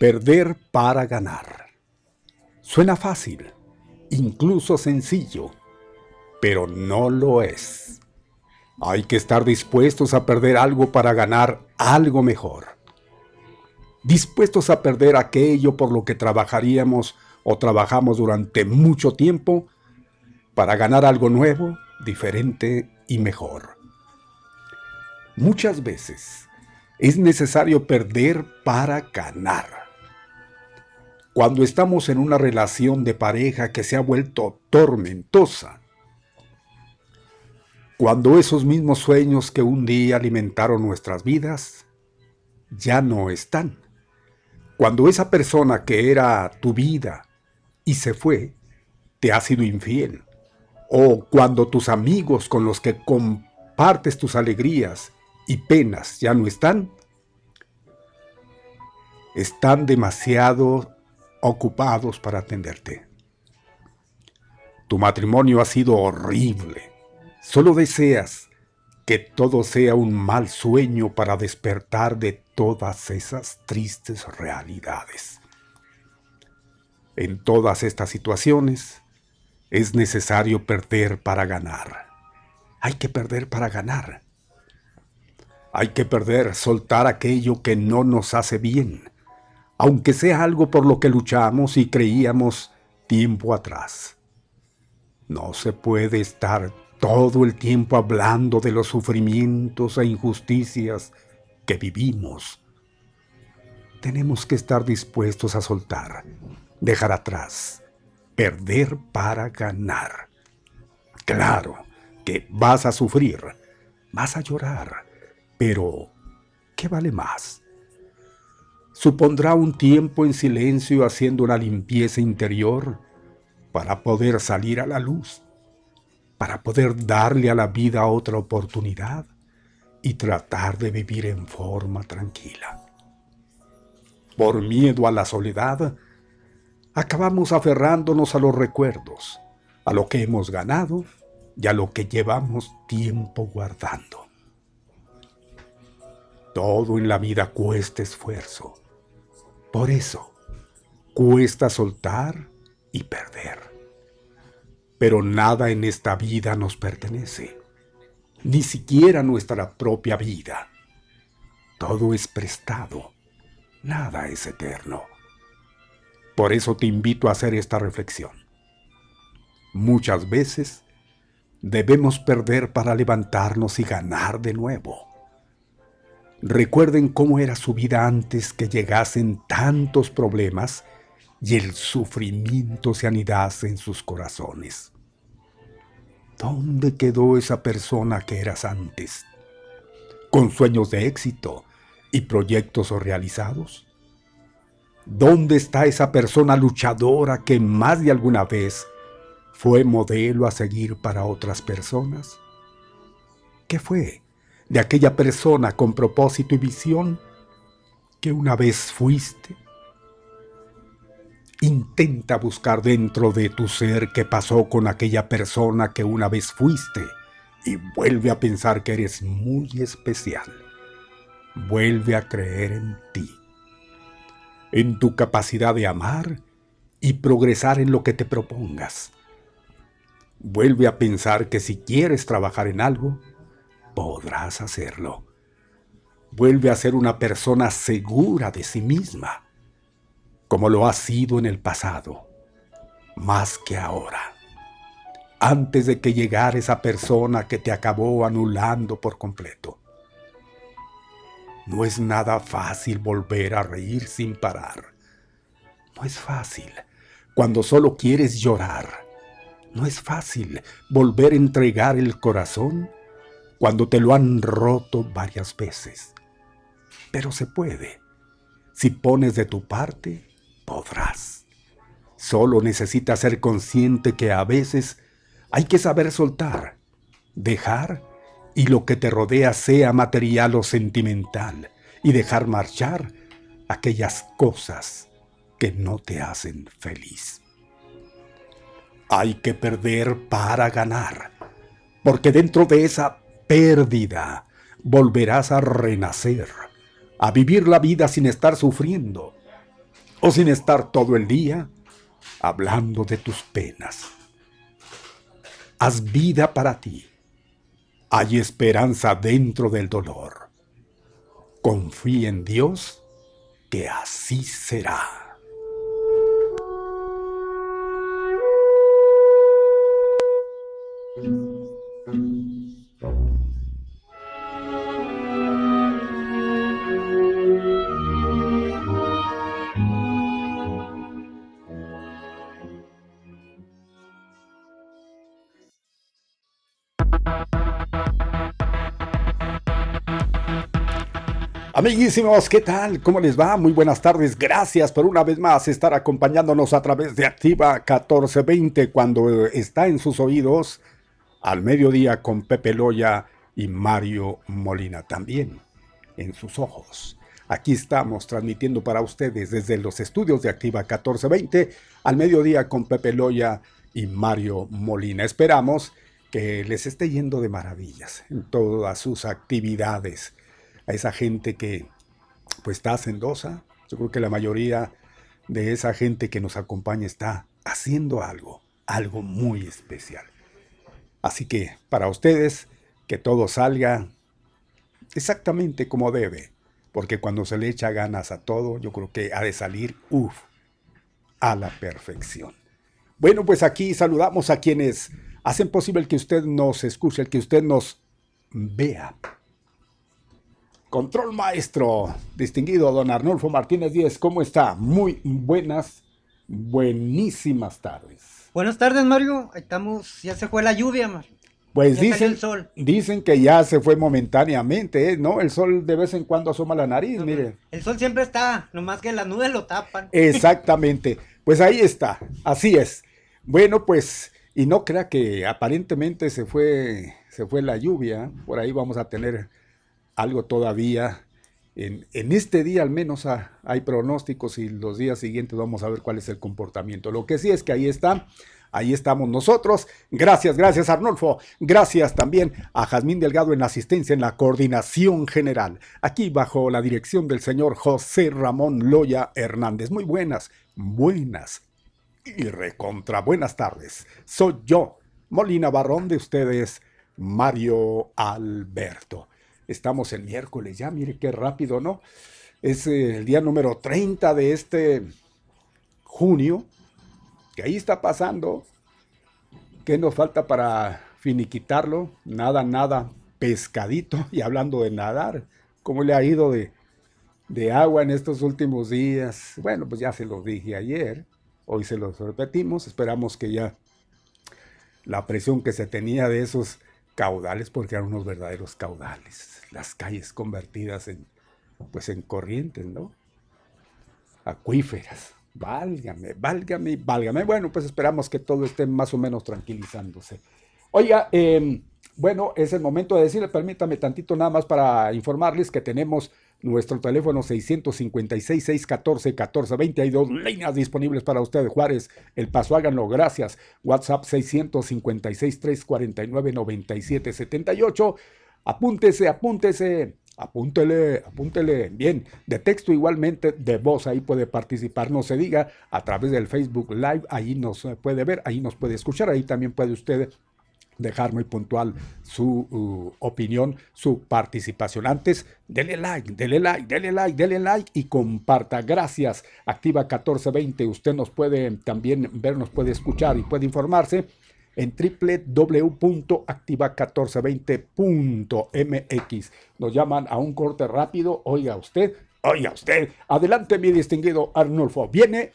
Perder para ganar. Suena fácil, incluso sencillo, pero no lo es. Hay que estar dispuestos a perder algo para ganar algo mejor. Dispuestos a perder aquello por lo que trabajaríamos o trabajamos durante mucho tiempo para ganar algo nuevo, diferente y mejor. Muchas veces es necesario perder para ganar. Cuando estamos en una relación de pareja que se ha vuelto tormentosa, cuando esos mismos sueños que un día alimentaron nuestras vidas ya no están, cuando esa persona que era tu vida y se fue, te ha sido infiel, o cuando tus amigos con los que compartes tus alegrías y penas ya no están, están demasiado ocupados para atenderte. Tu matrimonio ha sido horrible. Solo deseas que todo sea un mal sueño para despertar de todas esas tristes realidades. En todas estas situaciones es necesario perder para ganar. Hay que perder para ganar. Hay que perder, soltar aquello que no nos hace bien, aunque sea algo por lo que luchamos y creíamos tiempo atrás. No se puede estar todo el tiempo hablando de los sufrimientos e injusticias que vivimos. Tenemos que estar dispuestos a soltar, dejar atrás, perder para ganar. Claro que vas a sufrir, vas a llorar, pero ¿qué vale más? Supondrá un tiempo en silencio haciendo una limpieza interior para poder salir a la luz, para poder darle a la vida otra oportunidad y tratar de vivir en forma tranquila. Por miedo a la soledad, acabamos aferrándonos a los recuerdos, a lo que hemos ganado y a lo que llevamos tiempo guardando. Todo en la vida cuesta esfuerzo por eso, cuesta soltar y perder. Pero nada en esta vida nos pertenece, ni siquiera nuestra propia vida. Todo es prestado, nada es eterno. Por eso te invito a hacer esta reflexión. Muchas veces debemos perder para levantarnos y ganar de nuevo. Recuerden cómo era su vida antes que llegasen tantos problemas y el sufrimiento se anidase en sus corazones. ¿Dónde quedó esa persona que eras antes? ¿Con sueños de éxito y proyectos realizados? ¿Dónde está esa persona luchadora que más de alguna vez fue modelo a seguir para otras personas? ¿Qué fue? De aquella persona con propósito y visión que una vez fuiste. Intenta buscar dentro de tu ser qué pasó con aquella persona que una vez fuiste y vuelve a pensar que eres muy especial. Vuelve a creer en ti, en tu capacidad de amar y progresar en lo que te propongas. Vuelve a pensar que si quieres trabajar en algo, podrás hacerlo. Vuelve a ser una persona segura de sí misma, como lo has sido en el pasado, más que ahora. Antes de que llegara esa persona que te acabó anulando por completo. No es nada fácil volver a reír sin parar. No es fácil cuando solo quieres llorar. No es fácil volver a entregar el corazón cuando te lo han roto varias veces. Pero se puede. Si pones de tu parte, podrás. Solo necesitas ser consciente que a veces hay que saber soltar, dejar y lo que te rodea sea material o sentimental y dejar marchar aquellas cosas que no te hacen feliz. Hay que perder para ganar, porque dentro de esa pérdida, volverás a renacer, a vivir la vida sin estar sufriendo, o sin estar todo el día hablando de tus penas. Haz vida para ti. Hay esperanza dentro del dolor. Confía en Dios que así será. Amiguísimos, ¿qué tal? ¿Cómo les va? Muy buenas tardes. Gracias por una vez más estar acompañándonos a través de Activa 1420 cuando está en sus oídos al mediodía con Pepe Loya y Mario Molina también en sus ojos. Aquí estamos transmitiendo para ustedes desde los estudios de Activa 1420 al mediodía con Pepe Loya y Mario Molina. Esperamos que les esté yendo de maravillas en todas sus actividades a esa gente que pues está hacendosa. Yo creo que la mayoría de esa gente que nos acompaña está haciendo algo, algo muy especial. Así que para ustedes, que todo salga exactamente como debe, porque cuando se le echa ganas a todo, yo creo que ha de salir, uff, a la perfección. Bueno, pues aquí saludamos a quienes hacen posible que usted nos escuche, que usted nos vea. Control maestro, distinguido don Arnulfo Martínez Díez, ¿cómo está? Muy buenas, buenísimas tardes. Buenas tardes, Mario. Estamos, ya se fue la lluvia, Mario. Pues dicen, dicen que ya se fue momentáneamente, ¿eh? ¿no? El sol de vez en cuando asoma la nariz, mire. El sol siempre está, nomás que las nubes lo tapan. Exactamente. Pues ahí está, así es. Bueno, pues, y no crea que aparentemente se fue, se fue la lluvia. Por ahí vamos a tener algo todavía. En, este día al menos hay pronósticos y los días siguientes vamos a ver cuál es el comportamiento. Lo que sí es que ahí está, ahí estamos nosotros. Gracias, gracias Arnolfo. Gracias también a Jazmín Delgado en asistencia, en la coordinación general. Aquí bajo la dirección del señor José Ramón Loya Hernández. Muy buenas, buenas y recontra buenas tardes. Soy yo, Molina Barrón de ustedes, Mario Alberto. Estamos el miércoles ya, mire qué rápido, ¿no? Es eh, el día número 30 de este junio, que ahí está pasando. ¿Qué nos falta para finiquitarlo? Nada, nada, pescadito. Y hablando de nadar, ¿cómo le ha ido de, de agua en estos últimos días? Bueno, pues ya se los dije ayer, hoy se los repetimos, esperamos que ya la presión que se tenía de esos caudales, porque eran unos verdaderos caudales las calles convertidas en, pues en corrientes, ¿no? Acuíferas. Válgame, válgame, válgame. Bueno, pues esperamos que todo esté más o menos tranquilizándose. Oiga, em, bueno, es el momento de decirle, permítame tantito nada más para informarles que tenemos nuestro teléfono 656-614-1422, líneas disponibles para ustedes, Juárez, El Paso, háganlo, gracias. WhatsApp 656-349-9778. Apúntese, apúntese, apúntele, apúntele. Bien, de texto igualmente, de voz, ahí puede participar, no se diga, a través del Facebook Live, ahí nos puede ver, ahí nos puede escuchar, ahí también puede usted dejar muy puntual su opinión, su participación. Antes, dele like, dele like, dele like, dele like y comparta. Gracias. Activa 1420. Usted nos puede también ver, nos puede escuchar y puede informarse en www.activa1420.mx. Nos llaman a un corte rápido. Oiga usted, oiga usted. Adelante, mi distinguido Arnulfo. Viene.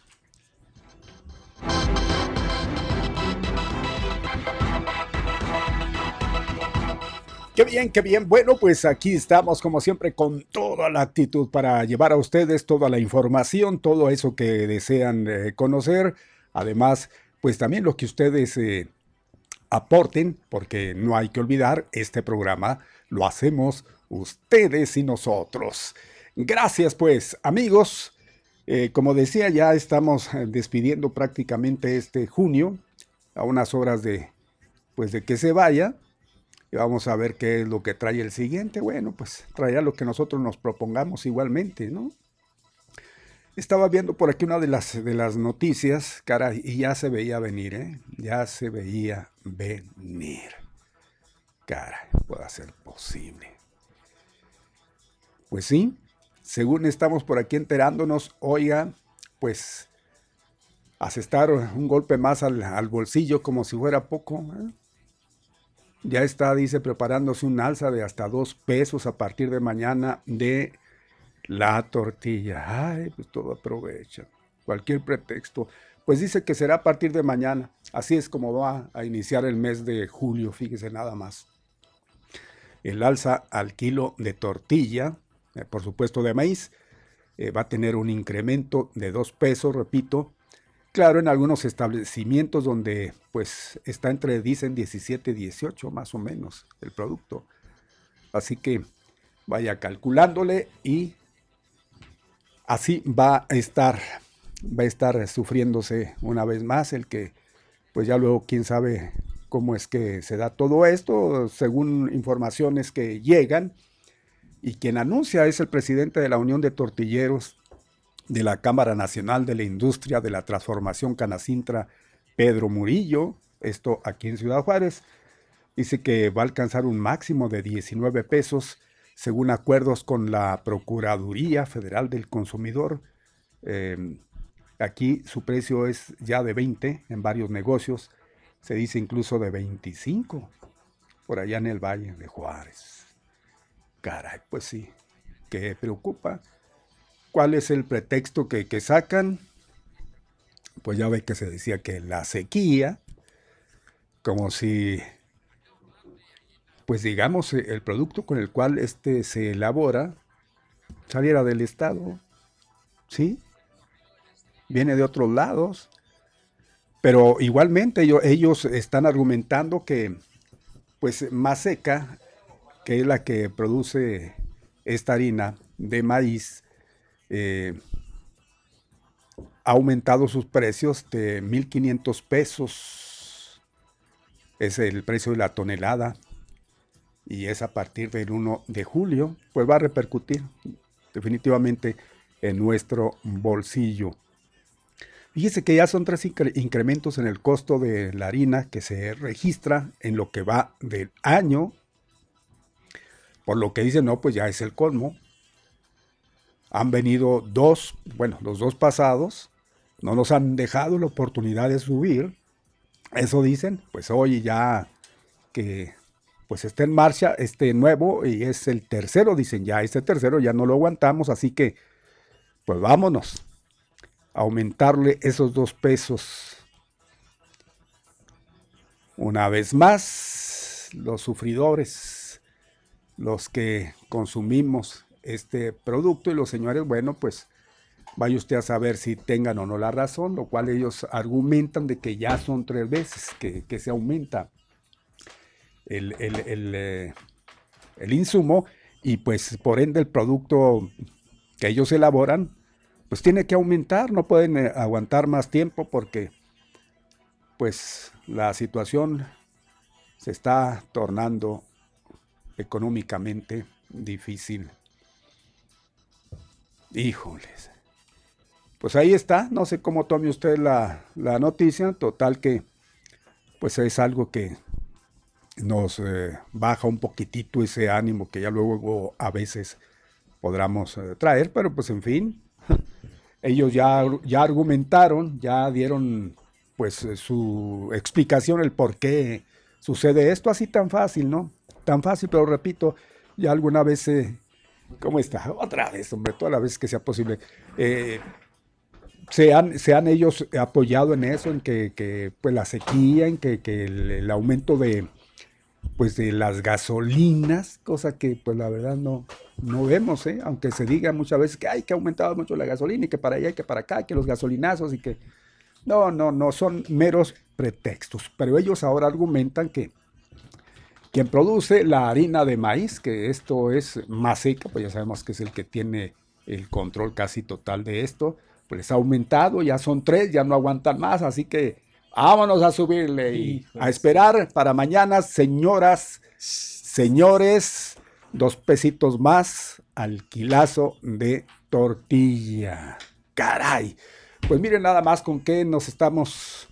Qué bien, qué bien. Bueno, pues aquí estamos como siempre con toda la actitud para llevar a ustedes toda la información, todo eso que desean eh, conocer. Además, pues también lo que ustedes eh, aporten, porque no hay que olvidar, este programa lo hacemos ustedes y nosotros. Gracias pues amigos. Eh, como decía, ya estamos despidiendo prácticamente este junio, a unas horas de, pues de que se vaya. Vamos a ver qué es lo que trae el siguiente. Bueno, pues traerá lo que nosotros nos propongamos igualmente, ¿no? Estaba viendo por aquí una de las, de las noticias, cara, y ya se veía venir, ¿eh? Ya se veía venir. Cara, puede ser posible. Pues sí, según estamos por aquí enterándonos, oiga, pues asestar un golpe más al, bolsillo como si fuera poco. ¿eh? Ya está, dice, preparándose un alza de hasta dos pesos a partir de mañana de la tortilla. Ay, pues todo aprovecha. Cualquier pretexto. Pues dice que será a partir de mañana. Así es como va a iniciar el mes de julio, fíjese nada más. El alza al kilo de tortilla, eh, por supuesto de maíz, eh, va a tener un incremento de dos pesos, repito. Claro, en algunos establecimientos donde pues está entre, dicen, 17 y 18 más o menos el producto. Así que vaya calculándole y así va a estar, va a estar sufriéndose una vez más el que, pues ya luego quién sabe cómo es que se da todo esto, según informaciones que llegan, y quien anuncia es el presidente de la Unión de Tortilleros de la Cámara Nacional de la Industria de la Transformación Canacintra, Pedro Murillo, esto aquí en Ciudad Juárez, dice que va a alcanzar un máximo de 19 pesos según acuerdos con la Procuraduría Federal del Consumidor. Em, aquí su precio es ya de 20 en varios negocios, se dice incluso de 25 por allá en el Valle de Juárez. Caray, pues sí, que preocupa. ¿Cuál es el pretexto que, que sacan? Pues ya ve que se decía que la sequía, como si pues digamos, eh, el producto con el cual este se elabora saliera del Estado, ¿sí? Viene de otros lados, pero igualmente ellos, están argumentando que, pues, seca, que es la que produce esta harina de maíz, eh, ha aumentado sus precios de 1.500 pesos. Es el precio de la tonelada y es a partir del 1 de julio, pues va a repercutir definitivamente en nuestro bolsillo. Fíjese que ya son tres incrementos en el costo de la harina que se registra en lo que va del año. Por lo que dicen, no, pues ya es el colmo. Han venido dos, bueno, los dos pasados, no nos han dejado la oportunidad de subir. Eso dicen, pues hoy ya que pues está en marcha este nuevo y es el tercero, dicen ya, este tercero ya no lo aguantamos, así que pues vámonos a aumentarle esos dos pesos. Una vez más, los sufridores, los que consumimos este producto y los señores, bueno, pues vaya usted a saber si tengan o no la razón, lo cual ellos argumentan de que ya son tres veces que, que se aumenta eh, el, insumo y pues por ende el producto que ellos elaboran pues tiene que aumentar, no pueden eh, aguantar más tiempo porque pues la situación se está tornando económicamente difícil. Híjoles. Pues ahí está, no sé cómo tome usted la, la noticia, total que pues es algo que nos eh, baja un poquitito ese ánimo que ya luego a veces podamos eh, traer, pero pues en fin, ellos ya, ya argumentaron, ya dieron pues eh, su explicación, el por qué sucede esto así tan fácil, ¿no? Tan fácil, pero repito, ya alguna vez, ¿cómo está? Otra vez, hombre, toda la vez que sea posible. se, han, se han ellos apoyado en eso, en que, pues la sequía, en que, el aumento de, pues de las gasolinas, cosa que pues la verdad no, no vemos, ¿eh? aunque se diga muchas veces que hay que ha aumentado mucho la gasolina y que para allá y que para acá, que los gasolinazos y que... No, no, no, son meros pretextos, pero ellos ahora argumentan que quien produce la harina de maíz, que esto es más seca, pues ya sabemos que es el que tiene el control casi total de esto, pues ha aumentado, ya son tres, ya no aguantan más, así que Vámonos a subirle y a esperar para mañana, señoras, señores, dos pesitos más al quilazo de tortilla. caray. Pues miren nada más con qué nos estamos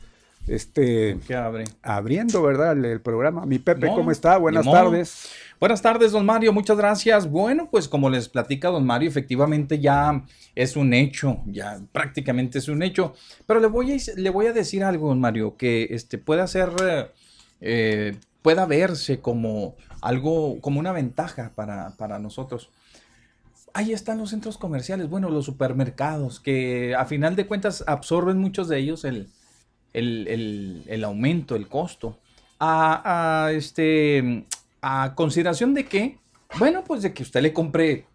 este, ¿Qué abre? abriendo, ¿verdad? El, el programa. Mi Pepe, No, ¿cómo está? Buenas tardes. Buenas tardes, don Mario, muchas gracias. Bueno, pues como les platica don Mario, efectivamente ya es un hecho, ya prácticamente es un hecho. Pero le voy a, le voy a decir algo, don Mario, que este, pueda ser, eh, pueda verse como algo, como una ventaja para, para nosotros. Ahí están los centros comerciales, bueno, los supermercados, que a final de cuentas absorben muchos de ellos el, el, el- el aumento, el costo. A, este, a consideración de que, bueno, pues de que usted le compre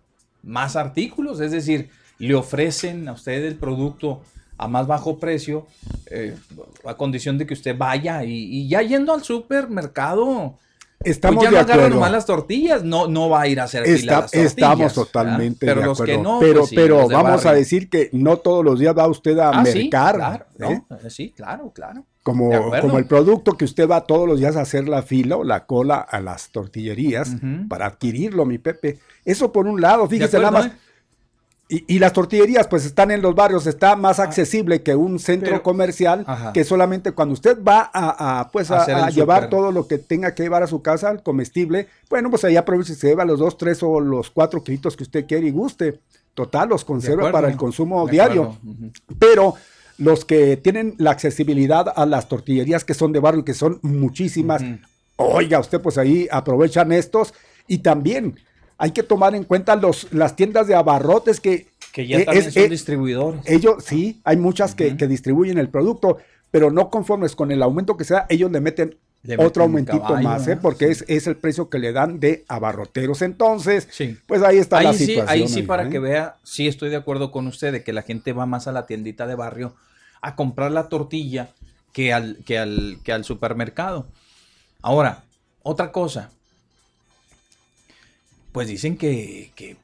más artículos, es decir, le ofrecen a usted el producto a más bajo precio, eh, a condición de que usted vaya y ya yendo al supermercado, Estamos pues ya de no acuerdo. nomás las tortillas, no, no va a ir a hacer Está- las tortillas, estamos ¿verdad? totalmente Pero de los acuerdo. que no, pero pues sí, pero los vamos a decir que no todos los días va usted a Ah, sí, mercar. claro, ¿eh? eh, sí, claro, claro. Como, De acuerdo. como el producto que usted va todos los días a hacer la fila o la cola a las tortillerías para adquirirlo, mi Pepe. Eso por un lado, fíjese acuerdo, nada más. ¿eh? Y, y las tortillerías pues están en los barrios, está más accesible que un centro Ah. pero- comercial Ajá. que solamente cuando usted va a, a, pues a, llevar todo lo que tenga que llevar a su casa, el comestible, bueno pues ahí aproveche y se lleva los dos, tres o los cuatro kilitos que usted quiere y guste. Total, los conserva para el consumo de diario. Pero los que tienen la accesibilidad a las tortillerías que son de barrio, que son muchísimas, oiga, usted pues ahí aprovechan estos y también hay que tomar en cuenta los, las tiendas de abarrotes que Que ya eh, también es- son eh, distribuidores. ellos sí, hay muchas que, distribuyen el producto, pero no conformes con el aumento que sea, ellos le meten Le otro meten aumentito caballo, más, ¿eh? porque Sí. es, es el precio que le dan de abarroteros. Entonces, Sí. pues ahí está la Ahí sí, situación. ahí sí, para ¿eh? que vea, sí estoy de acuerdo con usted de que la gente va más a la tiendita de barrio a comprar la tortilla que al, que al, que al supermercado. Ahora, otra cosa. Pues dicen que, que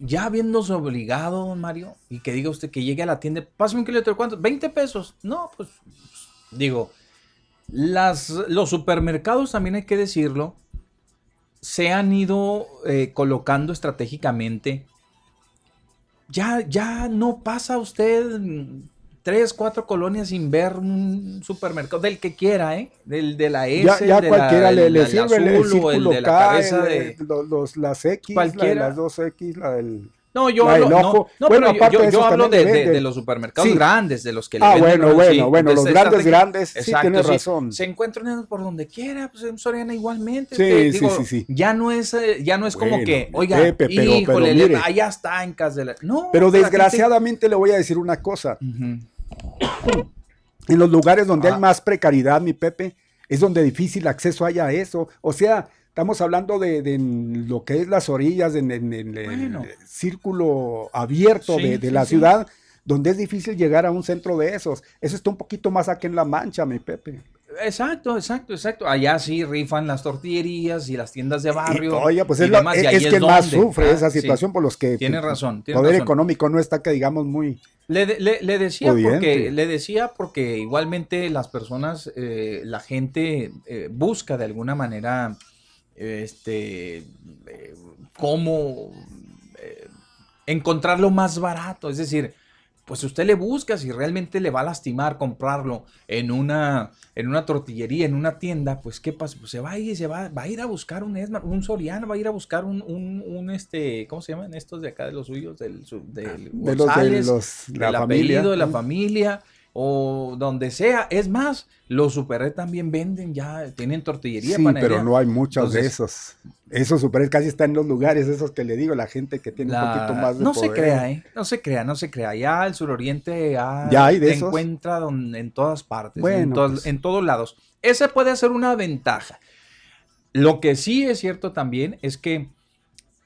ya viéndose obligado, don Mario, y que diga usted que llegue a la tienda, pásame un kilómetro, ¿cuánto? ¿20 pesos? No, pues digo, las, los supermercados también hay que decirlo, se han ido eh, colocando estratégicamente. Ya, ya no pasa usted tres, cuatro colonias sin ver un supermercado, del que quiera, ¿eh? Del de la S, Ya, ya de cualquiera la, le, el le el, o de la K, cabeza el- de... los, los- las X, la de las dos X, la del... No, yo hablo, no, no, Bueno, pero yo- hablo de, de- los supermercados Sí. grandes, de los que le Ah, venden, bueno, ¿no? bueno, Sí, bueno, los grandes, grandes, sí, Exacto, tienes sí. razón. Se encuentran por donde quiera, pues en Soriana igualmente. Sí, te sí, digo, sí, sí. Ya no es, eh, ya no es como que, oiga, Pepe, pero- híjole, allá está en casa de la... No, Pero gente- desgraciadamente le voy a decir una cosa. Ujú. En los lugares donde Ah. hay más precariedad, mi Pepe, es donde difícil acceso haya a eso. O sea, estamos hablando de, lo que es las orillas, en, en- en el Bueno. círculo abierto Sí, de, de sí, la sí. ciudad, donde es difícil llegar a un centro de esos. Eso está un poquito más aquí en La Mancha, mi Pepe. Exacto, exacto, exacto. Allá sí rifan las tortillerías y las tiendas de barrio. Y, oye, pues es, lo- demás, es, ahí es quien más donde, sufre ah, esa sí. situación por los que Tiene razón, tiene poder razón. económico no está que digamos muy Le, de- le- le decía Pudiente. porque le decía porque igualmente las personas, eh, la gente eh, busca de alguna manera este eh, cómo eh, encontrar lo más barato. Es decir, pues usted le busca si realmente le va a lastimar comprarlo en una, en una tortillería, en una tienda, pues qué pasa, pues se va a ir, se va, va a ir a buscar un Esmar, un Soriano, va a ir a buscar un, un, un, este, ¿cómo se llaman estos de acá de los suyos? Del, su- del de los de González, los, la del familia. apellido de la familia o donde sea. Es más, los super también venden ya, tienen tortillería, Sí, panadería. pero no hay muchos de esos. Esos super casi están en los lugares esos que le digo, la gente que tiene un poquito más de no se crea, ¿eh? No se crea, no se crea. Ya el suroriente ya, Ya hay de te esos. encuentra don- en todas partes, en, Bueno, todas- pues. en todos lados. Ese puede ser una ventaja. Lo que sí es cierto también es que,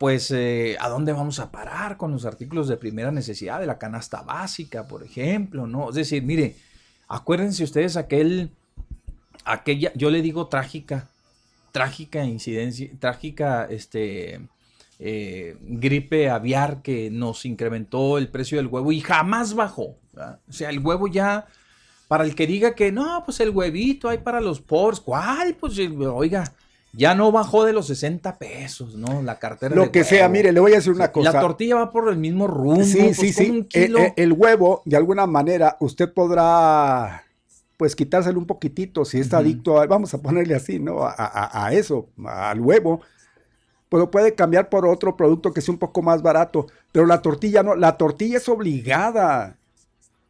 pues, eh, ¿a dónde vamos a parar con los artículos de primera necesidad de la canasta básica, por ejemplo? ¿no? Es decir, mire, acuérdense ustedes aquel, aquella, yo le digo trágica, trágica incidencia, trágica, este, eh, gripe aviar que nos incrementó el precio del huevo y jamás bajó. O sea, el huevo ya, para el que diga que no, pues el huevito hay para los pobres, ¿cuál? Pues oiga, ya no bajó de los 60 pesos, ¿no? La cartera Lo de que sea, mire, le voy a decir una cosa. La tortilla va por el mismo rumbo. Sí, pues, sí, sí. un Eh, kilo. eh, El, huevo, de alguna manera, usted podrá, pues, quitárselo un poquitito si está adicto, a- vamos a ponerle así, ¿no? A, a- a eso, al huevo. Pues lo puede cambiar por otro producto que sea un poco más barato. Pero la tortilla no, la tortilla es obligada.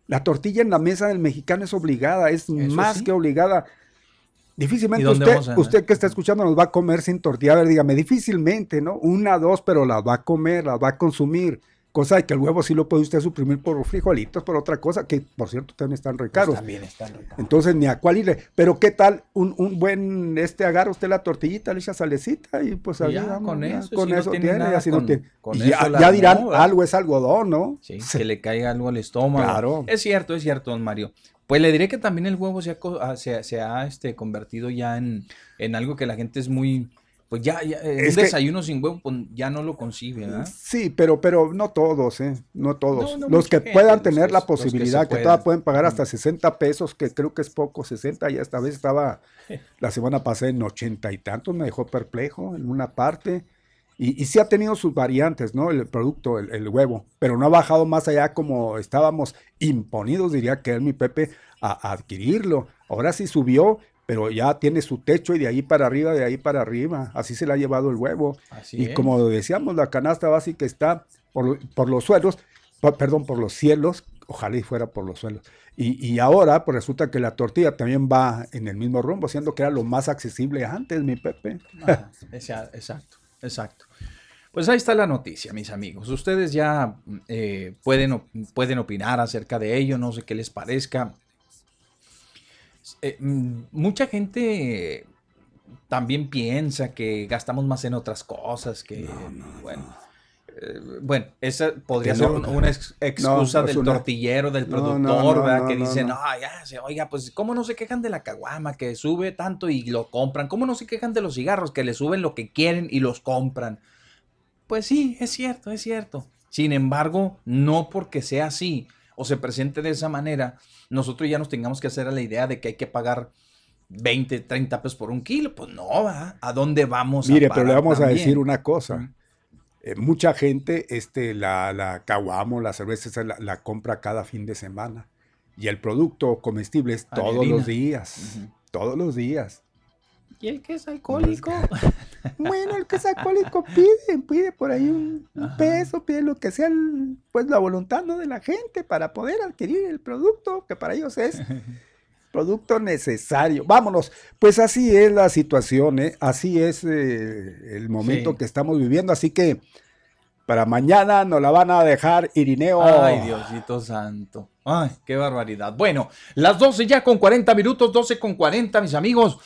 La tortilla en la mesa del mexicano es obligada, es más sí. que obligada. ¿Y Difícilmente usted, a- usted que está escuchando nos va a comer sin tortilla. A ver, dígame, difícilmente, ¿no? Una, dos, pero las va a comer, las va a consumir. Cosa de que el huevo sí lo puede usted suprimir por frijolitos, por otra cosa, que por cierto también están re Pues también están ricas. Entonces, ni a cuál irle. Pero, ¿qué tal? Un, un buen, este, agarra usted la tortillita, le echa salecita y pues ahí ya, vamos, con ya, eso, con si no eso tiene tiene, nada, y así no con- tiene. con Y ya, dirán, algo es algodón, ¿no? Sí, que le caiga algo al estómago. Claro. Es cierto, es cierto, don Mario. Pues le diré que también el huevo se ha, ah, se, ha- se ha, este, convertido ya en, en algo que la gente es muy... Pues ya, ya, eh, Es un que- desayuno sin huevo pues, ya no lo concibe, ¿verdad? Sí, pero, pero no todos, ¿eh? No todos. No, no, los que gente, puedan tener que- la que posibilidad, que, pueden. todavía pueden pagar hasta Ujú. 60 pesos, que creo que es poco, 60, ya esta vez estaba la semana pasada en 80 y tantos, me dejó perplejo en una parte. Y, y sí ha tenido sus variantes, ¿no? El producto, el, el huevo, pero no ha bajado más allá como estábamos imponidos, diría que él, mi Pepe, a, a adquirirlo. Ahora sí subió, pero ya tiene su techo y de ahí para arriba, de ahí para arriba. Así se le ha llevado el huevo. Así Y es. como decíamos, la canasta básica está por, por los suelos, por- perdón, por los cielos, ojalá y fuera por los suelos. Y, y ahora, pues resulta que la tortilla también va en el mismo rumbo, siendo que era lo más accesible antes, mi Pepe. Esa- exacto, exacto. Pues ahí está la noticia, mis amigos. Ustedes ya eh, pueden, pueden opinar acerca de ello, no sé qué les parezca. Eh, mm, mucha gente también piensa que gastamos más en otras cosas, que, bueno, bueno, esa podría ser no, una ex- excusa no es del una- tortillero, del productor, no, ¿verdad? que dicen, ya, oiga, pues, ¿cómo no se quejan de la caguama que sube tanto y lo compran? ¿Cómo no se quejan de los cigarros que le suben lo que quieren y los compran? Pues sí, es cierto, es cierto. Sin embargo, no porque sea así o se presente de esa manera, nosotros ya nos tengamos que hacer a la idea de que hay que pagar 20, 30 pesos por un kilo. Pues no, ¿va? ¿A dónde vamos a Mire, pero le parar vamos a decir una cosa. Eh, mucha gente, este, la, la caguamo, la cerveza, la, la compra cada fin de semana. Y el producto comestible es todos los días. Todos los días. ¿Y el que es alcohólico? Bueno, el que es alcohólico pide, pide por ahí un, peso, pide lo que sea, el- pues la voluntad ¿no? de la gente para poder adquirir el producto, que para ellos es producto necesario. Vámonos, pues así es la situación, ¿eh? así es eh, el momento Sí. que estamos viviendo, así que para mañana nos la van a dejar Irineo. Ay, Diosito santo. Ay, qué barbaridad. Bueno, las 12 ya con 40 minutos, 12 con 40, mis amigos.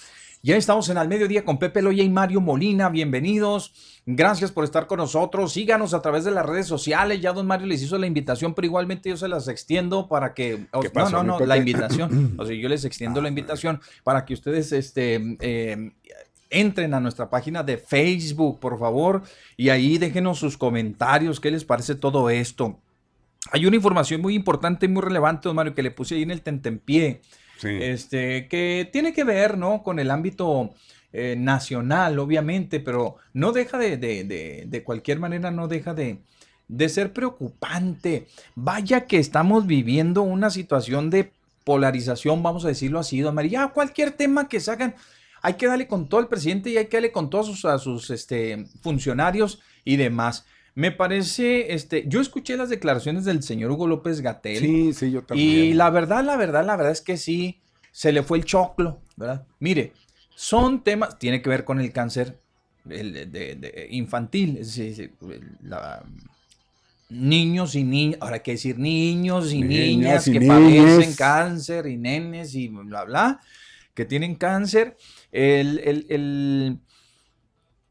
Ya estamos en al mediodía con Pepe Loya y Mario Molina. Bienvenidos. Gracias por estar con nosotros. Síganos a través de las redes sociales. Ya don Mario les hizo la invitación, pero igualmente yo se las extiendo para que. o- ¿Qué pasó, no, no, no, la invitación. O sea, yo les extiendo Ah, la invitación para que ustedes este, eh, entren a nuestra página de Facebook, por favor, y ahí déjenos sus comentarios. ¿Qué les parece todo esto? Hay una información muy importante y muy relevante, don Mario, que le puse ahí en el tentempié, Este, que tiene que ver, ¿no? Con el ámbito eh, nacional, obviamente, pero no deja de, de, de, de cualquier manera, no deja de, de ser preocupante. Vaya que estamos viviendo una situación de polarización, vamos a decirlo así, don Mario. Ya cualquier tema que sacan, hay que darle con todo al presidente y hay que darle con todos a sus este, funcionarios y demás. Me parece, este, yo escuché las declaraciones del señor Hugo López Gatel. sí, sí, yo también. Y la verdad, la verdad, la verdad es que sí, se le fue el choclo, ¿verdad? Mire, son temas, tiene que ver con el cáncer el de, de- de- infantil, es decir, la- niños y niñas, ahora hay que decir niños y Niñas niñas y que padecen cáncer y nenes y bla, bla, que tienen cáncer. El, el- el-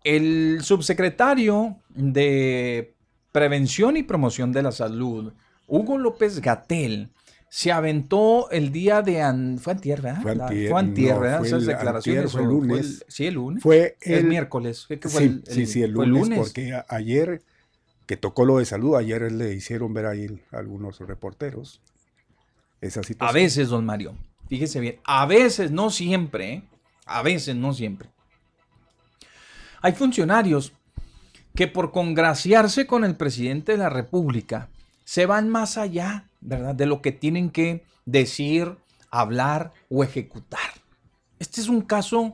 el subsecretario de Prevención y Promoción de la Salud, Hugo López Gatel, se aventó el día de... an- fue antier, ¿verdad? Fue antier, fue antier, no, ¿verdad? fue Esas el- declaraciones. antier, fue el lunes. sí, el lunes. Fue el miércoles. Fue sí, el- sí, el- sí, el fue lunes, porque a- ayer que tocó lo de salud, ayer le hicieron ver ahí algunos reporteros esa A situación. veces, don Mario, fíjese bien, a veces, no siempre, ¿eh? a veces, no siempre. Hay funcionarios que por congraciarse con el presidente de la República se van más allá, ¿verdad? De lo que tienen que decir, hablar o ejecutar. Este es un caso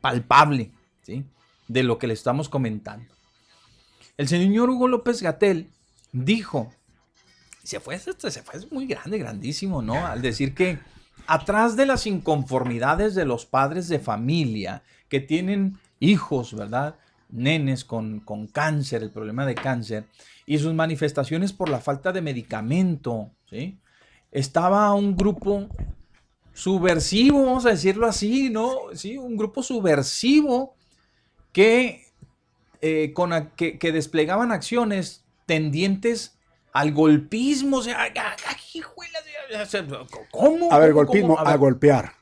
palpable, ¿sí? De lo que le estamos comentando. El señor Hugo López Gatel dijo, se fue, se fue muy grande, grandísimo, ¿no? Al decir que atrás de las inconformidades de los padres de familia que tienen hijos, ¿verdad? Nenes con, con cáncer, el problema de cáncer, y sus manifestaciones por la falta de medicamento, ¿sí? Estaba un grupo subversivo, vamos a decirlo así, ¿no? Sí, un grupo subversivo que, eh, con, que, que desplegaban acciones tendientes al golpismo, o sea, ¿cómo? A ver, golpismo, a, golpear.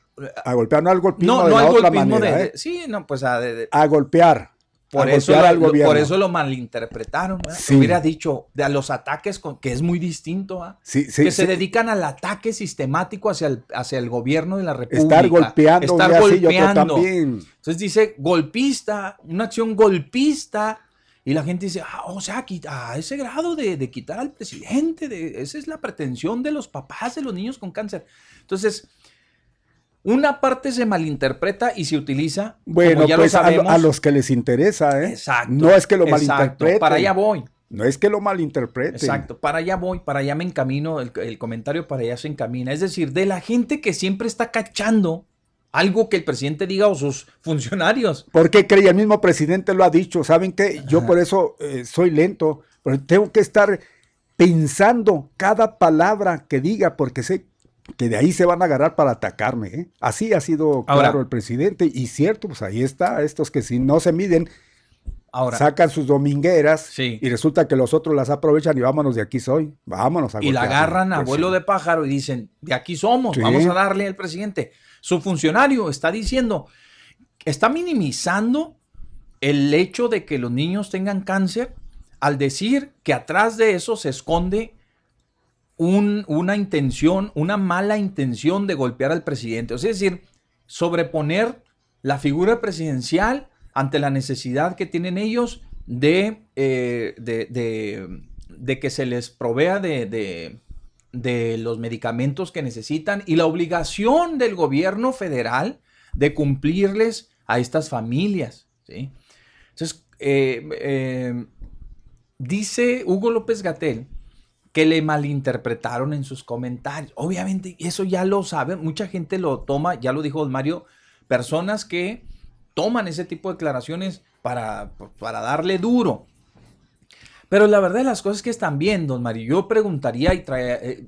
A golpear, no al golpismo no, de la otra manera, ¿eh? Sí, no, pues a, a golpear. Por, eso, lo, por eso lo malinterpretaron. Hubiera dicho de a los ataques, con, que es muy distinto, ¿ah? que se dedican al ataque sistemático hacia el, hacia el gobierno de la República. Estar golpeando. Estar golpeando. Entonces dice golpista, una acción golpista. Y la gente dice, ah, o sea, a ese grado de, de quitar al presidente, de, esa es la pretensión de los papás de los niños con cáncer. Entonces, una parte se malinterpreta y se utiliza. Bueno, ya pues lo sabemos, a, los que les interesa, ¿eh? Exacto. No es que lo malinterpreten. Para allá voy. No es que lo malinterpreten. Exacto, para allá voy, para allá me encamino, el, comentario para allá se encamina. Es decir, de la gente que siempre está cachando algo que el presidente diga o sus funcionarios. Porque cree, el mismo presidente lo ha dicho. ¿Saben qué? Yo por eso eh, soy lento, pero tengo que estar pensando cada palabra que diga, porque sé que de ahí se van a agarrar para atacarme. ¿eh? Así ha sido claro el presidente y cierto, pues ahí está, estos que si no se miden, Ahora, sacan sus domingueras y resulta que los otros las aprovechan y vámonos de aquí soy, vámonos a Y la agarran a vuelo de pájaro y dicen, de aquí somos, vamos a darle al presidente. Su funcionario está diciendo, está minimizando el hecho de que los niños tengan cáncer al decir que atrás de eso se esconde una intención, una mala intención de golpear al presidente. es decir, sobreponer la figura presidencial ante la necesidad que tienen ellos de, eh, de, que se les provea de, los medicamentos que necesitan y la obligación del gobierno federal de cumplirles a estas familias. Entonces, eh, eh, dice Hugo López Gatel que le malinterpretaron en sus comentarios. Obviamente, eso ya lo saben, mucha gente lo toma, ya lo dijo don Mario, personas que toman ese tipo de declaraciones para, para darle duro. Pero la verdad de las cosas que están bien, don Mario, yo preguntaría y eh,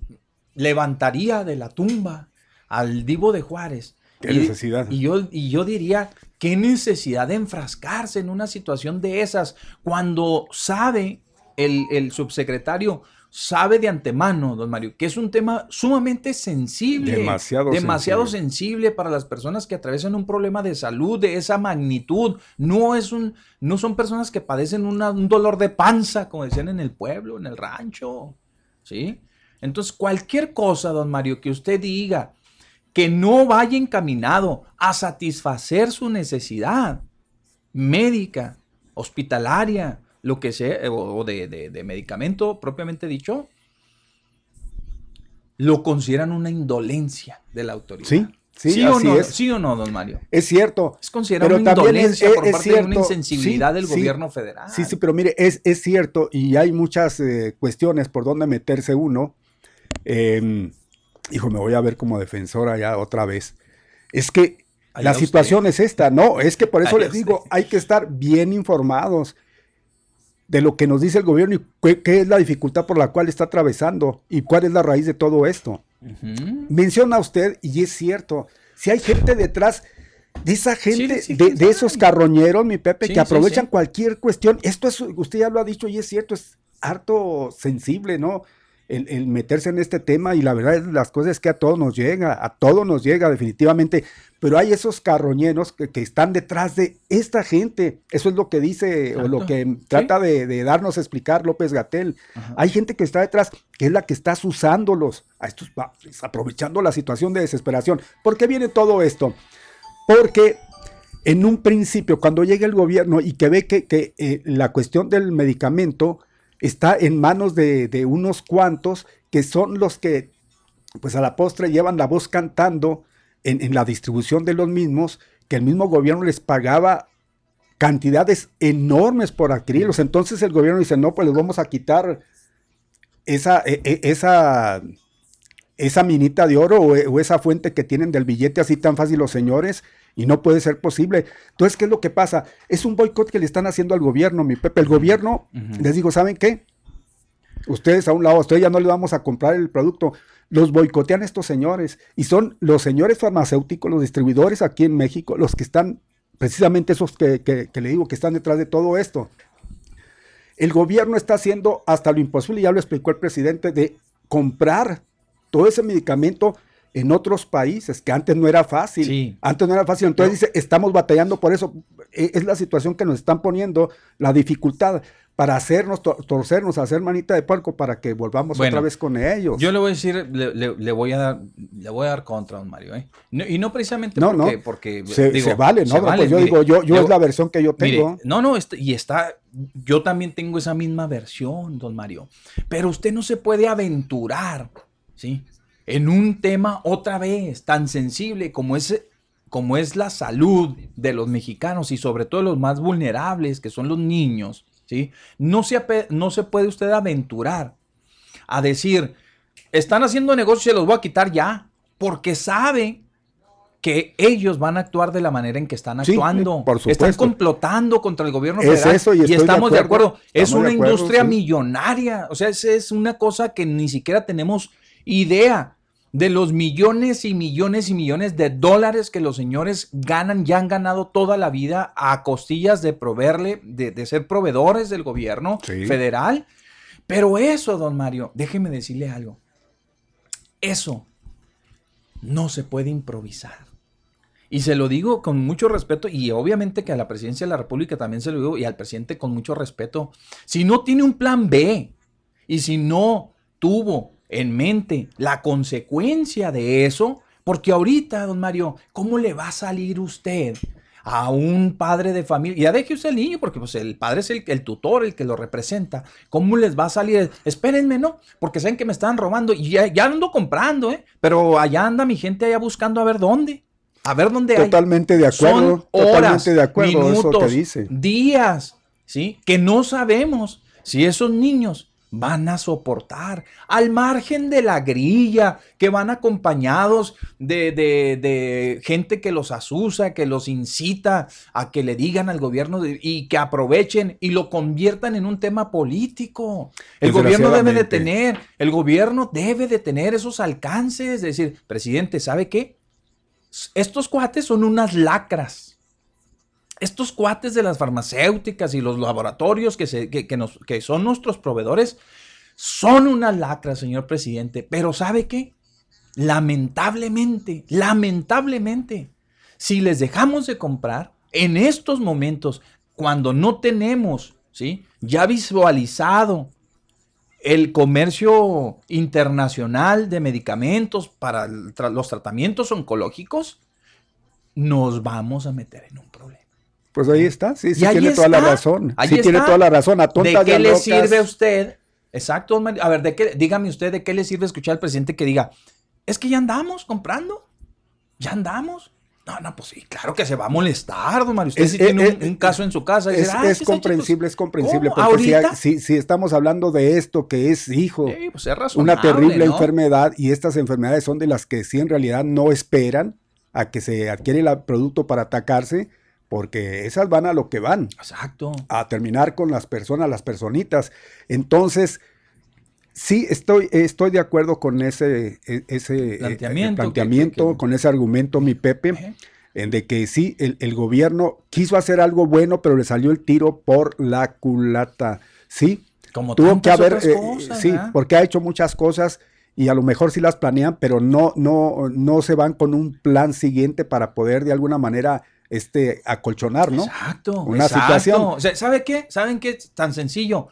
levantaría de la tumba al divo de Juárez. ¿Qué necesidad? Y yo, y yo diría, ¿qué necesidad de enfrascarse en una situación de esas cuando sabe el, el subsecretario sabe de antemano, don Mario, que es un tema sumamente sensible. Demasiado, demasiado sensible. para las personas que atraviesan un problema de salud de esa magnitud. No, es un, no son personas que padecen un dolor de panza, como decían en el pueblo, en el rancho. ¿Sí? Entonces, cualquier cosa, don Mario, que usted diga que no vaya encaminado a satisfacer su necesidad médica, hospitalaria, lo que sea, eh, o de, medicamento propiamente dicho, lo consideran una indolencia de la autoridad. Sí, sí, o no, ¿Sí o no, don Mario? Es cierto. Es considerado una indolencia por parte de una insensibilidad del gobierno federal. Sí, sí, pero mire, es, es cierto y hay muchas eh, cuestiones por donde meterse uno. Em, hijo, me voy a ver como defensora ya otra vez. Es que la situación es esta, no, es que por eso les digo, hay que estar bien informados de lo que nos dice el gobierno y qué, es la dificultad por la cual está atravesando y cuál es la raíz de todo esto. Menciona usted, y es cierto, si hay gente detrás de esa gente, de, esos carroñeros, mi Pepe, que aprovechan cualquier cuestión, esto es, usted ya lo ha dicho y es cierto, es harto sensible, ¿no? El, meterse en este tema y la verdad es las cosas que a todos nos llega, a todos nos llega definitivamente, pero hay esos carroñeros que, están detrás de esta gente, eso es lo que dice o lo que trata de, darnos a explicar López Gatel, hay gente que está detrás que es la que está usándolos a estos aprovechando la situación de desesperación. ¿Por qué viene todo esto? Porque en un principio, cuando llega el gobierno y que ve que, que, eh, la cuestión del medicamento está en manos de, de, unos cuantos que son los que, pues a la postre, llevan la voz cantando en, en la distribución de los mismos, que el mismo gobierno les pagaba cantidades enormes por adquirirlos. Entonces el gobierno dice, no, pues les vamos a quitar esa, e, e, esa, esa minita de oro o, o, esa fuente que tienen del billete así tan fácil los señores y no puede ser posible. Entonces, ¿qué es lo que pasa? Es un boicot que le están haciendo al gobierno, mi Pepe. El gobierno, uh -huh. les digo, ¿saben qué? Ustedes a un lado, a ustedes ya no le vamos a comprar el producto. Los boicotean estos señores y son los señores farmacéuticos, los distribuidores aquí en México, los que están precisamente esos que, que, que, le digo que están detrás de todo esto. El gobierno está haciendo hasta lo imposible, ya lo explicó el presidente, de comprar todo ese medicamento en otros países, que antes no era fácil. Sí. Antes no era fácil. Entonces Pero, dice, estamos batallando por eso. E, Es la situación que nos están poniendo, la dificultad para hacernos, tor torcernos, hacer manita de puerco para que volvamos bueno, otra vez con ellos. Yo le voy a decir, le, le, le, voy a dar, le voy a dar contra a don Mario, ¿eh? No, y no precisamente no, porque, no. porque se, digo, se vale, ¿no? Se vale, pues yo mire, digo, yo, yo, es la versión que yo tengo. Mire, no, no, y está, yo también tengo esa misma versión, don Mario. Pero usted no se puede aventurar, ¿sí? En un tema otra vez tan sensible como es como es la salud de los mexicanos y sobre todo los más vulnerables, que son los niños, ¿sí? No se, no se puede usted aventurar a decir, están haciendo negocios y se los voy a quitar ya, porque sabe que ellos van a actuar de la manera en que están actuando. Sí, por supuesto. Están complotando contra el gobierno federal. Eso y, y estamos de acuerdo. De acuerdo. Estamos es una acuerdo, industria sí. millonaria. O sea, es, es una cosa que ni siquiera tenemos idea de los millones y millones y millones de dólares que los señores ganan, ya han ganado toda la vida a costillas de proveerle, de, de ser proveedores del gobierno sí. federal. Pero eso, don Mario, déjeme decirle algo. Eso no se puede improvisar. Y se lo digo con mucho respeto y obviamente que a la presidencia de la República también se lo digo y al presidente con mucho respeto. Si no tiene un plan B y si no tuvo en mente la consecuencia de eso, porque ahorita, don Mario, ¿cómo le va a salir usted a un padre de familia? Ya deje usted el niño, porque pues, el padre es el, el, tutor, el que lo representa. ¿Cómo les va a salir? Espérenme, ¿no? Porque saben que me están robando y ya, ya ando comprando, ¿eh? Pero allá anda mi gente allá buscando a ver dónde. A ver dónde totalmente hay. de acuerdo. Son horas, totalmente de acuerdo. Minutos, eso dice. días, ¿sí? Que no sabemos si esos niños van a soportar, al margen de la grilla, que van acompañados de, de, de, gente que los asusa, que los incita a que le digan al gobierno de, y que aprovechen y lo conviertan en un tema político. El gobierno debe de tener, el gobierno debe de tener esos alcances, es decir, presidente, ¿sabe qué? Estos cuates son unas lacras estos cuates de las farmacéuticas y los laboratorios que, se, que, que, son nuestros proveedores son una lacra, señor presidente. Pero ¿sabe qué? Lamentablemente, lamentablemente, si les dejamos de comprar en estos momentos, cuando no tenemos, ¿sí? Ya visualizado el comercio internacional de medicamentos para los tratamientos oncológicos, nos vamos a meter en un. Pues ahí está, sí, sí tiene está, toda la razón. Sí está. tiene toda la razón. A ¿De qué le sirve a usted? Exacto, a ver, ¿de qué, dígame usted, ¿de qué le sirve escuchar al presidente que diga, es que ya andamos comprando? ¿Ya andamos? No, no, pues sí, claro que se va a molestar, don Mario. Usted es, sí es, tiene un, un, caso en su casa. Es, dice, es comprensible, es comprensible. Porque si, si, si, estamos hablando de esto que es, hijo, sí, pues una terrible ¿no? enfermedad, y estas enfermedades son de las que sí en realidad no esperan a que se adquiere el producto para atacarse, porque esas van a lo que van. Exacto. A terminar con las personas, las personitas. Entonces, sí, estoy, estoy de acuerdo con ese, ese planteamiento, eh, planteamiento que, que, con ese argumento, mi Pepe, en de que sí, el, el, gobierno quiso hacer algo bueno, pero le salió el tiro por la culata. Sí, como tuvo que haber, eh, cosas, sí, ¿eh? porque ha hecho muchas cosas y a lo mejor sí las planean, pero no, no, no se van con un plan siguiente para poder de alguna manera este, acolchonar, ¿no? Exacto. Una exacto. situación. O sea, ¿Sabe qué? ¿Saben qué? Es tan sencillo.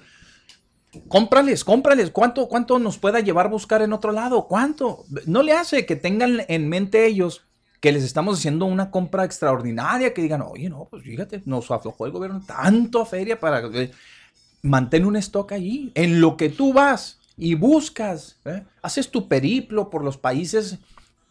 Cómprales, cómprales. ¿Cuánto, ¿Cuánto nos pueda llevar buscar en otro lado? ¿Cuánto? No le hace que tengan en mente ellos que les estamos haciendo una compra extraordinaria, que digan, oye, no, pues fíjate, nos aflojó el gobierno tanto a feria para que mantén un stock allí. En lo que tú vas y buscas, ¿eh? haces tu periplo por los países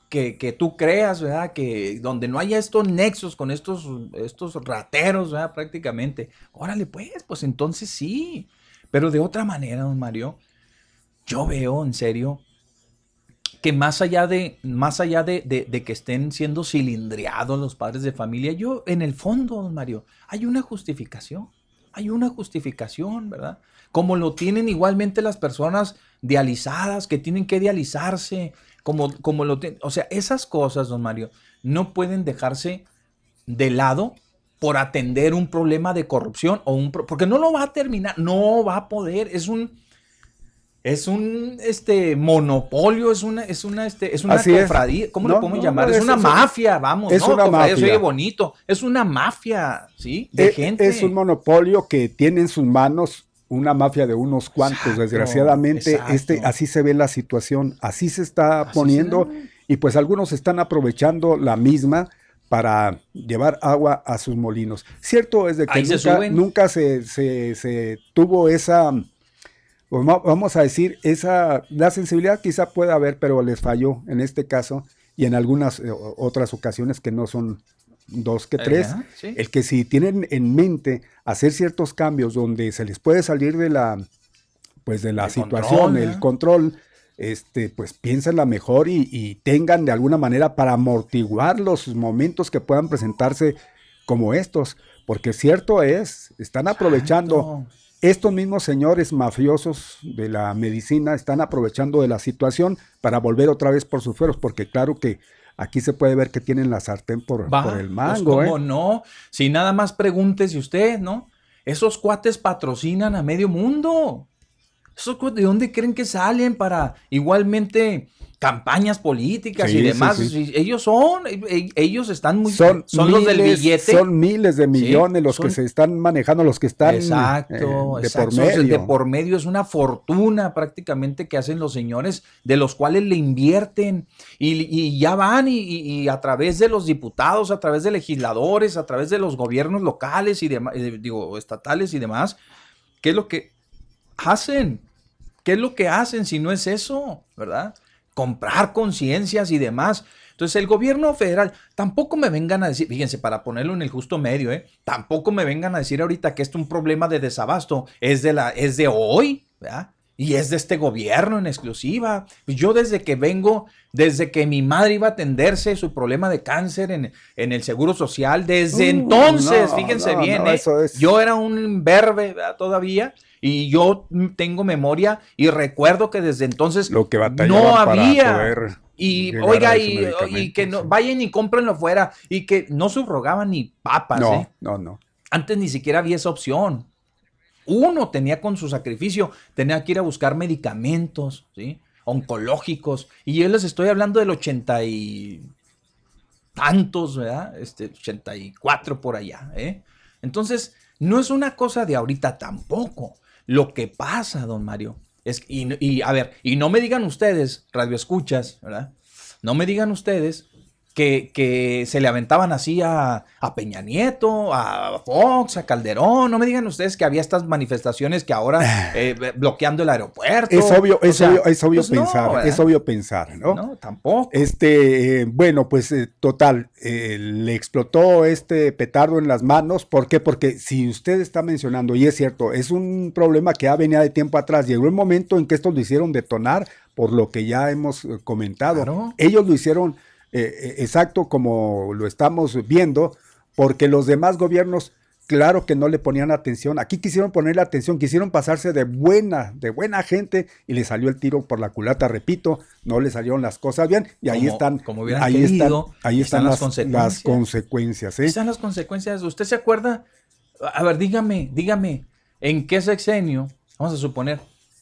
que, que, tú creas, ¿verdad? Que donde no haya estos nexos con estos, estos rateros, ¿verdad? Prácticamente. Órale, pues, pues entonces sí. Pero de otra manera, don Mario, yo veo en serio que más allá de, más allá de, que estén siendo cilindriados los padres de familia, yo en el fondo, don Mario, hay una justificación. Hay una justificación, ¿verdad? Como lo tienen igualmente las personas dializadas, que tienen que dializarse, como, como lo O sea, esas cosas, don Mario, no pueden dejarse de lado por atender un problema de corrupción o un... Porque no lo va a terminar, no va a poder, es un es un este monopolio, es una, es una, este, es una cofradía, ¿cómo lo podemos llamar? Es, una mafia, vamos, es Una mafia. Eso oye bonito. Es una mafia, ¿sí? De es, gente. Es un monopolio que tiene en sus manos una mafia de unos cuantos. Desgraciadamente, este, así se ve la situación, así se está poniendo, y pues algunos están aprovechando la misma para llevar agua a sus molinos. Cierto es de que nunca, nunca se, se, se tuvo esa vamos a decir, esa, la sensibilidad quizá pueda haber, pero les falló en este caso y en algunas eh, otras ocasiones que no son dos que tres, el que si tienen en mente hacer ciertos cambios donde se les puede salir de la, pues de la situación, el control, este, pues piénsenla mejor y, tengan de alguna manera para amortiguar los momentos que puedan presentarse como estos, porque cierto es, están aprovechando estos mismos señores mafiosos de la medicina están aprovechando de la situación para volver otra vez por sus fueros, porque claro que aquí se puede ver que tienen la sartén por, por el pues, mango. ¿Cómo ¿eh? no? Si nada más pregúntese usted, ¿no? Esos cuates patrocinan a medio mundo. ¿De dónde creen que salen para igualmente campañas políticas y demás. Ellos son, e, ellos están muy, son, los del billete. Son miles de millones los que se están manejando, los que están exacto, eh, de por medio. De por medio es una fortuna prácticamente que hacen los señores, de los cuales le invierten y, ya van y, a través de los diputados, a través de legisladores, a través de los gobiernos locales y demás, eh, digo, estatales y demás, ¿qué es lo que hacen? ¿Qué es lo que hacen si no es eso? ¿Verdad? Comprar conciencias y demás. Entonces el gobierno federal, tampoco me vengan a decir, fíjense, para ponerlo en el justo medio, ¿eh? tampoco me vengan a decir ahorita que esto es un problema de desabasto, es de, la, es de hoy, ¿verdad? Y es de este gobierno en exclusiva. Yo desde que vengo, desde que mi madre iba a atenderse su problema de cáncer en, en el Seguro Social, desde uh, entonces, fíjense bien, ¿eh? yo era un verbe todavía y yo tengo memoria y recuerdo que desde entonces Lo que no había. y oiga, y, que no, vayan y cómprenlo fuera. Y que no subrogaban ni papas. No, ¿eh? no, no. Antes ni siquiera había esa opción. Uno tenía con su sacrificio, tenía que ir a buscar medicamentos, ¿sí? Oncológicos. Y yo les estoy hablando del ochenta y tantos, ¿verdad? Este, 84 por allá, ¿eh? Entonces, no es una cosa de ahorita tampoco. Lo que pasa, don Mario, es, y, y a ver, y no me digan ustedes, radio escuchas, ¿verdad? No me digan ustedes que, se le aventaban así a, Peña Nieto, a Fox, a Calderón. No me digan ustedes que había estas manifestaciones que ahora eh, bloqueando el aeropuerto. Es obvio, es obvio, es obvio pues pensar, es obvio pensar, ¿no? No, tampoco. Este, eh, bueno, pues eh, total, le explotó este petardo en las manos. ¿Por qué? Porque si usted está mencionando, y es cierto, es un problema que ha venido de tiempo atrás. Llegó el momento en que estos lo hicieron detonar por lo que ya hemos comentado. Ellos lo hicieron eh, eh, exacto como lo estamos viendo, porque los demás gobiernos, claro que no le ponían atención. Aquí quisieron ponerle atención, quisieron pasarse de buena, de buena gente y le salió el tiro por la culata, repito, no le salieron las cosas bien y ahí están, ahí están, ahí están, las, consecuencias. ¿eh? Están las consecuencias. ¿Usted se acuerda? A ver, dígame, dígame, ¿en qué sexenio? Vamos a suponer,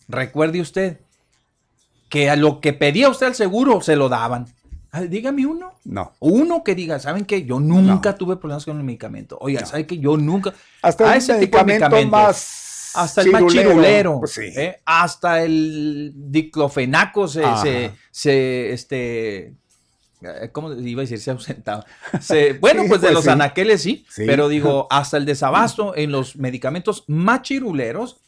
recuerde usted que a lo que pedía usted al seguro se lo daban dígame uno. No. Uno que diga, ¿saben qué? Yo nunca tuve problemas con el medicamento. Oiga, ¿saben qué? Yo nunca. Hasta ese medicamento más. Hasta el más chirulero. Pues ¿eh? Hasta el diclofenaco se, se, se, este, eh, ¿cómo iba a decir? Se ausentaba. Se, bueno, Sí, pues de pues los sí. anaqueles sí, Sí. pero digo, hasta el desabasto en los medicamentos machiruleros,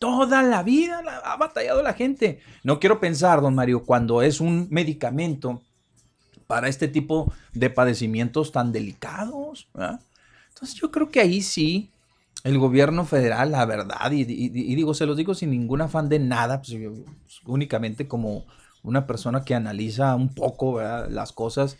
toda la vida la- ha batallado la gente. No quiero pensar, don Mario, cuando es un medicamento para este tipo de padecimientos tan delicados. ¿verdad? Entonces yo creo que ahí sí el gobierno federal, la verdad, y, y- y digo, se los digo sin ningún afán de nada, pues, yo- pues, únicamente como una persona que analiza un poco ¿verdad? las cosas,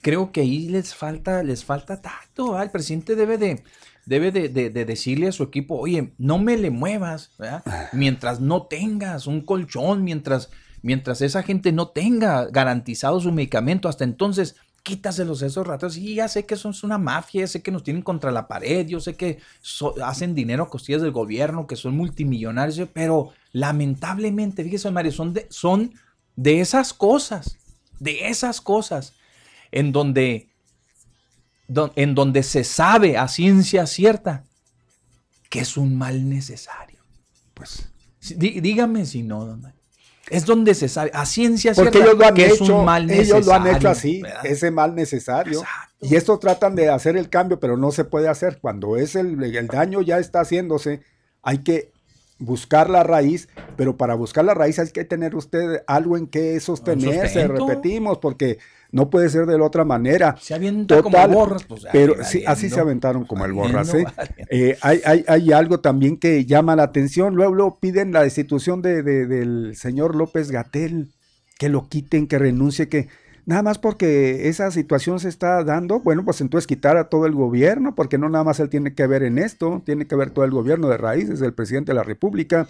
creo que ahí les falta, les falta tacto. ¿verdad? El presidente debe de, debe de, de- de decirle a su equipo, oye, no me le muevas, ¿verdad? mientras no tengas un colchón, mientras, mientras esa gente no tenga garantizado su medicamento, hasta entonces quítaselos esos ratos. Y ya sé que son una mafia, ya sé que nos tienen contra la pared, yo sé que hacen dinero a costillas del gobierno, que son multimillonarios, pero lamentablemente, fíjese, Mario, son de, son de esas cosas, de esas cosas, en donde, don- en donde se sabe a ciencia cierta que es un mal necesario. Pues, dígame si no, don Mario. Es donde se sabe, a ciencia porque cierta, ellos lo han que es hecho, un mal ellos lo han hecho necesario, así, ¿verdad? ese mal necesario. Exacto. Y esto tratan de hacer el cambio, pero no se puede hacer. Cuando es el, el daño ya está haciéndose, hay que buscar la raíz, pero para buscar la raíz hay que tener usted algo en que sostenerse, repetimos, porque no puede ser de la otra manera. Se avienta Total, como borras, pues, pero sí, así se aventaron como el borras. ¿eh? Eh, hay, hay- hay algo también que llama la atención. Luego, luego piden la destitución de, de- del señor López Gatel, que lo quiten, que renuncie, que nada más porque esa situación se está dando, bueno, pues entonces quitar a todo el gobierno, porque no nada más él tiene que ver en esto, tiene que ver todo el gobierno de raíz, desde el presidente de la República.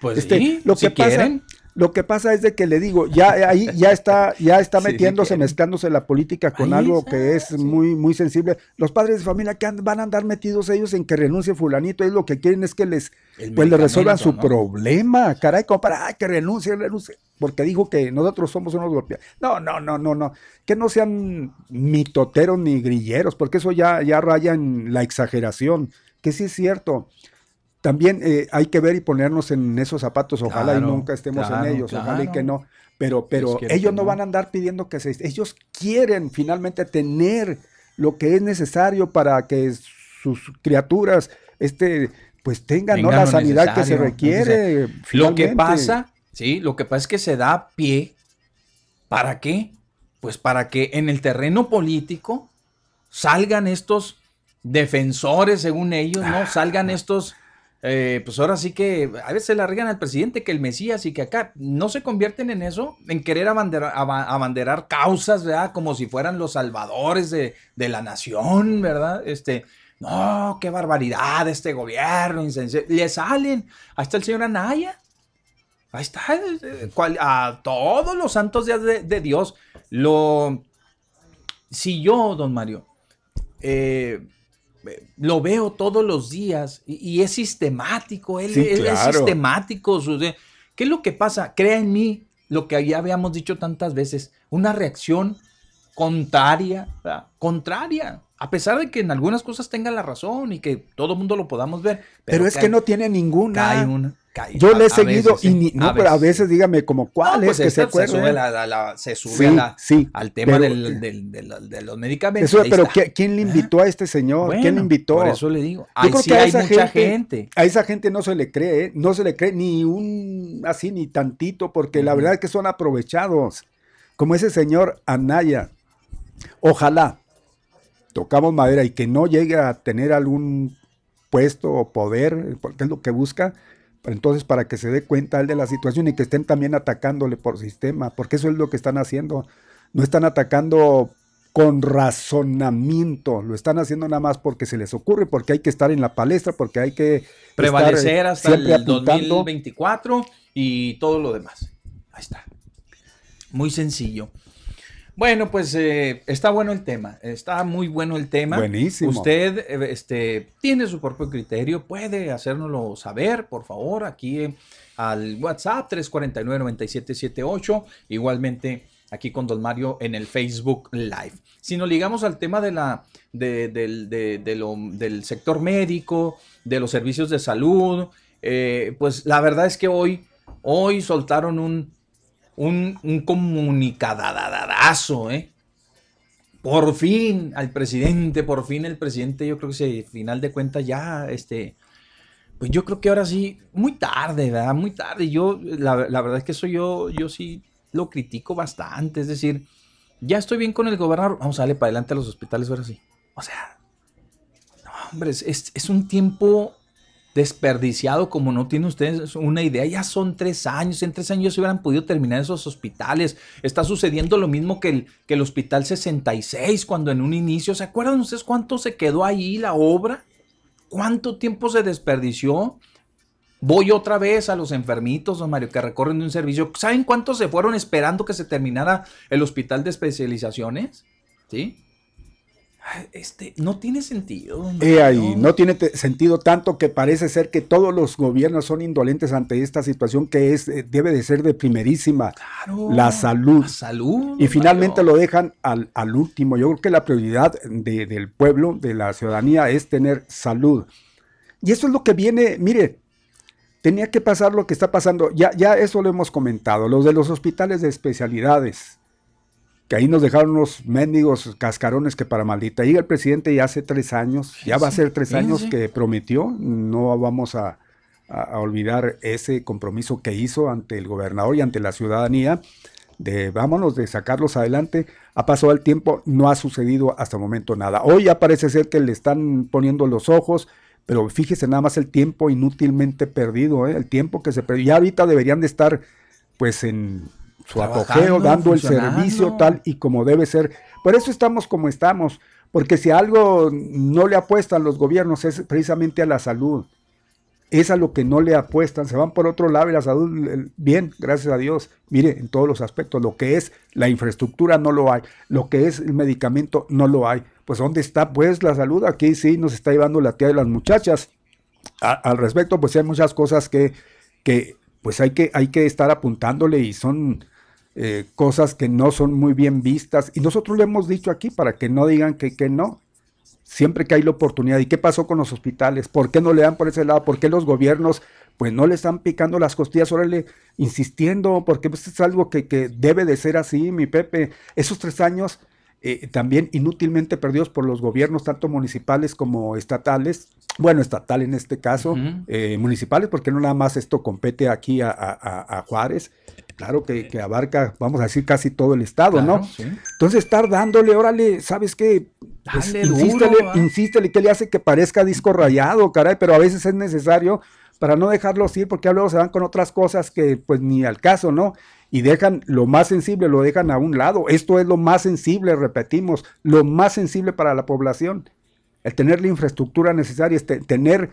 Pues Este, sí, lo si que pasa, quieren. Lo que pasa es de que le digo, ya ahí ya está, ya está Sí, sí metiéndose, quieren. mezclándose la política con Ahí algo está, que es sí. muy, muy sensible. Los padres de familia que van a andar metidos ellos en que renuncie fulanito, ellos lo que quieren es que les, El pues le resuelvan su ¿no? problema, caray, como para, ay, que renuncie, renuncie, porque dijo que nosotros somos unos golpeados. No, no, no, no, no, que no sean mitoteros ni grilleros, porque eso ya, ya raya en la exageración, que sí es cierto. También eh, hay que ver y ponernos en esos zapatos, ojalá Claro, y nunca estemos claro, en ellos, ojalá y que no. Pero, pero ellos no no. van a andar pidiendo que se... Ellos quieren finalmente tener lo que es necesario para que sus criaturas este, pues tengan ¿no? La sanidad que se requiere. Lo que pasa, sí, lo que pasa es que se da pie. ¿Para qué? Pues para que en el terreno político salgan estos defensores, según ellos, Ah. ¿no? Salgan estos, eh, pues ahora sí que a veces le arriesgan al presidente que el Mesías y que acá no se convierten en eso, en querer abanderar, aba- abanderar causas, ¿verdad? Como si fueran los salvadores de, la nación, ¿verdad? Este, no, qué barbaridad este gobierno. Le salen. Ahí está el señor Anaya. Ahí está. eh, cual- a todos los santos días de, de Dios. Lo. Si yo, don Mario, eh, lo veo todos los días y, y es sistemático. Él, Sí, él es sistemático. ¿Qué es lo que pasa? Crea en mí lo que ya habíamos dicho tantas veces. Una reacción contraria, ¿verdad? contraria. A pesar de que en algunas cosas tenga la razón y que todo el mundo lo podamos ver. Pero, es cae- que no tiene ninguna. cae una. Yo le he seguido veces, y sí, ni, no, pero a veces dígame como cuál No, es pues que se acuerda. sube, la- la- la- se sube Sí, a la- sí, al tema pero- del- del- de, los medicamentos. Eso, pero está. ¿qui- ¿quién le invitó a este señor? ¿Quién le invitó? Por eso le digo. Yo creo sí que a hay esa mucha gente, gente. a esa gente no se le cree, ¿eh? no se le cree ni un así ni tantito, porque la verdad es que son aprovechados, como ese señor Anaya. Ojalá tocamos madera y que no llegue a tener algún puesto o poder, porque es lo que busca, entonces para que se dé cuenta él de la situación y que estén también atacándole por sistema, porque eso es lo que están haciendo. No están atacando con razonamiento, lo están haciendo nada más porque se les ocurre, porque hay que estar en la palestra, porque hay que Prevalecer estar, eh, hasta siempre el apuntando. 2024 y todo lo demás. Ahí está. Muy sencillo. Bueno, pues eh, está bueno el tema. Está muy bueno el tema. Buenísimo. Usted eh, este, tiene su propio criterio. Puede hacérnoslo saber, por favor, aquí eh, al WhatsApp 349-9778. Igualmente aquí con Don Mario en el Facebook Live. Si nos ligamos al tema de la, de- del, de- de lo- del sector médico, de los servicios de salud, eh, pues la verdad es que hoy, hoy soltaron un, un, un comunicadadazo, ¿eh? por fin al presidente, por fin el presidente, yo creo que se, final de cuentas ya, este, pues yo creo que ahora sí, muy tarde, ¿verdad? Muy tarde. Yo, la, la verdad es que eso yo, yo sí lo critico bastante, es decir, ya estoy bien con el gobernador, vamos a darle para adelante a los hospitales ahora sí. O sea, no, hombre, es, es un tiempo desperdiciado como no tienen ustedes una idea. Ya son tres años, en tres años se hubieran podido terminar esos hospitales. Está sucediendo lo mismo que el, que el Hospital 66 cuando en un inicio, ¿se acuerdan ustedes cuánto se quedó ahí la obra? ¿Cuánto tiempo se desperdició? Voy otra vez a los enfermitos, don Mario, que recorren de un servicio. ¿Saben cuántos se fueron esperando que se terminara el hospital de especializaciones? ¿Sí? Este, no tiene sentido. He ahí, no tiene sentido tanto que parece ser que todos los gobiernos son indolentes ante esta situación que es eh, debe de ser de primerísima la salud. La salud. Y finalmente lo dejan al, al, último. Yo creo que la prioridad de, del pueblo, de la ciudadanía, es tener salud. Y eso es lo que viene, mire, tenía que pasar lo que está pasando. Ya, ya eso lo hemos comentado. Los de los hospitales de especialidades que ahí nos dejaron unos mendigos cascarones que para maldita. Llega el presidente ya hace tres años, ya va a ser tres años que prometió, no vamos a, olvidar ese compromiso que hizo ante el gobernador y ante la ciudadanía de vámonos, de sacarlos adelante. Ha pasado el tiempo, no ha sucedido hasta el momento nada. Hoy ya parece ser que le están poniendo los ojos, pero fíjese nada más el tiempo inútilmente perdido, ¿eh? el tiempo que se perdió. Ya ahorita deberían de estar pues en su apogeo, dando el servicio tal y como debe ser. Por eso estamos como estamos, porque si algo no le apuestan los gobiernos es precisamente a la salud. Es a lo que no le apuestan, se van por otro lado y la salud, bien, gracias a Dios. Mire, en todos los aspectos, lo que es la infraestructura no lo hay, lo que es el medicamento no lo hay. Pues ¿dónde está pues la salud? Aquí sí nos está llevando la tía de las muchachas. al respecto, pues hay muchas cosas que, que pues hay que, hay que estar apuntándole y son eh, cosas que no son muy bien vistas. Y nosotros le hemos dicho aquí para que no digan que, que no. Siempre que hay la oportunidad. ¿Y qué pasó con los hospitales? ¿Por qué no le dan por ese lado? ¿Por qué los gobiernos pues no le están picando las costillas? Órale, insistiendo, porque pues, es algo que, que debe de ser así, mi Pepe. Esos tres años eh, también inútilmente perdidos por los gobiernos, tanto municipales como estatales, bueno, estatal en este caso, eh, municipales, porque no nada más esto compete aquí a, Juárez, claro que, abarca, vamos a decir, casi todo el estado, ¿no? Entonces estar dándole, órale, ¿sabes qué? Pues, insístele, insístele, que le hace que parezca disco rayado, caray, pero a veces es necesario para no dejarlos ir, porque luego se van con otras cosas que pues ni al caso, ¿no? Y dejan lo más sensible, lo dejan a un lado. Esto es lo más sensible, repetimos, lo más sensible para la población. El tener la infraestructura necesaria, este, tener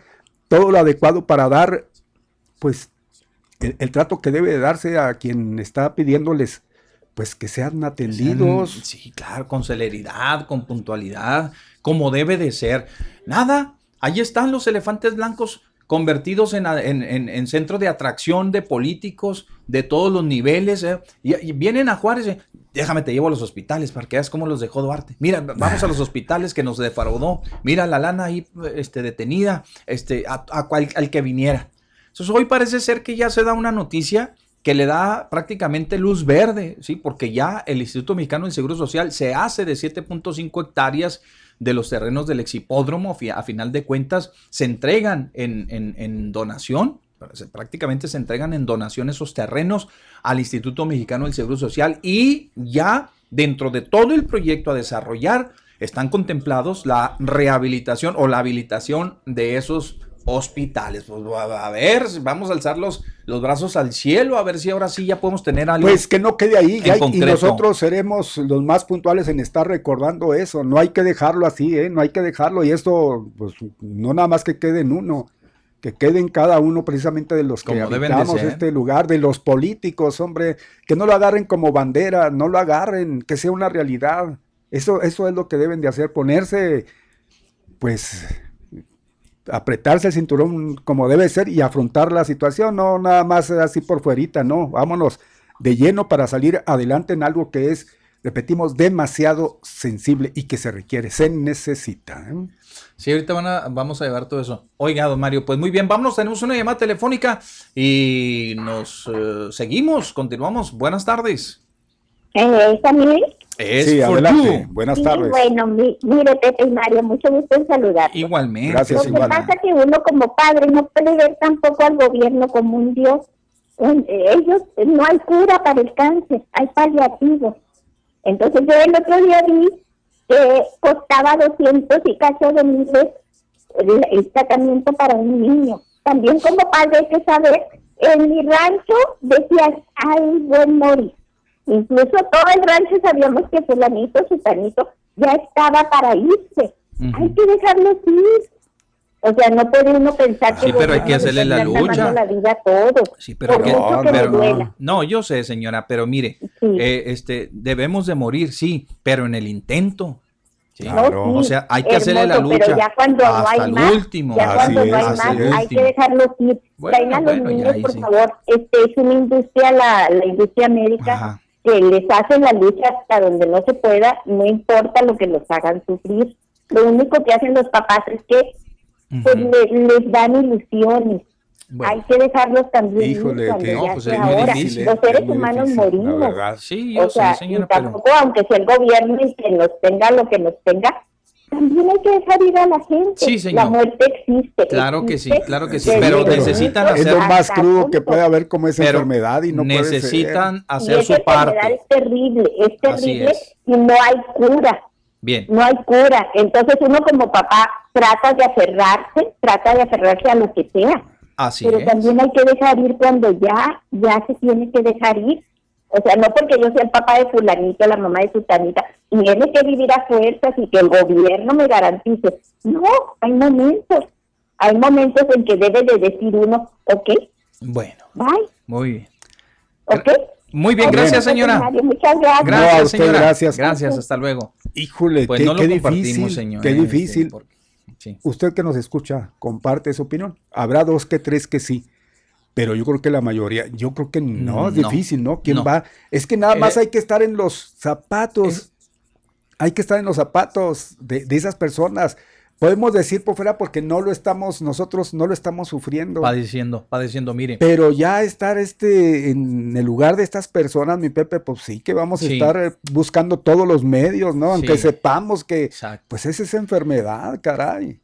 todo lo adecuado para dar, pues, el, trato que debe darse a quien está pidiéndoles, pues, que sean atendidos. Sí, claro, con celeridad, con puntualidad, como debe de ser. Nada, ahí están los elefantes blancos convertidos en, en, centro de atracción de políticos de todos los niveles. ¿eh? Y, vienen a Juárez, eh, déjame te llevo a los hospitales para que veas cómo los dejó Duarte. Mira, vamos a los hospitales que nos defraudó. Mira la lana ahí este, detenida, este, a, al que viniera. Entonces hoy parece ser que ya se da una noticia que le da prácticamente luz verde, ¿sí? porque ya el Instituto Mexicano del Seguro Social se hace de 7.5 hectáreas de los terrenos del exhipódromo, a final de cuentas, se entregan en, donación, prácticamente se entregan en donación esos terrenos al Instituto Mexicano del Seguro Social y ya dentro de todo el proyecto a desarrollar están contemplados la rehabilitación o la habilitación de esos hospitales. Pues a ver, vamos a alzar los, brazos al cielo, a ver si ahora sí ya podemos tener algo. Pues que no quede ahí, y nosotros seremos los más puntuales en estar recordando eso. No hay que dejarlo así, ¿eh? no hay que dejarlo, y esto, pues no nada más que quede en uno, que quede en cada uno precisamente de los que habitamos este lugar, de los políticos, hombre, que no lo agarren como bandera, no lo agarren, que sea una realidad. Eso, eso es lo que deben de hacer, ponerse, pues apretarse el cinturón como debe ser y afrontar la situación, no nada más así por fuerita, no, vámonos de lleno para salir adelante en algo que es, repetimos, demasiado sensible y que se requiere, se necesita. ¿eh? Sí, ahorita vamos a llevar todo eso. Oiga, don Mario, pues muy bien, vámonos, tenemos una llamada telefónica y nos eh, seguimos, continuamos. Buenas tardes. ¿Es Es sí, adelante. you. Buenas Sí, tardes. bueno, mi- mire, Pepe y Mario, mucho gusto en saludar. Igualmente. Gracias, Lo que pasa es que uno como padre no puede ver tampoco al gobierno como un dios. Ellos, no hay cura para el cáncer, hay paliativos. Entonces yo el otro día vi que costaba 200 y cacho de miles el, el tratamiento para un niño. También como padre hay que saber, en mi rancho decían, ay, buen morir. Incluso todo el rancho sabíamos que fulanito, sutanito, ya estaba para irse. Hay que dejarlos ir. O sea, no puede uno pensar que... Sí, pero hay que hacerle le la lucha. la vida a todos. Sí, pero que- que pero-. No, yo sé, señora, pero mire, Sí. eh, este, debemos de morir, sí, pero en el intento. ¿sí? Claro. No, O sea, hay que hacerle la lucha Pero ya cuando no hay el más, último. ya cuando no hay más, hay que dejarlos ir. Bueno, los bueno, ya niños, por sí. favor. Este es una industria, la, la industria médica, Ajá. Que les hace la lucha hasta donde no se pueda, no importa lo que los hagan sufrir. Lo único que hacen los papás es que pues, le- les dan ilusiones. Bueno. Hay que dejarlos también ir Híjole, cuando que ya No, pues sea es muy ahora. difícil, Los es seres muy humanos difícil, morimos. Sí, yo o sea, sé, y pero tampoco, aunque sea el gobierno y que nos tenga lo que nos tenga, también hay que dejar ir a la gente. Sí, señor. La muerte existe. Claro que sí, claro que sí, pero necesitan inicio Es lo hacer- más crudo que puede haber como esa pero enfermedad y no puede ser. necesitan Y hacer esa su enfermedad parte. es terrible, es Así terrible es. y no hay cura, Bien, no hay cura. Entonces uno como papá trata de aferrarse, trata de aferrarse a lo que sea. así pero es. también hay que dejar ir cuando ya, ya se tiene que dejar ir. O sea, no porque yo sea el papá de fulanito, la mamá de sutanita, tiene que vivir a fuerzas y que el gobierno me garantice. No, hay momentos, hay momentos en que debe de decir uno, ok, Bueno, bye, muy bien. ok. Muy bien, gracias, señora. Muchas gracias. Gracias, No, a usted, señora. gracias. Gracias, hasta luego. Híjole, Pues qué, no lo qué difícil, señor. qué este, difícil. porque- sí. Usted que nos escucha, comparte su opinión. Habrá dos que tres que sí. Pero yo creo que la mayoría, yo creo que no, es No, difícil, ¿no? ¿Quién no. va? Es que nada más Eh, hay que estar en los zapatos. es- hay que estar en los zapatos de, de esas personas. Podemos decir por fuera porque no lo estamos, nosotros no lo estamos sufriendo. Padeciendo, padeciendo, mire. Pero ya estar este en el lugar de estas personas, mi Pepe, pues sí que vamos a Sí. estar eh, buscando todos los medios, ¿no? Aunque Sí. sepamos que Exacto. pues es esa enfermedad, caray.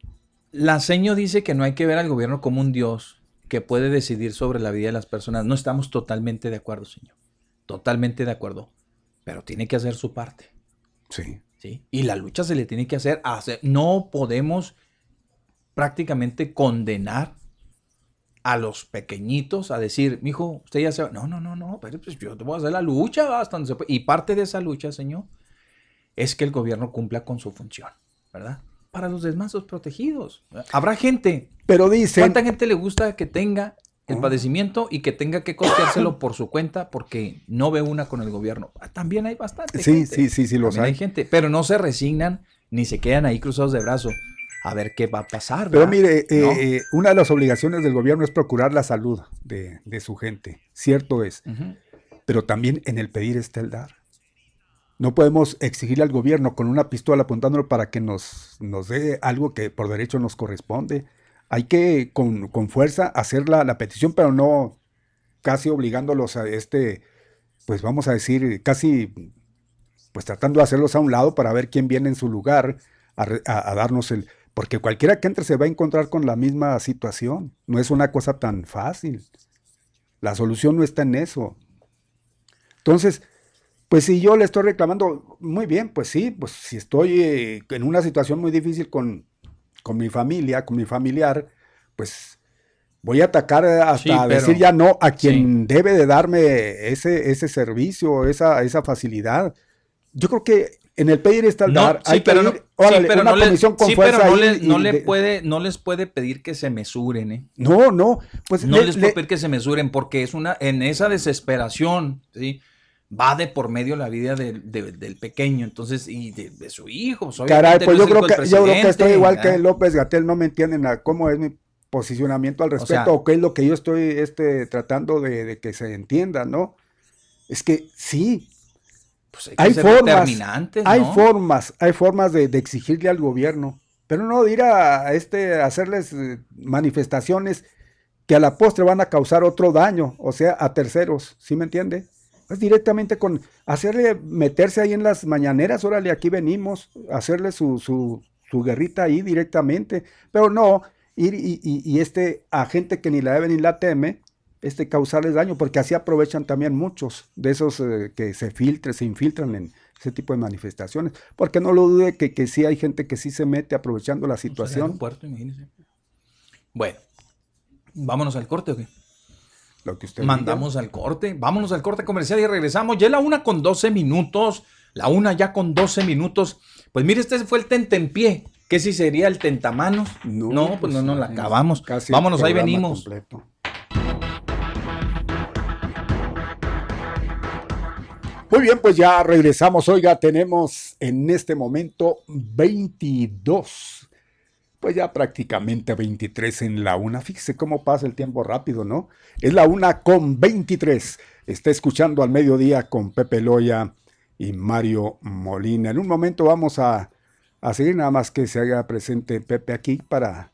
La seño dice que no hay que ver al gobierno como un dios que puede decidir sobre la vida de las personas. No estamos totalmente de acuerdo, señor. Totalmente de acuerdo. Pero tiene que hacer su parte. Sí. ¿sí? Y la lucha se le tiene que hacer. hacer- No podemos prácticamente condenar a los pequeñitos a decir, mijo, usted ya se va. No, no, no, no, pero pues yo te voy a hacer la lucha hasta donde se puede". Y parte de esa lucha, señor, es que el gobierno cumpla con su función, ¿verdad? Para los demás protegidos. Habrá gente. Pero dicen, ¿Cuánta gente le gusta que tenga el Ah. padecimiento y que tenga que costeárselo por su cuenta porque no ve una con el gobierno? Ah, También hay bastante. Sí, gente. sí, sí, sí, los También hay hay. gente, pero no se resignan ni se quedan ahí cruzados de brazo a ver qué va a pasar. pero ¿verdad? mire, eh, ¿No? eh, una de las obligaciones del gobierno es procurar la salud de, de su gente. Cierto es. Pero también en el pedir está el dar. No podemos exigirle al gobierno con una pistola apuntándolo para que nos, nos dé algo que por derecho nos corresponde. Hay que con, con fuerza hacer la, la petición, pero no casi obligándolos a este, pues vamos a decir, casi pues tratando de hacerlos a un lado para ver quién viene en su lugar a, a darnos el... Porque cualquiera que entre se va a encontrar con la misma situación. No es una cosa tan fácil. La solución no está en eso. Entonces, pues si yo le estoy reclamando, muy bien, pues sí, pues si estoy eh, en una situación muy difícil con, con mi familia, con mi familiar, pues voy a atacar eh, hasta Sí, pero- decir ya no a quien debe de darme ese, ese servicio, esa, esa facilidad. Yo creo que en el pedir está el No, dar. sí, Hay que pero no- ir, órale, pero una no le- comisión con sí, pero no le- no le de- puede, no les puede pedir que se mesuren, ¿eh? No, no, pues No le- les le- puede pedir que se mesuren porque es una, en esa desesperación, ¿sí? Va de por medio la vida del, de- del pequeño, entonces, y de, de su hijo. pues, Caray, pues yo creo que yo creo que estoy igual ¿verdad? que López Gatel, no me entienden a cómo es mi posicionamiento al respecto, sea- o qué es lo que yo estoy este, tratando de, de que se entienda, ¿no? Es que sí, Pues hay que hay ser formas, hay formas, hay formas de, de exigirle al gobierno, pero no de ir a, a este, a hacerles eh, manifestaciones que a la postre van a causar otro daño, o sea, a terceros, ¿sí me entiende? Es directamente con hacerle, meterse ahí en las mañaneras, órale, aquí venimos, hacerle su, su, su guerrita ahí directamente, pero no ir y, y, este agente que ni la debe ni la teme, este causarles daño, porque así aprovechan también muchos de esos eh, que se filtren, se infiltran en ese tipo de manifestaciones, porque no lo dude que, que sí hay gente que sí se mete aprovechando la situación. Puerto, bueno, vámonos al corte o qué? Lo que usted Mandamos al corte, vámonos al corte comercial y regresamos. Ya la una con 12 minutos, la una ya con 12 minutos. Pues mire, este fue el tentempié. ¿Qué si sería el tentamanos? No, pues, pues no, no la acabamos. Vámonos, ahí venimos. Muy bien, pues ya regresamos. Oiga, tenemos en este momento 22 pues ya prácticamente 23 en la una. Fíjese cómo pasa el tiempo rápido, ¿no? Es la una con 23. Está escuchando al mediodía con Pepe Loya y Mario Molina. En un momento vamos a, seguir, nada más que se haga presente Pepe aquí para,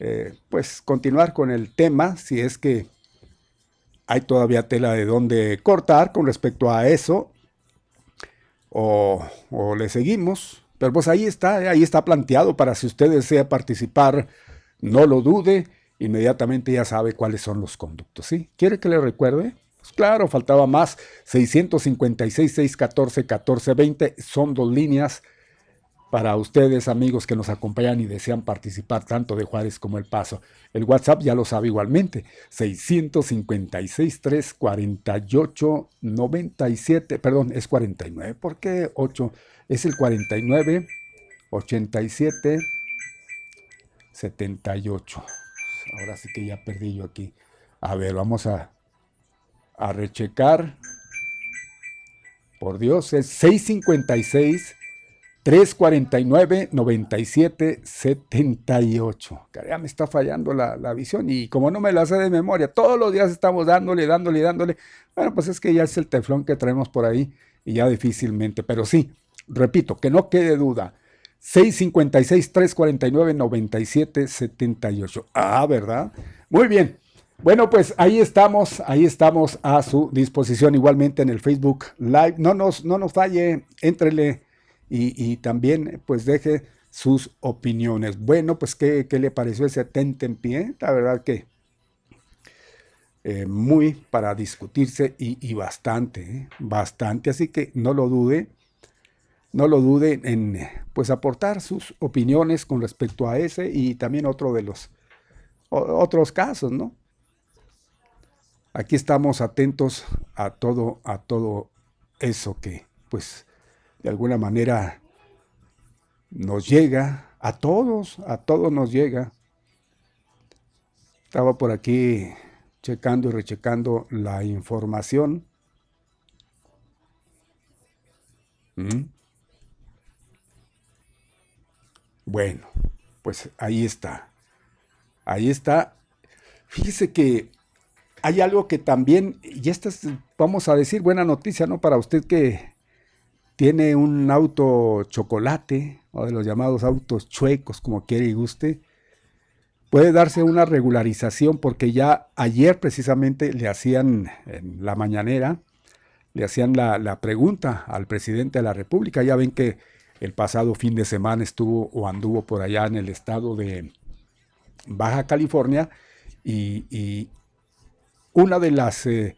eh, pues, continuar con el tema, si es que hay todavía tela de dónde cortar con respecto a eso, o, o le seguimos. Pero pues ahí está, ahí está planteado para si usted desea participar, no lo dude, inmediatamente ya sabe cuáles son los conductos, ¿sí? ¿Quiere que le recuerde? Pues claro, faltaba más, 656, 614, 1420, son dos líneas para ustedes, amigos que nos acompañan y desean participar tanto de Juárez como El Paso. El WhatsApp ya lo sabe igualmente, 656 348 97, perdón, es 49, ¿por qué 8? Es el 49 87 78. Ahora sí que ya perdí yo aquí. A ver, vamos a, a rechecar. Por Dios, es 656 349 97 78. Ya me está fallando la, la, visión y como no me la sé de memoria, todos los días estamos dándole, dándole, dándole. Bueno, pues es que ya es el teflón que traemos por ahí y ya difícilmente, pero sí, Repito, que no quede duda. 656-349-9778. Ah, ¿verdad? Muy bien. Bueno, pues ahí estamos, ahí estamos a su disposición igualmente en el Facebook Live. No nos, no nos falle, entrele y, también pues deje sus opiniones. Bueno, pues ¿qué, le pareció ese tente en pie? La verdad que eh, muy para discutirse y, bastante, ¿eh? bastante. Así que no lo dude no lo dude en pues aportar sus opiniones con respecto a ese y también otro de los otros casos, ¿no? Aquí estamos atentos a todo a todo eso que pues de alguna manera nos llega a todos, a todos nos llega. Estaba por aquí checando y rechecando la información. ¿Mm? Bueno, pues ahí está. Ahí está. Fíjese que hay algo que también, y esta es, vamos a decir, buena noticia, ¿no? Para usted que tiene un auto chocolate, o de los llamados autos chuecos, como quiere y guste, puede darse una regularización porque ya ayer precisamente le hacían en la mañanera, le hacían la, la pregunta al presidente de la República. Ya ven que el pasado fin de semana estuvo o anduvo por allá en el estado de Baja California y, una de las, eh,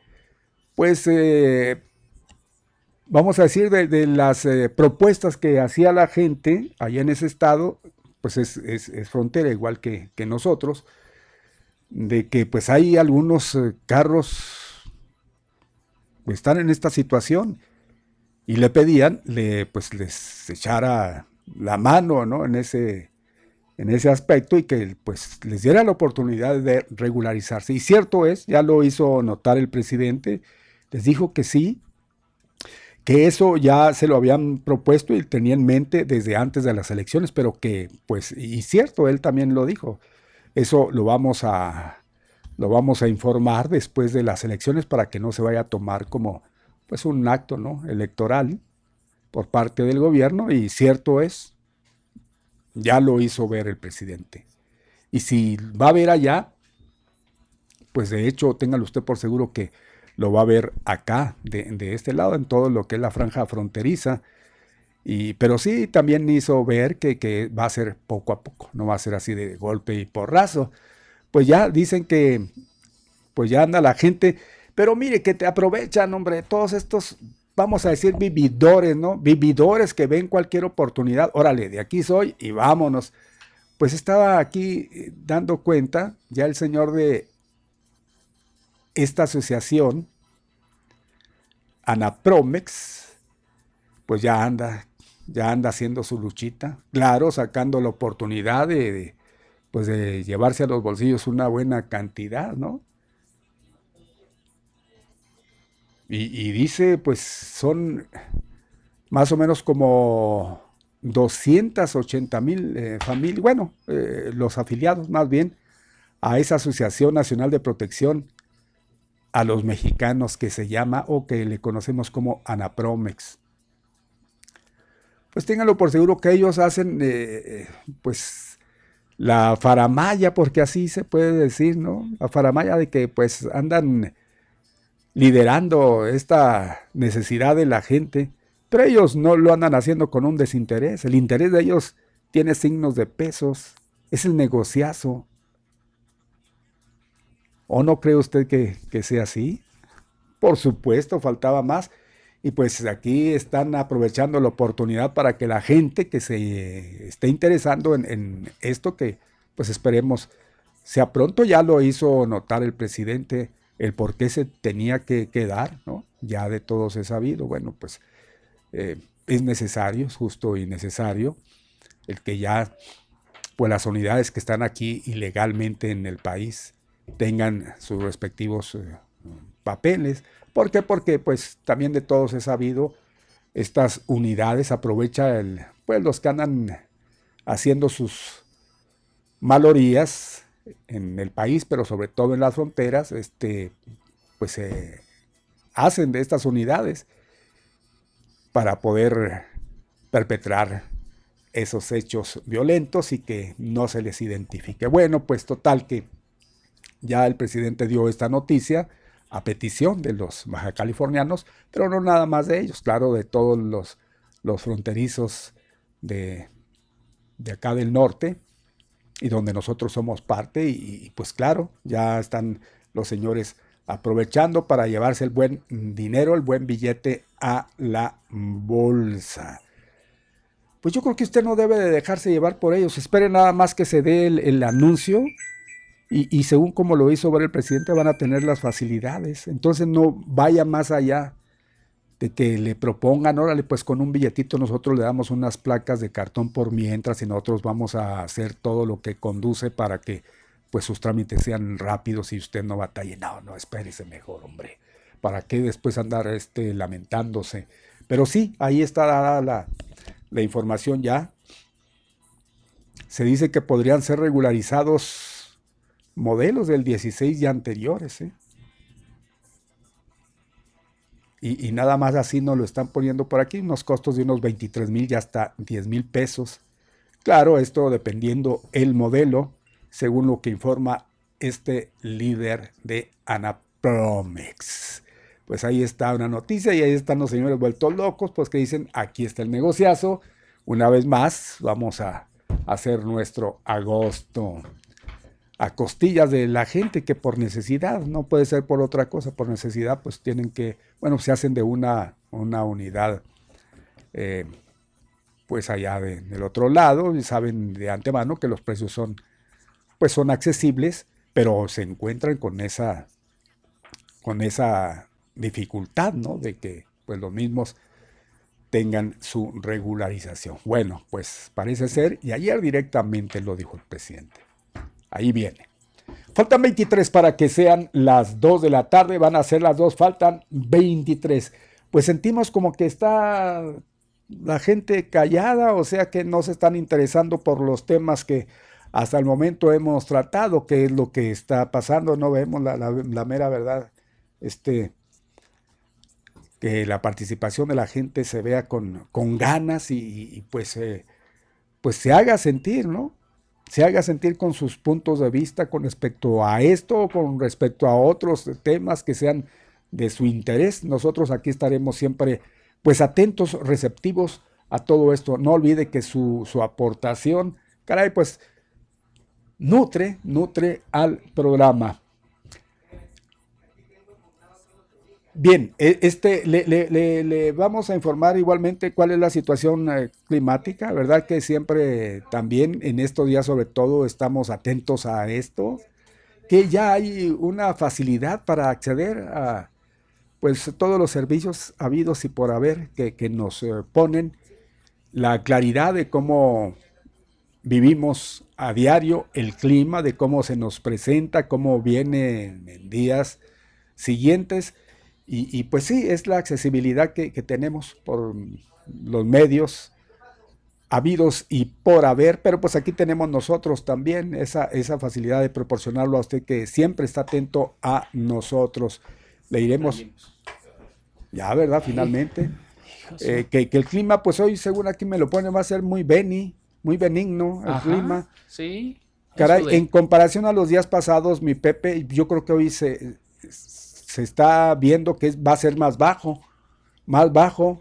pues, eh, vamos a decir, de, las eh, propuestas que hacía la gente allá en ese estado, pues es, frontera igual que, que, nosotros, de que pues hay algunos carros que están en esta situación y le pedían, le, pues les echara la mano, ¿no? En ese, en ese aspecto y que pues les diera la oportunidad de regularizarse. Y cierto es, ya lo hizo notar el presidente, les dijo que sí, que eso ya se lo habían propuesto y tenía en mente desde antes de las elecciones, pero que pues, y cierto, él también lo dijo, eso lo vamos a, lo vamos a informar después de las elecciones para que no se vaya a tomar como pues un acto ¿no? electoral por parte del gobierno y cierto es, ya lo hizo ver el presidente. Y si va a ver allá, pues de hecho, téngalo usted por seguro que lo va a ver acá, de, este lado, en todo lo que es la franja fronteriza. Y, pero sí, también hizo ver que, que, va a ser poco a poco, no va a ser así de golpe y porrazo. Pues ya dicen que, pues ya anda la gente, pero mire que te aprovechan, hombre, todos estos, vamos a decir, vividores, ¿no? Vividores que ven cualquier oportunidad, órale, de aquí soy y vámonos. Pues estaba aquí eh, dando cuenta ya el señor de esta asociación, Anapromex, pues ya anda, ya anda haciendo su luchita, claro, sacando la oportunidad de, pues de llevarse a los bolsillos una buena cantidad, ¿no? Y, dice, pues son más o menos como 280 mil eh, familias, bueno, eh, los afiliados más bien a esa Asociación Nacional de Protección a los mexicanos que se llama o que le conocemos como Anapromex. Pues ténganlo por seguro que ellos hacen eh, pues la faramaya, porque así se puede decir, ¿no? La faramaya de que pues andan liderando esta necesidad de la gente, pero ellos no lo andan haciendo con un desinterés. El interés de ellos tiene signos de pesos, es el negociazo, ¿O no cree usted que, sea así? Por supuesto, faltaba más. Y pues aquí están aprovechando la oportunidad para que la gente que se esté interesando en, esto, que pues esperemos sea pronto, ya lo hizo notar el presidente, el por qué se tenía que quedar, ¿no? Ya de todos he sabido. Bueno, pues eh, es necesario, es justo y necesario, el que ya, pues las unidades que están aquí ilegalmente en el país, tengan sus respectivos eh, papeles. ¿Por qué? Porque pues también de todos he sabido, estas unidades aprovecha el, pues los que andan haciendo sus malorías en el país, pero sobre todo en las fronteras, este, pues se hacen de estas unidades para poder perpetrar esos hechos violentos y que no se les identifique. Bueno, pues total que ya el presidente dio esta noticia a petición de los baja californianos, pero no nada más de ellos, claro, de todos los, los fronterizos de, de acá del norte y donde nosotros somos parte y, pues claro, ya están los señores aprovechando para llevarse el buen dinero, el buen billete a la bolsa. Pues yo creo que usted no debe de dejarse llevar por ellos. Espere nada más que se dé el anuncio y, según como lo hizo ver el presidente, van a tener las facilidades. Entonces no vaya más allá de que le propongan, órale, pues con un billetito nosotros le damos unas placas de cartón por mientras y nosotros vamos a hacer todo lo que conduce para que pues sus trámites sean rápidos y usted no batalle. No, no, espérese mejor, hombre. ¿Para qué después andar este, lamentándose? Pero sí, ahí está la, la información ya. Se dice que podrían ser regularizados modelos del 16 y anteriores. ¿eh? Y, nada más así nos lo están poniendo por aquí, unos costos de unos 23 mil y hasta 10 mil pesos. Claro, esto dependiendo el modelo, según lo que informa este líder de Anapromex. Pues ahí está una noticia y ahí están los señores vueltos locos, pues que dicen, aquí está el negociazo, una vez más vamos a hacer nuestro agosto a costillas de la gente que por necesidad, no puede ser por otra cosa, por necesidad pues tienen que, bueno, se hacen de una, una unidad eh, pues allá del otro lado y saben de antemano que los precios son pues son accesibles, pero se encuentran con esa con esa dificultad, ¿no? De que pues los mismos tengan su regularización. Bueno, pues parece ser, y ayer directamente lo dijo el presidente. Ahí viene. Faltan 23 para que sean las 2 de la tarde. Van a ser las 2, faltan 23. Pues sentimos como que está la gente callada, o sea que no se están interesando por los temas que hasta el momento hemos tratado, que es lo que está pasando. No vemos la, mera verdad. Este, que la participación de la gente se vea con, con ganas y, pues, eh, pues se haga sentir, ¿no? Se haga sentir con sus puntos de vista con respecto a esto o con respecto a otros temas que sean de su interés. Nosotros aquí estaremos siempre pues atentos, receptivos a todo esto. No olvide que su, su aportación, caray, pues nutre, nutre al programa. Bien, e, este, le, le, le, vamos a informar igualmente cuál es la situación eh, climática, ¿verdad? Que siempre también en estos días sobre todo estamos atentos a esto, que ya hay una facilidad para acceder a pues todos los servicios habidos y por haber que, que nos eh, ponen la claridad de cómo vivimos a diario el clima, de cómo se nos presenta, cómo viene en días siguientes y, pues sí, es la accesibilidad que, tenemos por los medios habidos y por haber, pero pues aquí tenemos nosotros también esa, esa facilidad de proporcionarlo a usted que siempre está atento a nosotros. Le iremos, ya, ¿verdad? Finalmente. Eh, que, el clima, pues hoy, según aquí me lo pone, va a ser muy beni, muy benigno el clima. Sí. Caray, en comparación a los días pasados, mi Pepe, yo creo que hoy se, se está viendo que va a ser más bajo, más bajo,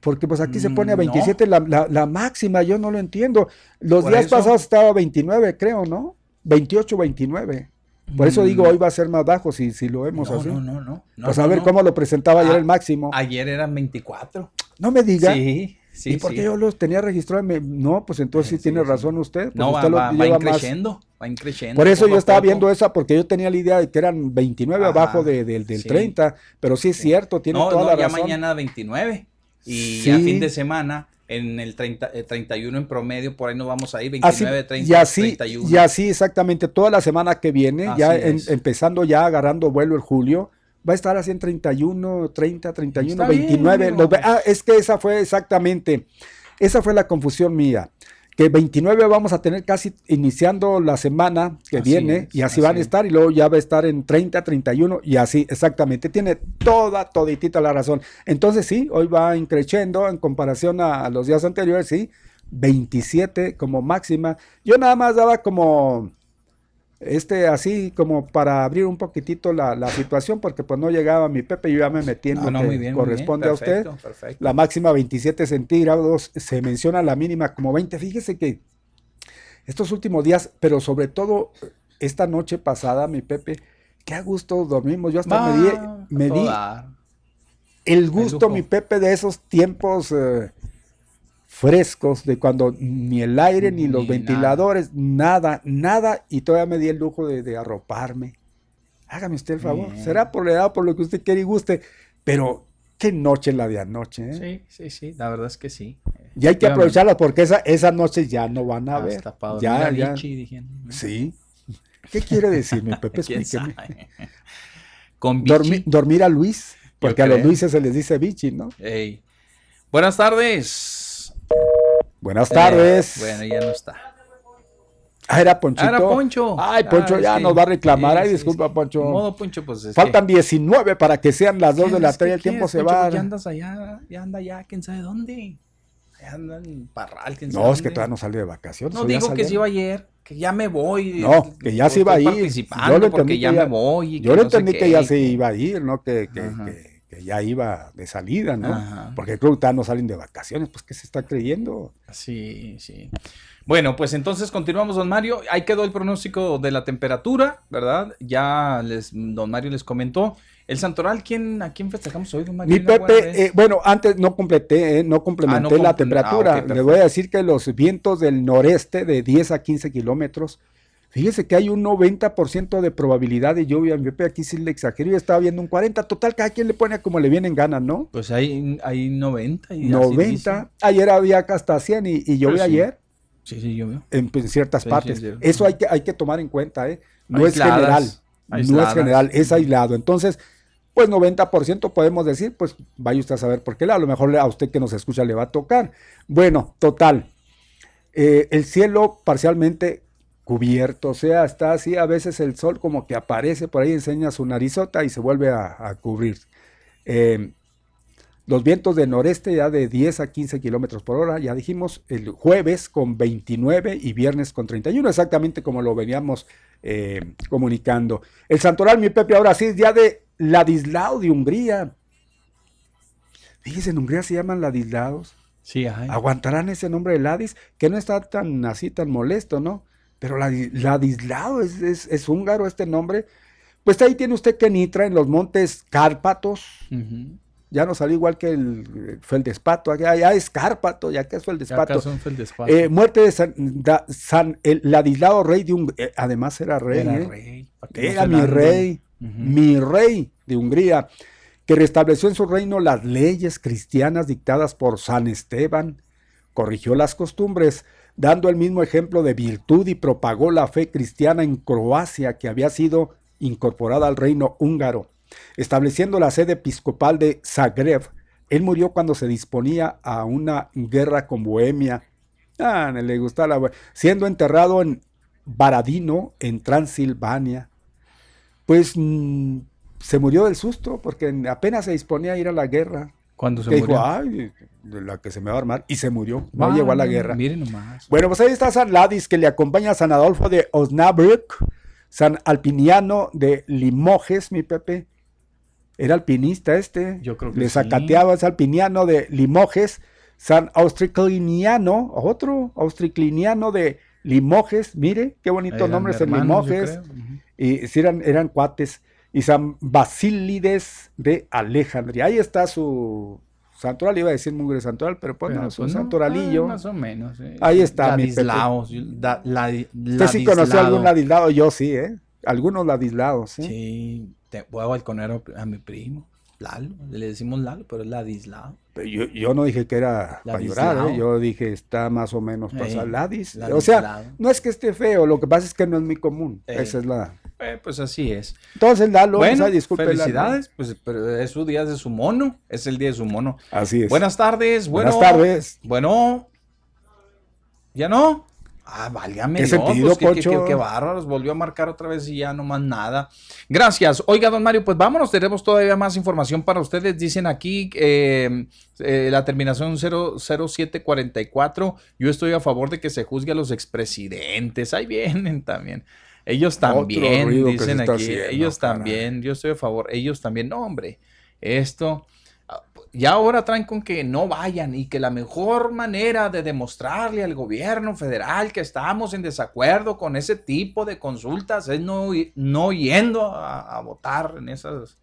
porque pues aquí se pone a 27 mm, la, máxima, yo no lo entiendo. Los días pasados estaba 29, creo, ¿no? 28, 29. Por eso digo, mm. hoy va a ser más bajo si, si lo vemos así. No, no, no. pues a ver cómo lo presentaba ayer ah, el máximo. Ayer eran 24. No me diga. Sí. Sí, ¿Y por qué yo los tenía registrados? No, pues entonces sí, tiene razón usted. no, usted va, va, va creciendo, va. Por eso yo estaba viendo esa, porque yo tenía la idea de que eran 29 abajo de, del 30, pero sí es cierto, tiene toda la razón. ya mañana 29 y ya fin de semana en el 30, 31 eh, en promedio, por ahí nos vamos ahí, 29, 30, y así, 31. Y así exactamente, toda la semana que viene, ya empezando ya agarrando vuelo el julio, va a estar así en 31, 30, 31, 29. ah, es que esa fue exactamente, esa fue la confusión mía. Que 29 vamos a tener casi iniciando la semana que viene y así, van a estar y luego ya va a estar en 30, 31 y así exactamente. Tiene toda, toditita la razón. Entonces sí, hoy va increciendo en comparación a, a los días anteriores, sí. 27 como máxima. Yo nada más daba como este así como para abrir un poquitito la, situación, porque pues no llegaba mi Pepe, yo ya me metí en lo que corresponde a usted. La máxima 27 centígrados, se menciona la mínima como 20. Fíjese que estos últimos días, pero sobre todo esta noche pasada, mi Pepe, qué a gusto dormimos. Yo hasta me di, me di el gusto, mi Pepe, de esos tiempos eh, frescos de cuando ni el aire ni, los ventiladores, nada. nada, y todavía me di el lujo de, arroparme. Hágame usted el favor, será por la edad, por lo que usted quiere y guste, pero qué noche la de anoche. ¿eh? Sí, sí, sí, la verdad es que sí. Y hay que aprovecharla porque esa, esas noches ya no van a ver. Ya, ya. Sí. ¿Qué quiere decir, mi Pepe? Explíqueme. Con dormir a Luis, porque a los Luises se les dice bichi, ¿no? Buenas tardes. Buenas tardes. bueno, ya no está. Ah, era Ponchito. era Poncho. Ay, Poncho ya nos va a reclamar. Ay, disculpa, Poncho. modo, Poncho, pues Faltan 19 para que sean las 2 de la tarde. El tiempo se va. Ya andas allá, ya anda allá, quién sabe dónde. Ya anda en Parral, quién sabe. No, es que todavía no sale de vacaciones. No, digo que se iba ayer, que ya me voy. No, que ya se iba a ir. Yo lo entendí ya, me voy. Yo lo entendí que ya se iba a ir, ¿no? que, que que ya iba de salida, ¿no? Porque creo que no salen de vacaciones, pues ¿qué se está creyendo? Sí, sí. Bueno, pues entonces continuamos, don Mario. Ahí quedó el pronóstico de la temperatura, ¿verdad? Ya les, don Mario les comentó. El Santoral, ¿quién, ¿a quién festejamos hoy, don Mario? Mi Pepe, eh, bueno, antes no completé, eh, no complementé ah, la temperatura. Le voy a decir que los vientos del noreste de 10 a 15 kilómetros Fíjese que hay un 90% de probabilidad de lluvia. Aquí sí le exagero. Yo estaba viendo un 40. Total, cada quien le pone como le vienen ganas, ¿no? Pues hay, hay 90. Y 90. Ayer había hasta 100 y, y llovió ayer. Sí, sí, llovió. En, ciertas partes. Eso hay que, hay que tomar en cuenta, ¿eh? No es general. No es general, es aislado. Entonces, pues 90% podemos decir, pues vaya usted a saber por qué. A lo mejor a usted que nos escucha le va a tocar. Bueno, total. Eh, el cielo parcialmente cubierto, o sea, está así, a veces el sol como que aparece por ahí, enseña su narizota y se vuelve a, cubrir. Em, los vientos de noreste ya de 10 a 15 kilómetros por hora, ya dijimos, el jueves con 29 y viernes con 31, exactamente como lo veníamos eh, comunicando. El santoral, mi Pepe, ahora sí es día de Ladislao de Hungría. Fíjese, en Hungría se llaman Ladislaos. Sí, hay. ¿Aguantarán ese nombre de Ladis? Que no está tan así, tan molesto, ¿no? Pero Ladi- Ladislao es, es- es húngaro este nombre. Pues ahí tiene usted Kenitra en los montes Cárpatos. Ya no salió igual que el feldespato. Allá ya es Cárpato, ya que es Ya feldespato. son feldespato. Eh, muerte de San, da- San- el Ladislao, rey de Hungría. además era rey. Era ¿eh? rey. que Era mi rey, mi rey de Hungría, que restableció en su reino las leyes cristianas dictadas por San Esteban, corrigió las costumbres, dando el mismo ejemplo de virtud y propagó la fe cristiana en Croacia, que había sido incorporada al reino húngaro, estableciendo la sede episcopal de Zagreb. Él murió cuando se disponía a una guerra con Bohemia. Ah, le gustaba la... Siendo enterrado en Baradino, en Transilvania pues mm, se murió del susto porque apenas se disponía a ir a la guerra. Cuando se Que murió. dijo, ay, de la que se me va a armar. Y se murió, no Ah, llegó a la guerra. Miren nomás. Bueno, pues ahí está San Ladis, que le acompaña a San Adolfo de Osnabrück, San Alpiniano de Limoges, mi Pepe. Era alpinista este. Yo creo que Le sí. sacateaba ese alpiniano de Limoges. San Austricliniano, otro Austricliniano de Limoges. Mire, qué bonitos Eran nombres en Limoges. Ujú. Y sí eran, eran cuates. Y San Basílides de Alejandría. Ahí está su santoral. Iba a decir mugre santoral, pero pues Pero, no, su pues, no, santoralillo. ah, más o menos. eh. Ahí está, Ladislaos. da- la- Usted sí conoció algún ladislado, yo sí, ¿eh? Algunos ladislados, ¿sí? Sí, te voy a balconer a mi primo. Lalo, le decimos Lalo, pero es Ladislao. Pero Yo, yo no dije que era para llorar, ¿eh? Yo dije está más o menos Ey, pasar ladis. O Ladislao. sea, no es que esté feo, lo que pasa es que no es muy común. Ey. Esa es la. Eh, pues así es. Entonces, Lalo, bueno, o sea, disculpe, Lalo. felicidades, pues pero es su día de su mono, es el día de su mono. Así es. Buenas tardes, bueno. Buenas tardes. Bueno. ¿Ya no? Ah, válgame ¿Qué Dios, sentido, pues, qué- qué- qué- qué bárbaros, volvió a marcar otra vez y ya no más nada. Gracias. Oiga, don Mario, pues vámonos, tenemos todavía más información para ustedes. Dicen aquí eh, eh, la terminación 00744. Yo estoy a favor de que se juzgue a los expresidentes. Ahí vienen también. Ellos también, dicen aquí. haciendo, ellos caray. también. Yo estoy a favor. Ellos también. No, hombre. Esto. Ya ahora traen con que no vayan y que la mejor manera de demostrarle al gobierno federal que estamos en desacuerdo con ese tipo de consultas es no, no yendo a, a votar en esas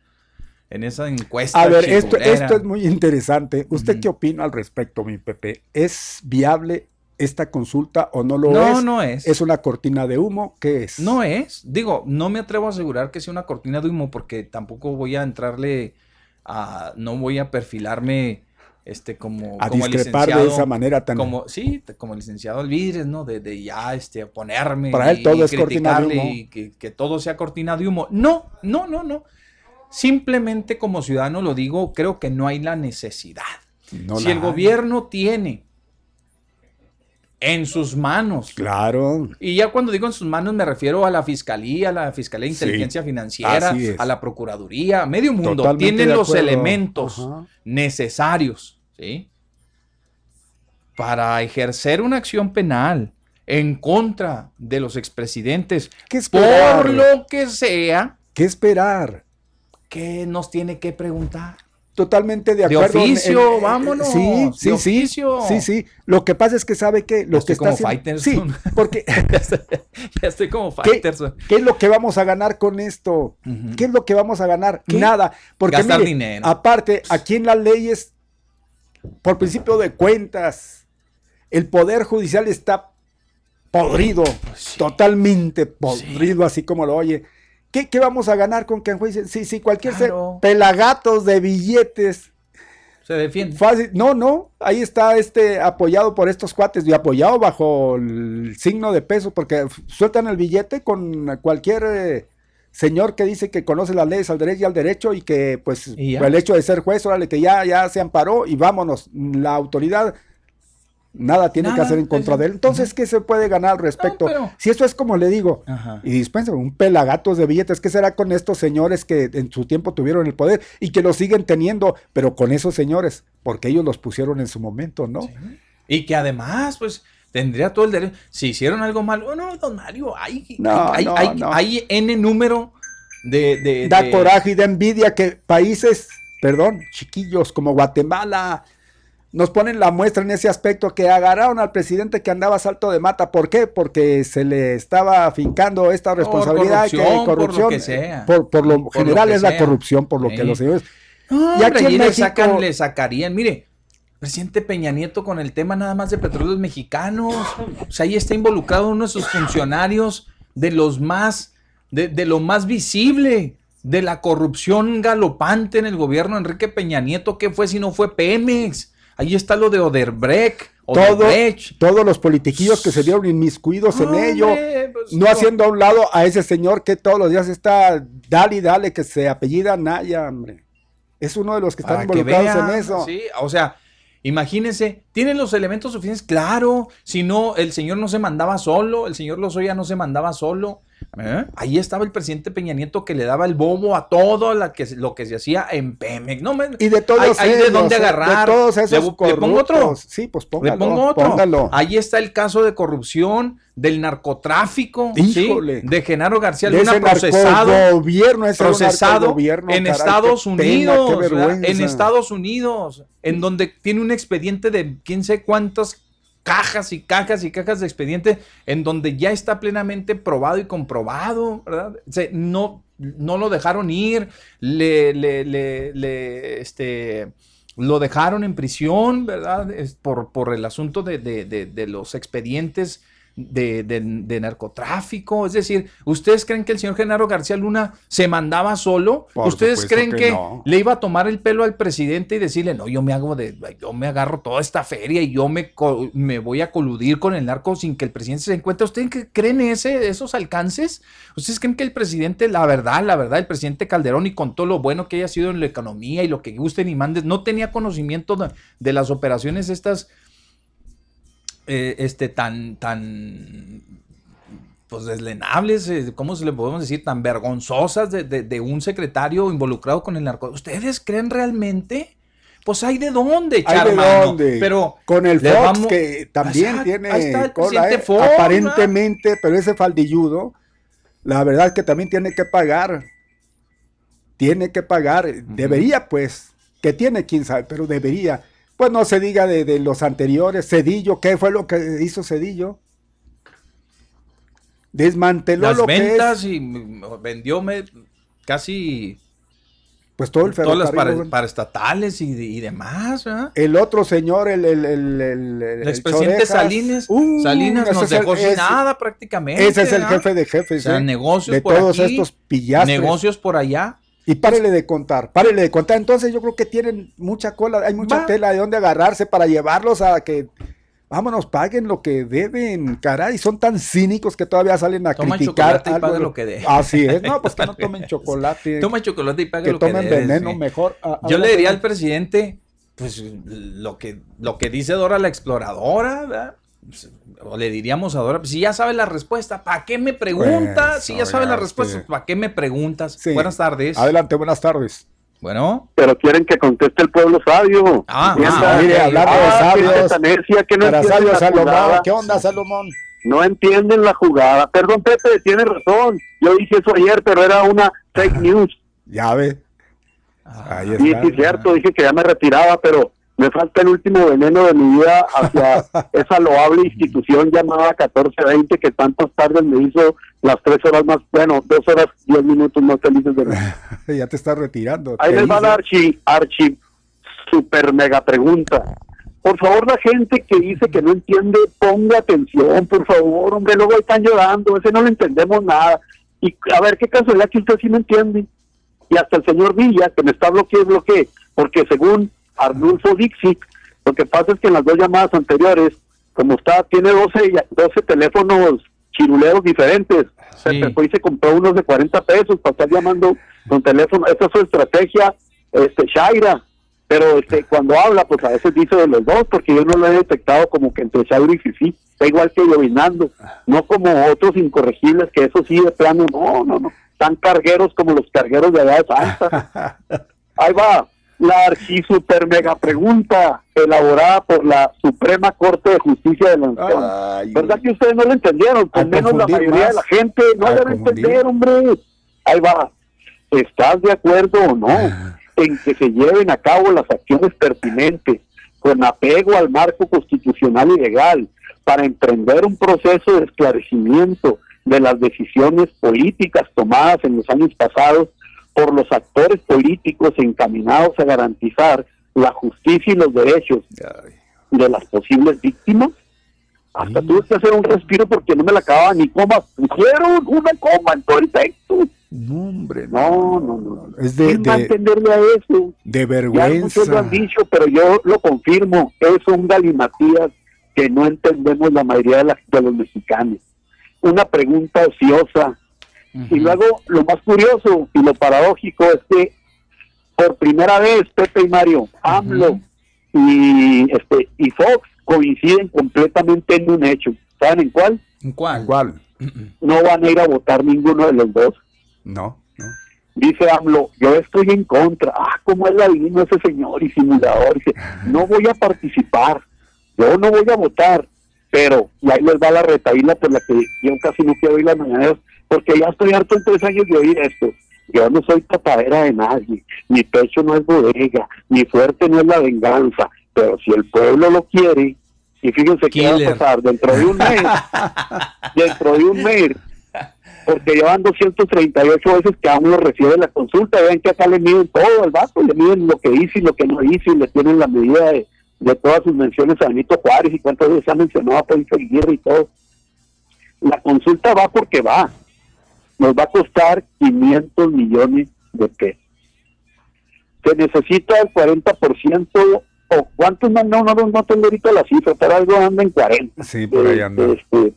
en esa encuesta. A ver, esto, esto es muy interesante. ¿Usted qué opina al respecto, mi Pepe? ¿Es viable esta consulta o no lo no, es? no es. ¿Es una cortina de humo? ¿Qué es? No es. Digo, no me atrevo a asegurar que sea una cortina de humo porque tampoco voy a entrarle a. No voy a perfilarme este como. a como discrepar de licenciado- esa manera tan... Como, sí, como licenciado Alvidres, ¿no? De, de ya este, ponerme Para él y todo es cortina de criticarle humo. y que, que todo sea cortina de humo. No, no, no, no. Simplemente como ciudadano lo digo, creo que no hay la necesidad. No si la el hay. gobierno tiene en sus manos Claro. y ya cuando digo en sus manos me refiero a la Fiscalía, a la Fiscalía de Sí, Inteligencia Financiera, a la Procuraduría, a medio mundo. Totalmente Tienen los elementos Ajá. necesarios, ¿sí? Para ejercer una acción penal en contra de los expresidentes, ¿Qué esperar? por lo que sea, ¿Qué esperar? ¿qué nos tiene que preguntar? Totalmente de De acuerdo. en- oficio, en- vámonos, Sí, de sí, sí. oficio. Sí, sí. Lo que pasa es que sabe que lo estoy que está como haciendo-. Sí, porque ya, estoy, ya estoy como ¿Qué, Faitelson. qué es lo que vamos a ganar con esto? ¿Qué es lo que vamos a ganar? ¿Qué? Nada. Porque Gastar mire, dinero. aparte, aquí en las leyes, por principio de cuentas, el poder judicial está podrido, Pues sí. totalmente podrido, así como lo oye. ¿Qué, qué vamos a ganar con que en juicio? Sí, sí, cualquier Claro. pelagatos de billetes. Se defiende. Fácil. No, no, ahí está este apoyado por estos cuates y apoyado bajo el signo de peso porque sueltan el billete con cualquier eh, señor que dice que conoce las leyes al derecho y al derecho y que pues Y el hecho de ser juez, órale, que ya, ya se amparó y vámonos. La autoridad nada tiene que hacer en contra de él. Entonces, ¿qué se puede ganar al respecto? pero- Si esto es como le digo, Ajá. y dispensa, un pelagatos de billetes. ¿Qué será con estos señores que en su tiempo tuvieron el poder y que lo siguen teniendo, pero con esos señores? Porque ellos los pusieron en su momento, ¿no? Sí. Y que además, pues, tendría todo el derecho. Si hicieron algo malo, no, don Mario, hay, No, hay, no, hay, no. hay N número de... de- Da de- coraje y da envidia que países, perdón, chiquillos como Guatemala, nos ponen la muestra en ese aspecto que agarraron al presidente que andaba salto de mata. ¿Por qué? Porque se le estaba afincando esta responsabilidad. que corrupción, por lo corrupción, que sea. Por, por lo Por general que es la corrupción, por lo Sí. que los señores... No, Y aquí en México- sacan, le sacarían, mire, presidente Peña Nieto con el tema nada más de petróleos mexicanos, o sea, ahí está involucrado uno de sus funcionarios de los más, de, de lo más visible, de la corrupción galopante en el gobierno de Enrique Peña Nieto, ¿qué fue si no fue Pemex? Ahí está lo de Oderbrecht, Todo, todos los politiquillos que se vieron inmiscuidos en Hombre, ello, pues, no haciendo a un lado a ese señor que todos los días está, dale y dale, que se apellida Naya, hombre. Es uno de los que están que involucrados vean, en eso. Sí, o sea, imagínense, tienen los elementos suficientes, claro, si no, el señor no se mandaba solo, el señor Lozoya no se mandaba solo. ¿Eh? Ahí estaba el presidente Peña Nieto que le daba el bobo a todo la que, lo que se hacía en Pemex. No, Y de todos hay, hay de dónde eh, agarrar. De todos esos le, le pongo otro. Sí, pues póngalo. Le pongo otro. póngalo. Ahí está el caso de corrupción, del narcotráfico, de Genaro García Luna procesado un procesado narcogobierno, en caray, Estados pena, Unidos, en Estados Unidos, en donde tiene un expediente de quién sé cuántas cajas y cajas y cajas de expediente, en donde ya está plenamente probado y comprobado, ¿verdad? No, no lo dejaron ir, le, le, le, le, este, lo dejaron en prisión, ¿verdad? Por, por el asunto de- de- de los expedientes de, de- de narcotráfico. Es decir, ¿ustedes creen que el señor Genaro García Luna se mandaba solo? Por ¿Ustedes creen que que, no. le iba a tomar el pelo al presidente y decirle, no, yo me hago de, yo me agarro toda esta feria y yo me, me voy a coludir con el narco sin que el presidente se encuentre? ¿Ustedes creen ese, esos alcances? ¿Ustedes creen que el presidente, la verdad, la verdad, el presidente Calderón y con todo lo bueno que haya sido en la economía y lo que gusten y mandes, no tenía conocimiento de, de las operaciones estas, eh, este, tan, tan, pues deslenables, eh, ¿cómo se le podemos decir? Tan vergonzosas de, de- de un secretario involucrado con el narco. ¿Ustedes creen realmente? Pues hay de dónde Hay echar de mano. dónde. Pero con el Fox vamos- que también tiene ahí está el cola, presidente eh, Fox, ¿verdad? aparentemente, pero ese faldilludo, la verdad es que también tiene que pagar. Tiene que pagar, debería pues, que tiene quién sabe, pero debería. Pues no se diga de, de los anteriores, Cedillo, ¿qué fue lo que hizo Cedillo? Desmanteló las lo que ventas es, y vendió me- casi pues todo el todas las ferrocarril. para, y, y demás, ¿verdad? El otro señor, el, el, el, el- expresidente Salinas, uh, Salinas nos dejó sin nada prácticamente. Ese es el jefe de jefes. O sea, ¿eh? negocios de por todos aquí, estos pillastres. negocios por allá. Y párele de contar, párele de contar. Entonces yo creo que tienen mucha cola, hay mucha Va. tela de dónde agarrarse para llevarlos a que, vámonos, paguen lo que deben, caray. Son tan cínicos que todavía salen a Toman criticar. chocolate y algo paga de- lo que debe. Así es, no, pues que no tomen chocolate, Toma chocolate y paga que lo que tomen veneno sí. mejor. Ah, Yo le diría al presidente, pues lo que, lo que dice Dora la exploradora, ¿verdad? O le diríamos a Dora, pues, si ya sabe la respuesta, ¿para qué me preguntas? Pues, si ya sabe la respuesta, ¿para qué me preguntas? Sí. Buenas tardes. Adelante, buenas tardes. Bueno, pero quieren que conteste el pueblo sabio. Ah, ah, mire, hablando de ah, sabios, necia que no Para entienden sabio la Salomón, jugada. ¿qué onda Salomón? No entienden la jugada. Perdón, Pepe, tiene razón. Yo dije eso ayer, pero era una fake news. Ya ve, Ah, ahí Sí, está. sí, cierto. Dije que ya me retiraba, pero me falta el último veneno de mi vida hacia esa loable institución llamada 1420 que tantas tardes me hizo las tres horas más, bueno, dos horas, diez minutos más felices de mí. ya te estás retirando. Ahí ¿qué les va la archi, archi, super mega pregunta. Por favor, la gente que dice que no entiende, ponga atención, por favor, hombre, luego están llorando, ese no le entendemos nada. Y a ver, qué casualidad que usted sí me entiende. Y hasta el señor Villa, que me está bloqueando, bloqueé, porque según Arnulfo Dixit, lo que pasa es que en las dos llamadas anteriores, como está, tiene 12, ya- 12 teléfonos chiruleros diferentes. Sí. Se fue y se compró unos de 40 pesos para estar llamando con teléfono. Esta es su estrategia, este, Shaira. Pero este, cuando habla, pues a veces dice de los dos, porque yo no lo he detectado como que entre Shaira y Fifi. Está igual que llovinando. No como otros incorregibles, que eso sí de plano, no, no, no. Tan cargueros como los cargueros de de Santa. Ahí va. La archi super mega pregunta elaborada por la Suprema Corte de Justicia de la Nación. Ay, ¿Verdad que ustedes no lo entendieron? A Con menos la mayoría de la gente no A debe confundir. entender, hombre. Ahí va. ¿estás de acuerdo o no en que se lleven a cabo las acciones pertinentes con apego al marco constitucional y legal para emprender un proceso de esclarecimiento de las decisiones políticas tomadas en los años pasados por los actores políticos encaminados a garantizar la justicia y los derechos de las posibles víctimas? Hasta tuve que hacer un respiro porque no me la acababa ni coma. Pusieron una coma en todo el texto. No, hombre, No, no, no. Es de, ¿Quién va a de, entenderle a eso? de Ya vergüenza. muchos lo han dicho, pero yo lo confirmo. Es un galimatías que no entendemos la mayoría de, la- de los mexicanos. Una pregunta ociosa. Y luego, lo más curioso y lo paradójico es que por primera vez Pepe y Mario, AMLO y este y Fox coinciden completamente en un hecho. ¿Saben en cuál? ¿En cuál? Igual. No van a ir a votar ninguno de los dos. No, no. Dice AMLO, yo estoy en contra. Ah, cómo es la divino ese señor y simulador. Dice, no voy a participar. Yo no voy a votar. Pero, y ahí les va la retaíla por la que yo casi no quiero oír las mañaneras, porque ya estoy harto en tres años de oír esto. Yo no soy tapadera de nadie. Mi pecho no es bodega. Mi fuerte no es la venganza. Pero si el pueblo lo quiere, y fíjense qué va a pasar dentro de un mes, dentro de un mes, porque llevan 238 veces que AMLO recibe la consulta, ven que acá le miden todo al vato, le miden lo que hizo y lo que no hizo y le tienen la medida de, de todas sus menciones a Benito Juárez y cuántas veces ha mencionado a Poncho Aguirre y todo. La consulta va porque va, nos va a costar 500 millones de pesos. Se necesita el 40% o cuántos, no, no, no, no tengo ahorita la cifra, pero algo anda en 40 Sí, por ahí eh, anda. este,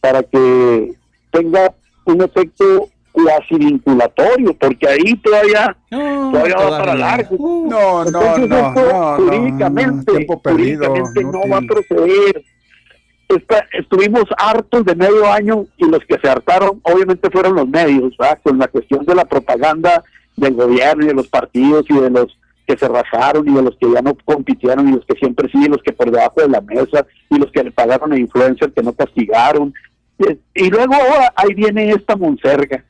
para que tenga un efecto cuasi vinculatorio, porque ahí todavía, No, todavía va para largo. No, no, Entonces, no, esto no, no. jurídicamente, Tiempo perdido. jurídicamente no va a proceder. Esta- estuvimos hartos de medio año y los que se hartaron obviamente fueron los medios, con la cuestión de la propaganda del gobierno y de los partidos y de los que se rajaron y de los que ya no compitieron y los que siempre sí, los que por debajo de la mesa y los que le pagaron a influencers que no castigaron. Y, y luego ahora ahí viene esta monserga,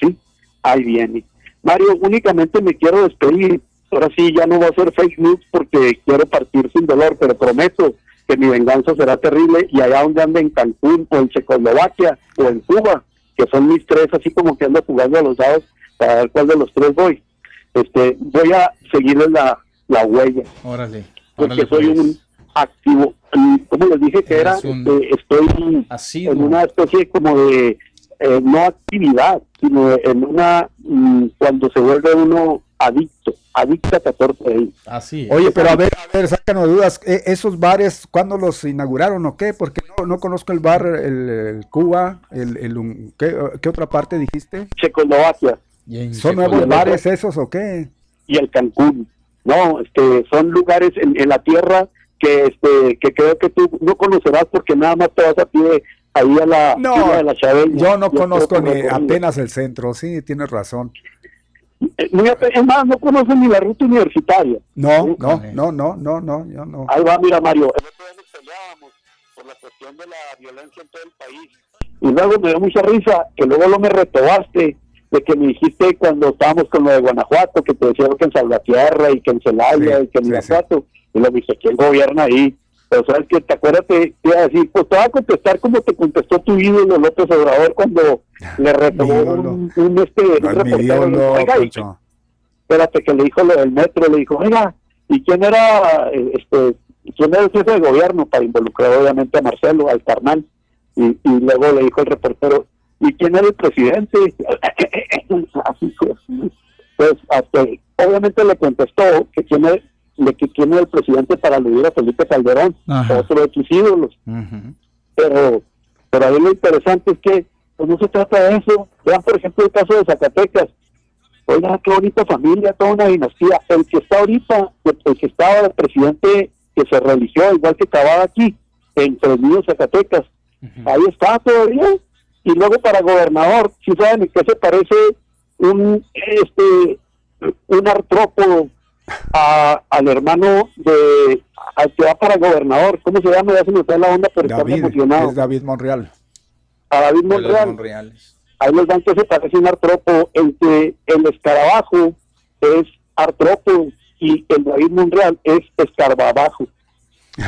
¿sí? Ahí viene. Mario, únicamente me quiero despedir. Ahora sí, ya no va a ser fake news porque quiero partir sin dolor, pero prometo que mi venganza será terrible y allá donde ande en Cancún o en Checoslovaquia o en Cuba, que son mis tres, así como que ando jugando a los dados para ver cuál de los tres voy. Este, voy a seguirles la, la huella Órale. porque órale, soy pues. un activo. y Como les dije que era, un este, estoy asiduo. en una especie como de eh, no actividad, sino en una mm, cuando se vuelve uno adicto, adicta a 14 de ahí. Así es. Oye, pero a ver, a ver, sácanos dudas. ¿E- ¿Esos bares cuándo los inauguraron o qué? Porque no, no conozco el bar, el, el Cuba, el, el un- ¿qué, ¿qué otra parte dijiste? Checoslovaquia ¿Son nuevos bares esos o qué? y el Cancún. No, este, son lugares en, en la tierra que este que creo que tú no conocerás porque nada más te vas a pie ahí a la No, la. Yo no conozco ni apenas el centro, sí, tienes razón. Eh, muy ape- Es más, no conocen ni la ruta universitaria. No, no, no, no, no, no, yo no. Ahí va, mira, Mario. El otro día nos peleábamos por la cuestión de la violencia en todo el país. Y luego me dio mucha risa que luego lo me retobaste de que me dijiste cuando estábamos con lo de Guanajuato, que te decía que en Salvatierra y que en Celaya Sí, y que en sí, Irapuato. Y lo dije, ¿quién gobierna ahí? Pero sabes que te acuerdas que te iba a decir, pues te va a contestar como te contestó tu ídolo López Obrador cuando le ídolo. un, un, este, No un reportero, ídolo, dijo, "Oiga, y- Poncho. espérate que le dijo lo del metro, le dijo, oiga, ¿y quién era eh, este quién era el jefe de gobierno? Para involucrar obviamente a Marcelo, al carnal. Y, y luego le dijo el reportero, ¿y quién era el presidente? Así fue. pues hasta, obviamente le contestó que quién era, de que era el presidente para aludir a Felipe Calderón, Ajá. otro de tus ídolos Ujú. pero pero ahí lo interesante es que pues no se trata de eso. Vean, por ejemplo, el caso de Zacatecas. Oiga, qué bonita familia, toda una dinastía. El que está ahorita, el que estaba el presidente que se religió, igual que estaba aquí, en Fresnillo, Zacatecas, ahí está todavía. Y luego para gobernador, si saben en qué se parece un este un artrópodo a- al hermano de al que va para gobernador, ¿cómo se llama? Ya se me fue la onda, pero está David, emocionado. es David Monreal. A David Monreal. Ahí los bancos se parece un artropo, entre el escarabajo es artropo y el David Monreal es escarbabajo.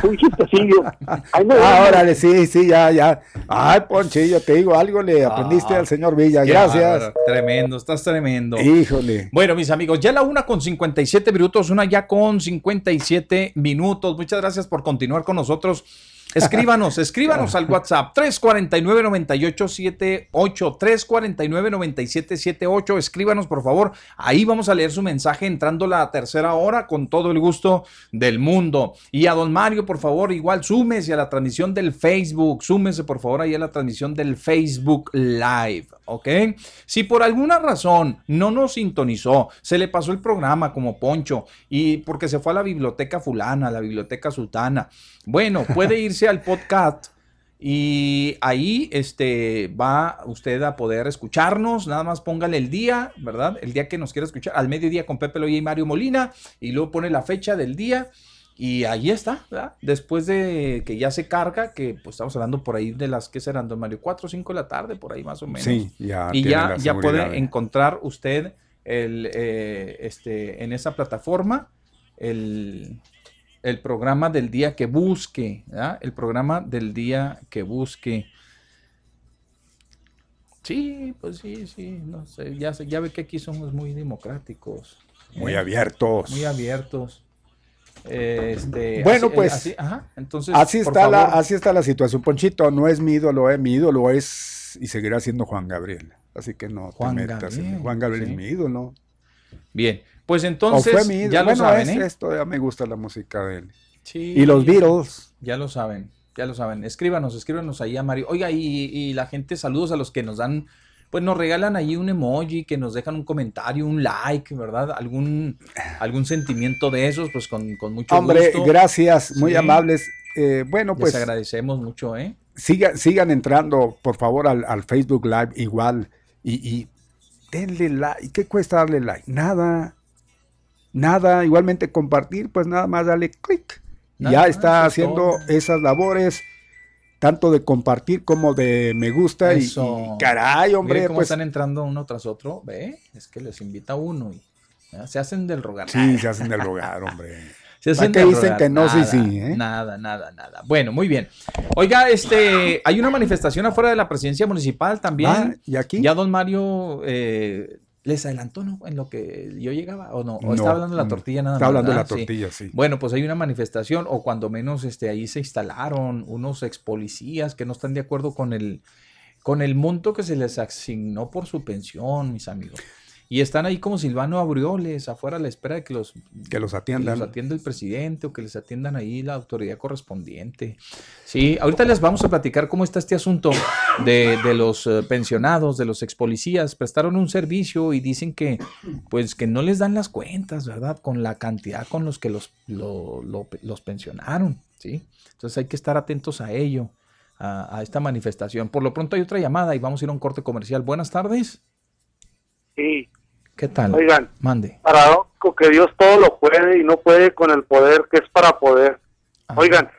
Un chistecillo. Ah, órale, sí, sí, ya, ya. Ay, Ponchillo, te digo algo, le aprendiste Ah, al señor Villa. Gracias. bárbaro, Tremendo, estás tremendo. Híjole. Bueno, mis amigos, ya la una con 57 minutos, una ya con 57 minutos. Muchas gracias por continuar con nosotros. Escríbanos, escríbanos al WhatsApp 349-9878, 349-9778. Escríbanos, por favor. Ahí vamos a leer su mensaje entrando la tercera hora con todo el gusto del mundo. Y a don Mario, por favor, igual súmese a la transmisión del Facebook. Súmese, por favor, ahí a la transmisión del Facebook Live. ¿Ok? Si por alguna razón no nos sintonizó, se le pasó el programa como Poncho y porque se fue a la biblioteca fulana, a la biblioteca sultana. Bueno, puede irse al podcast y ahí este, va usted a poder escucharnos. Nada más póngale el día, ¿verdad? El día que nos quiera escuchar, al mediodía con Pepe Loya y Mario Molina, y luego pone la fecha del día. Y ahí está, ¿verdad? Después de que ya se carga, que pues estamos hablando por ahí de las que serán, don Mario, 4 o 5 de la tarde, por ahí más o menos. Sí, ya. y ya, ya puede encontrar usted el, eh, este, en esa plataforma el, el programa del día que busque, ¿verdad? El programa del día que busque. Sí, pues sí, sí, no sé, ya, ya ve que aquí somos muy democráticos. Muy ¿eh? abiertos. Muy abiertos. Este, Bueno, así- pues, así, ajá, entonces, Así está, la, así está la situación, Ponchito. No es mi ídolo, eh, mi ídolo es y seguirá siendo Juan Gabriel. Así que no Juan te metas. en- Gabriel, Juan Gabriel sí. es mi ídolo. Bien, pues o entonces, fue ya lo saben, es ¿eh? esto, ya me gusta la música de él. Sí, Y los Beatles. Ya lo saben, ya lo saben. Escríbanos, escríbanos ahí a Mario. Oiga, y, y la gente, saludos a los que nos dan, pues nos regalan ahí un emoji, que nos dejan un comentario, un like, ¿verdad? Algún, algún sentimiento de esos, pues con, con mucho Hombre, gusto. gracias, muy Sí. amables. Eh, bueno, Les pues agradecemos mucho, ¿eh? sigan, sigan entrando, por favor, al, al Facebook Live igual. Y, y denle like. ¿Qué cuesta darle like? Nada. Nada. Igualmente compartir, pues nada más dale clic. Y ya está es haciendo todo. esas labores, tanto de compartir como de me gusta. Y, caray, hombre, Miren cómo pues están entrando uno tras otro, ¿ve? Es que les invita uno y ¿verdad? se hacen del rogar. sí, se hacen del rogar, hombre. Se ¿Para hacen qué del dicen rogar. que no, sí, Nada, sí, eh? Nada, nada, nada. Bueno, muy bien. Oiga, este, hay una manifestación afuera de la presidencia municipal también. Ah, ¿Y aquí? Ya don Mario eh, les adelantó, ¿no? En lo que yo llegaba, o no, o No, está hablando de la no. tortilla nada más. hablando de la ¿verdad? Sí. tortilla, sí. Bueno, pues hay una manifestación, o cuando menos este, ahí se instalaron unos ex policías que no están de acuerdo con el, con el monto que se les asignó por su pensión, mis amigos. Y están ahí como Silvano Abrioles, afuera a la espera de que los, Que los que atiendan. los atienda el presidente o que les atiendan ahí la autoridad correspondiente. Sí, ahorita les vamos a platicar cómo está este asunto de, de los eh, pensionados, de los ex policías. Prestaron un servicio y dicen que, pues, que no les dan las cuentas, ¿verdad? Con la cantidad con los que los, lo- lo- los pensionaron, ¿sí? Entonces hay que estar atentos a ello, a, a esta manifestación. Por lo pronto hay otra llamada y vamos a ir a un corte comercial. Buenas tardes. Sí, ¿Qué tal? oigan, Mande. paradójico que Dios todo lo puede y no puede con el poder que es para poder. Ajá. Oigan,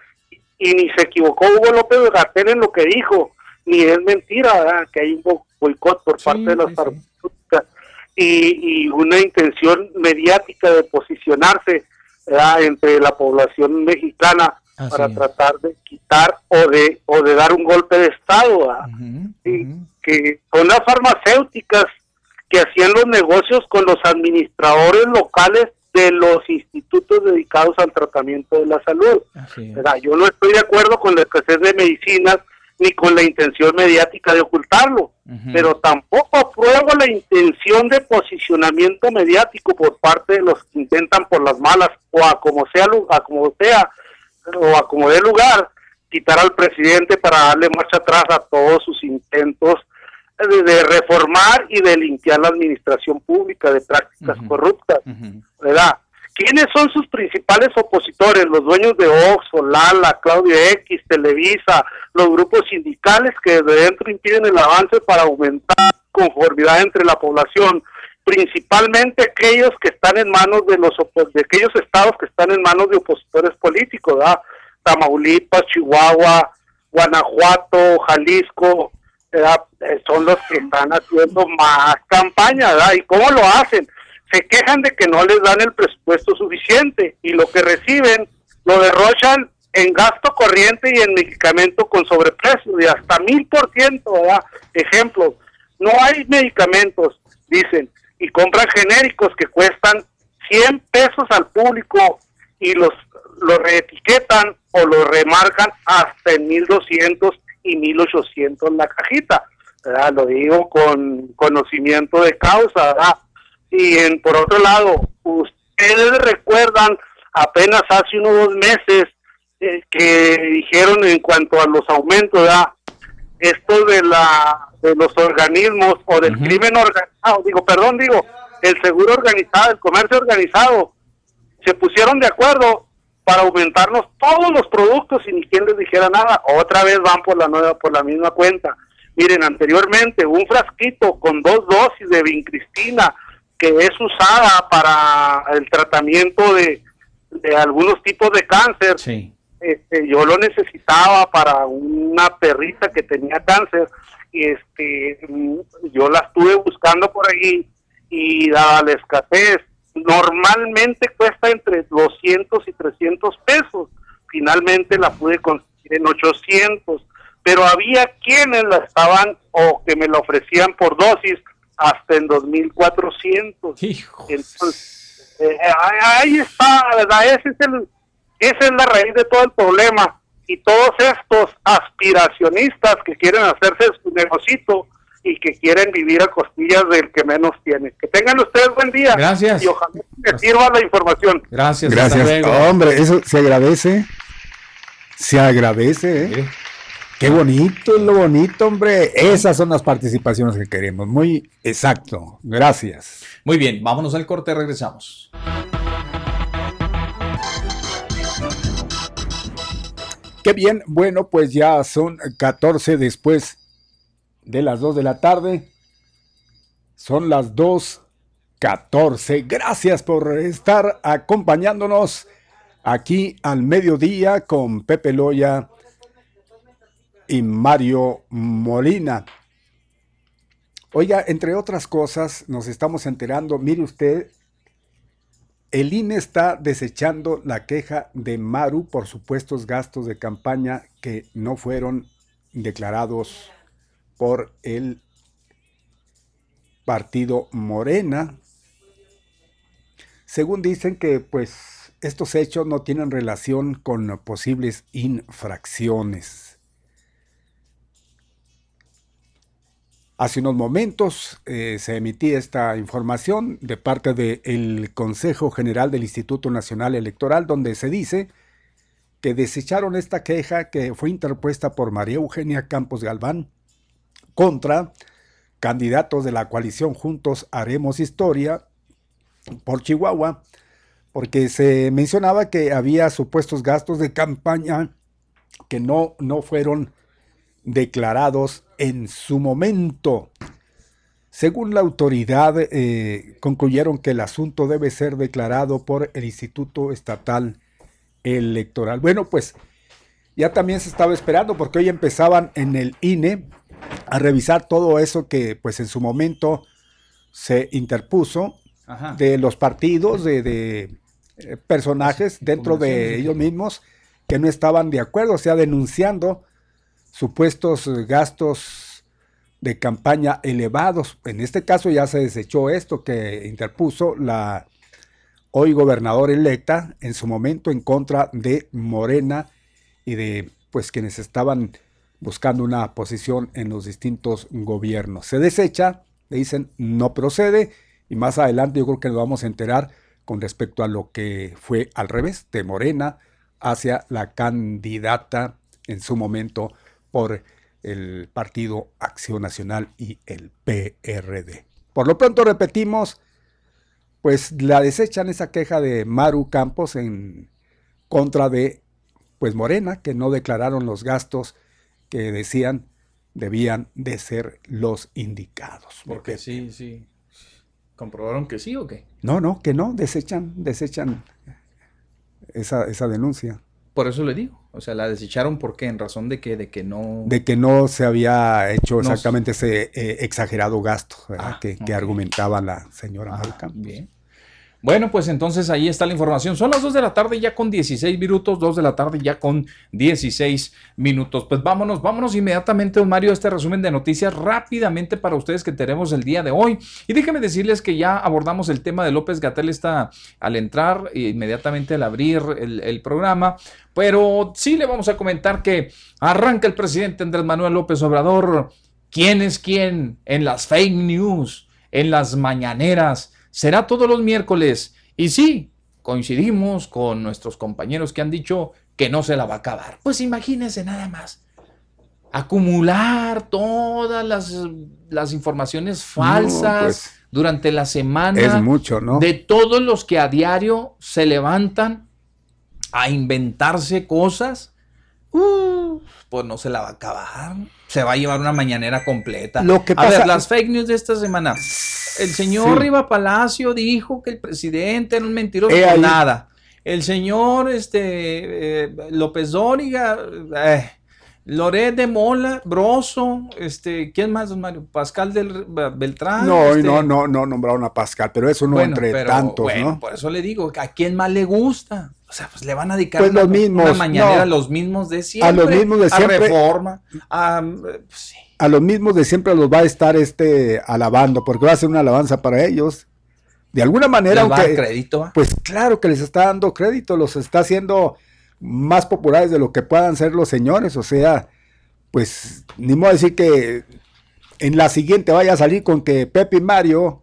y ni se equivocó Hugo López Gatel en lo que dijo, ni es mentira ¿verdad? que hay un bo- boicot por Sí, parte de las sí, farmacéuticas y, y una intención mediática de posicionarse ¿verdad? entre la población mexicana Así para es. tratar de quitar o de o de dar un golpe de estado ujú. que son las farmacéuticas que hacían los negocios con los administradores locales de los institutos dedicados al tratamiento de la salud. Yo no estoy de acuerdo con la escasez de medicinas ni con la intención mediática de ocultarlo, pero tampoco apruebo la intención de posicionamiento mediático por parte de los que intentan por las malas o a como sea, lu- a como sea o a como dé lugar quitar al presidente para darle marcha atrás a todos sus intentos de, de reformar y de limpiar la administración pública de prácticas corruptas. ¿verdad? ¿Quiénes son sus principales opositores? Los dueños de Oxxo, Lala, Claudio X, Televisa, los grupos sindicales que desde dentro impiden el avance para aumentar conformidad entre la población, principalmente aquellos que están en manos de los de aquellos estados que están en manos de opositores políticos, ¿verdad? Tamaulipas, Chihuahua, Guanajuato, Jalisco, eh, son los que están haciendo más campaña, ¿verdad? ¿Y cómo lo hacen? Se quejan de que no les dan el presupuesto suficiente y lo que reciben lo derrochan en gasto corriente y en medicamento con sobreprecio de hasta mil por ciento, ¿verdad? Ejemplo, no hay medicamentos, dicen, y compran genéricos que cuestan 100 pesos al público y los lo reetiquetan o lo remarcan hasta en 1200 y 1800 la cajita. ¿verdad? Lo digo con conocimiento de causa. ¿verdad? Y en, por otro lado, ustedes recuerdan apenas hace unos dos meses eh, que dijeron en cuanto a los aumentos, ¿verdad? esto de la de los organismos o del crimen organizado, digo, perdón, digo, el seguro organizado, el comercio organizado, se pusieron de acuerdo para aumentarnos todos los productos sin ni quien les dijera nada. Otra vez van por la nueva, por la misma cuenta. Miren, anteriormente un frasquito con dos dosis de vincristina que es usada para el tratamiento de, de algunos tipos de cáncer. Este, yo lo necesitaba para una perrita que tenía cáncer y este yo la estuve buscando por ahí y dada la escasez normalmente cuesta entre 200 y 300 pesos. Finalmente la pude conseguir en 800, pero había quienes la estaban o que me la ofrecían por dosis hasta en 2400. Entonces, eh, ahí está, ¿verdad? Ese es el, esa es la raíz de todo el problema. Y todos estos aspiracionistas que quieren hacerse su negocito, y que quieren vivir a costillas del que menos tiene. Que tengan ustedes buen día. Gracias. Y ojalá que sirva la información. Gracias. Gracias. Hombre, eso se agradece. Se agradece. ¿eh? Qué bonito, lo bonito, hombre. Esas son las participaciones que queremos. Muy exacto. Gracias. Muy bien, vámonos al corte, regresamos. Qué bien, bueno, pues ya son 14 después de las 2 de la tarde. Son las 2.14. Gracias por estar acompañándonos aquí al mediodía con Pepe Loya y Mario Molina. Oiga, entre otras cosas, nos estamos enterando, mire usted, el INE está desechando la queja de Maru por supuestos gastos de campaña que no fueron declarados por el partido Morena. Según dicen que pues estos hechos no tienen relación con posibles infracciones. Hace unos momentos eh, se emitía esta información de parte del Consejo General del Instituto Nacional Electoral, donde se dice que desecharon esta queja que fue interpuesta por María Eugenia Campos Galván, contra candidatos de la coalición Juntos Haremos Historia por Chihuahua, porque se mencionaba que había supuestos gastos de campaña que no, no fueron declarados en su momento. Según la autoridad, eh, concluyeron que el asunto debe ser declarado por el Instituto Estatal Electoral. Bueno, pues ya también se estaba esperando porque hoy empezaban en el INE a revisar todo eso que pues en su momento se interpuso de los partidos, de, eh, personajes dentro de ellos mismos que no estaban de acuerdo, o sea, denunciando supuestos gastos de campaña elevados. En este caso ya se desechó esto que interpuso la hoy gobernadora electa en su momento en contra de Morena y de pues quienes estaban buscando una posición en los distintos gobiernos. Se desecha, le dicen no procede y más adelante yo creo que nos vamos a enterar con respecto a lo que fue al revés de Morena hacia la candidata en su momento por el Partido Acción Nacional y el PRD. Por lo pronto repetimos, pues la desechan esa queja de Maru Campos en contra de pues Morena, que no declararon los gastos que decían debían de ser los indicados. Porque sí, sí. ¿Comprobaron que sí o qué? No, no, que no, desechan, desechan esa, esa denuncia. Por eso le digo. O sea, la desecharon porque en razón de que, de que no. De que no se había hecho No exactamente ese eh, exagerado gasto. Ah, que, argumentaba la señora Ah, bien. Bueno, pues entonces ahí está la información. Son las 2 de la tarde ya con 16 minutos, 2 de la tarde ya con 16 minutos. Pues vámonos, vámonos inmediatamente, don Mario, a este resumen de noticias rápidamente para ustedes que tenemos el día de hoy. Y déjenme decirles que ya abordamos el tema de López Gatel está al entrar, e inmediatamente al abrir el programa. Pero sí le vamos a comentar que arranca el presidente Andrés Manuel López Obrador. ¿Quién es quién en las fake news, en las mañaneras? Será todos los miércoles. Y sí, coincidimos con nuestros compañeros que han dicho que no se la va a acabar. Pues imagínense nada más. Acumular todas las, las informaciones falsas pues, durante la semana Es mucho, ¿no? de todos los que a diario se levantan a inventarse cosas, uh, pues no se la va a acabar. Se va a llevar una mañanera completa. Lo que a ver, las fake news de esta semana. El señor Sí. Riva Palacio dijo que el presidente era un mentiroso ahí. nada. El señor este, eh, López Dóriga, eh, Loret de Mola, Broso, este, ¿quién más, Mario? Pascal del Beltrán. No, este, no, no, no nombraron a Pascal, pero eso no bueno, entre pero, tantos, bueno, ¿no? Por eso le digo, ¿a quién más le gusta? O sea, pues le van a dedicar Pues una, los mismos, una mañanera no. a los mismos de siempre. los mismos de siempre. A Reforma. A, pues, sí. A los mismos de siempre los va a estar este alabando, porque va a ser una alabanza para ellos. De alguna manera, Les va aunque, crédito. pues claro que les está dando crédito, los está haciendo más populares de lo que puedan ser los señores, o sea, pues ni modo decir que en la siguiente vaya a salir con que Pepe y Mario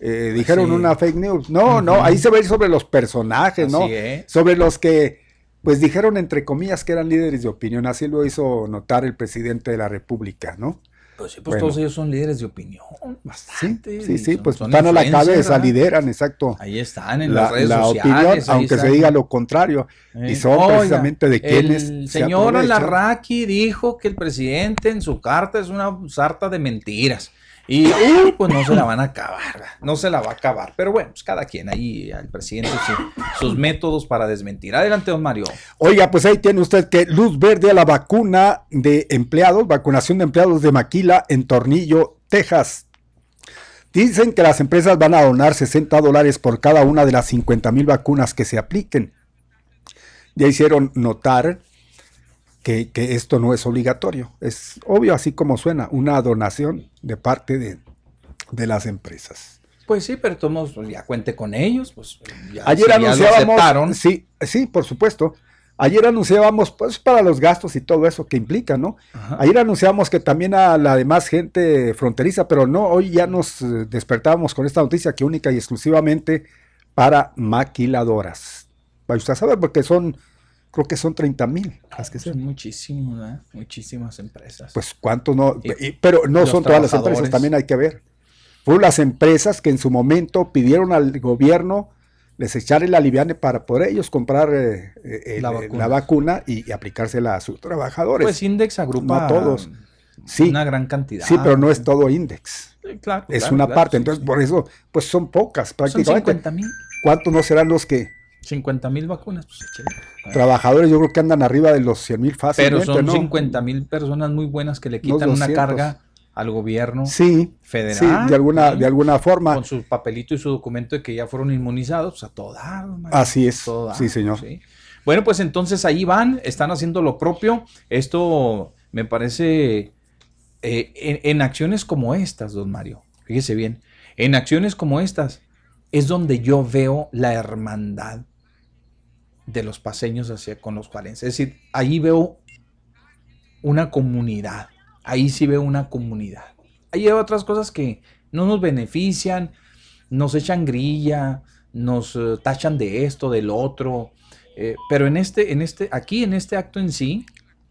eh, dijeron Sí. una fake news. No, no, ahí se ve sobre los personajes, ¿no? Es. Sobre los que, pues dijeron entre comillas que eran líderes de opinión, así lo hizo notar el presidente de la República, ¿no? Pues sí, pues Bueno. todos ellos son líderes de opinión. Sí, Bastante. sí, sí, son- pues son están a la cabeza, lideran, exacto. Ahí están en La, las redes la sociales. opinión, aunque se diga lo contrario. Eh, y son oiga, precisamente de quienes El se señor aprovechan. Alarraqui dijo que el presidente en su carta es una sarta de mentiras. Y pues no se la van a acabar, no se la va a acabar. Pero bueno, pues cada quien ahí, al presidente, su- sus métodos para desmentir. Adelante, don Mario. Oiga, pues ahí tiene usted que luz verde a la vacuna de empleados, vacunación de empleados de Maquila en Tornillo, Texas. Dicen que las empresas van a donar 60 dólares por cada una de las 50 mil vacunas que se apliquen. Ya hicieron notar que, que esto no es obligatorio. Es obvio, así como suena, una donación de parte de, de las empresas. Pues sí, pero todos pues, ya cuente con ellos. Pues ya, Ayer si ya lo anunciábamos, sí, sí, por supuesto. Ayer anunciábamos, pues, para los gastos y todo eso que implica, ¿no? Ajá. Ayer anunciábamos que también a la demás gente fronteriza, pero no, hoy ya nos eh, despertábamos con esta noticia que única y exclusivamente para maquiladoras. Vaya usted a saber, porque son, creo que son 30 mil las que Son sean. muchísimos, ¿verdad? Muchísimas empresas. Pues cuánto no, Y pero no son todas las empresas, también hay que ver. Fueron las empresas que en su momento pidieron al gobierno les echarle la liviane para poder ellos comprar eh, eh, La el- vacuna. la vacuna y, y aplicársela a sus trabajadores. pues Index agrupa no todos. Sí, una gran cantidad. sí, pero no es todo Index. Claro, Es claro, una claro, parte. sí, Entonces, sí. por eso, pues son pocas Son prácticamente. 50 mil. ¿Cuántos no serán los que 50 mil vacunas. Pues, trabajadores? Yo creo que andan arriba de los 100 mil Pero fácilmente, son ¿no? 50 mil personas muy buenas que le quitan una 200. carga al gobierno Sí, federal. sí, de alguna, ¿sí? de alguna forma. Con su papelito y su documento de que ya fueron inmunizados, pues a todo dar. Así es. Todo dar, Sí, señor. sí. Bueno, pues entonces ahí van, están haciendo lo propio. Esto me parece eh, en, en acciones como estas, don Mario. Fíjese bien, en acciones como estas es donde yo veo la hermandad de los paseños hacia con los juarenses. Es decir, ahí veo una comunidad. Ahí sí veo una comunidad. Ahí hay otras cosas que no nos benefician, nos echan grilla, nos eh, tachan de esto, del otro. eh, pero en este, en este, aquí en este acto en sí,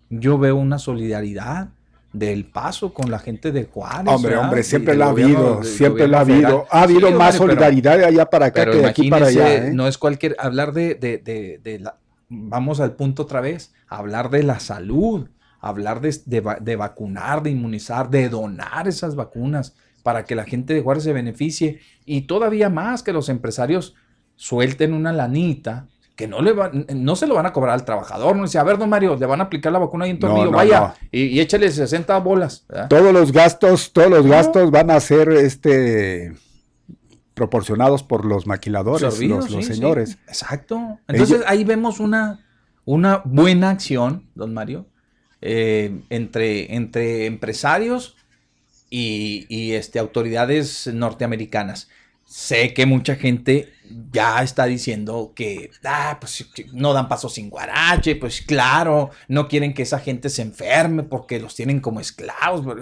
yo veo una solidaridad del paso con la gente de Juárez. Hombre, ¿verdad? hombre, siempre la ha habido, siempre la ha habido. Ha habido Sí, más hombre, solidaridad de allá para acá pero que de aquí para allá. ¿eh? no es cualquier, hablar de, de, de, de la, vamos al punto otra vez, hablar de la salud, hablar de, de vacunar, de inmunizar, de donar esas vacunas para que la gente de Juárez se beneficie y todavía más que los empresarios suelten una lanita que no le no se lo van a cobrar al trabajador, no dice, a ver, don Mario, le van a aplicar la vacuna ahí en tornillo, no, vaya, no. Y, y échale 60 bolas. ¿verdad? Todos los gastos, todos los gastos van a ser este proporcionados por los maquiladores, Absorbidos, los, los sí, sí. señores. Exacto. Entonces Ellos- ahí vemos una, una buena acción, don Mario, eh, entre, entre empresarios y, y, este, autoridades norteamericanas. Sé que mucha gente ya está diciendo que ah, pues, que no dan paso sin guarache, pues claro, no quieren que esa gente se enferme porque los tienen como esclavos.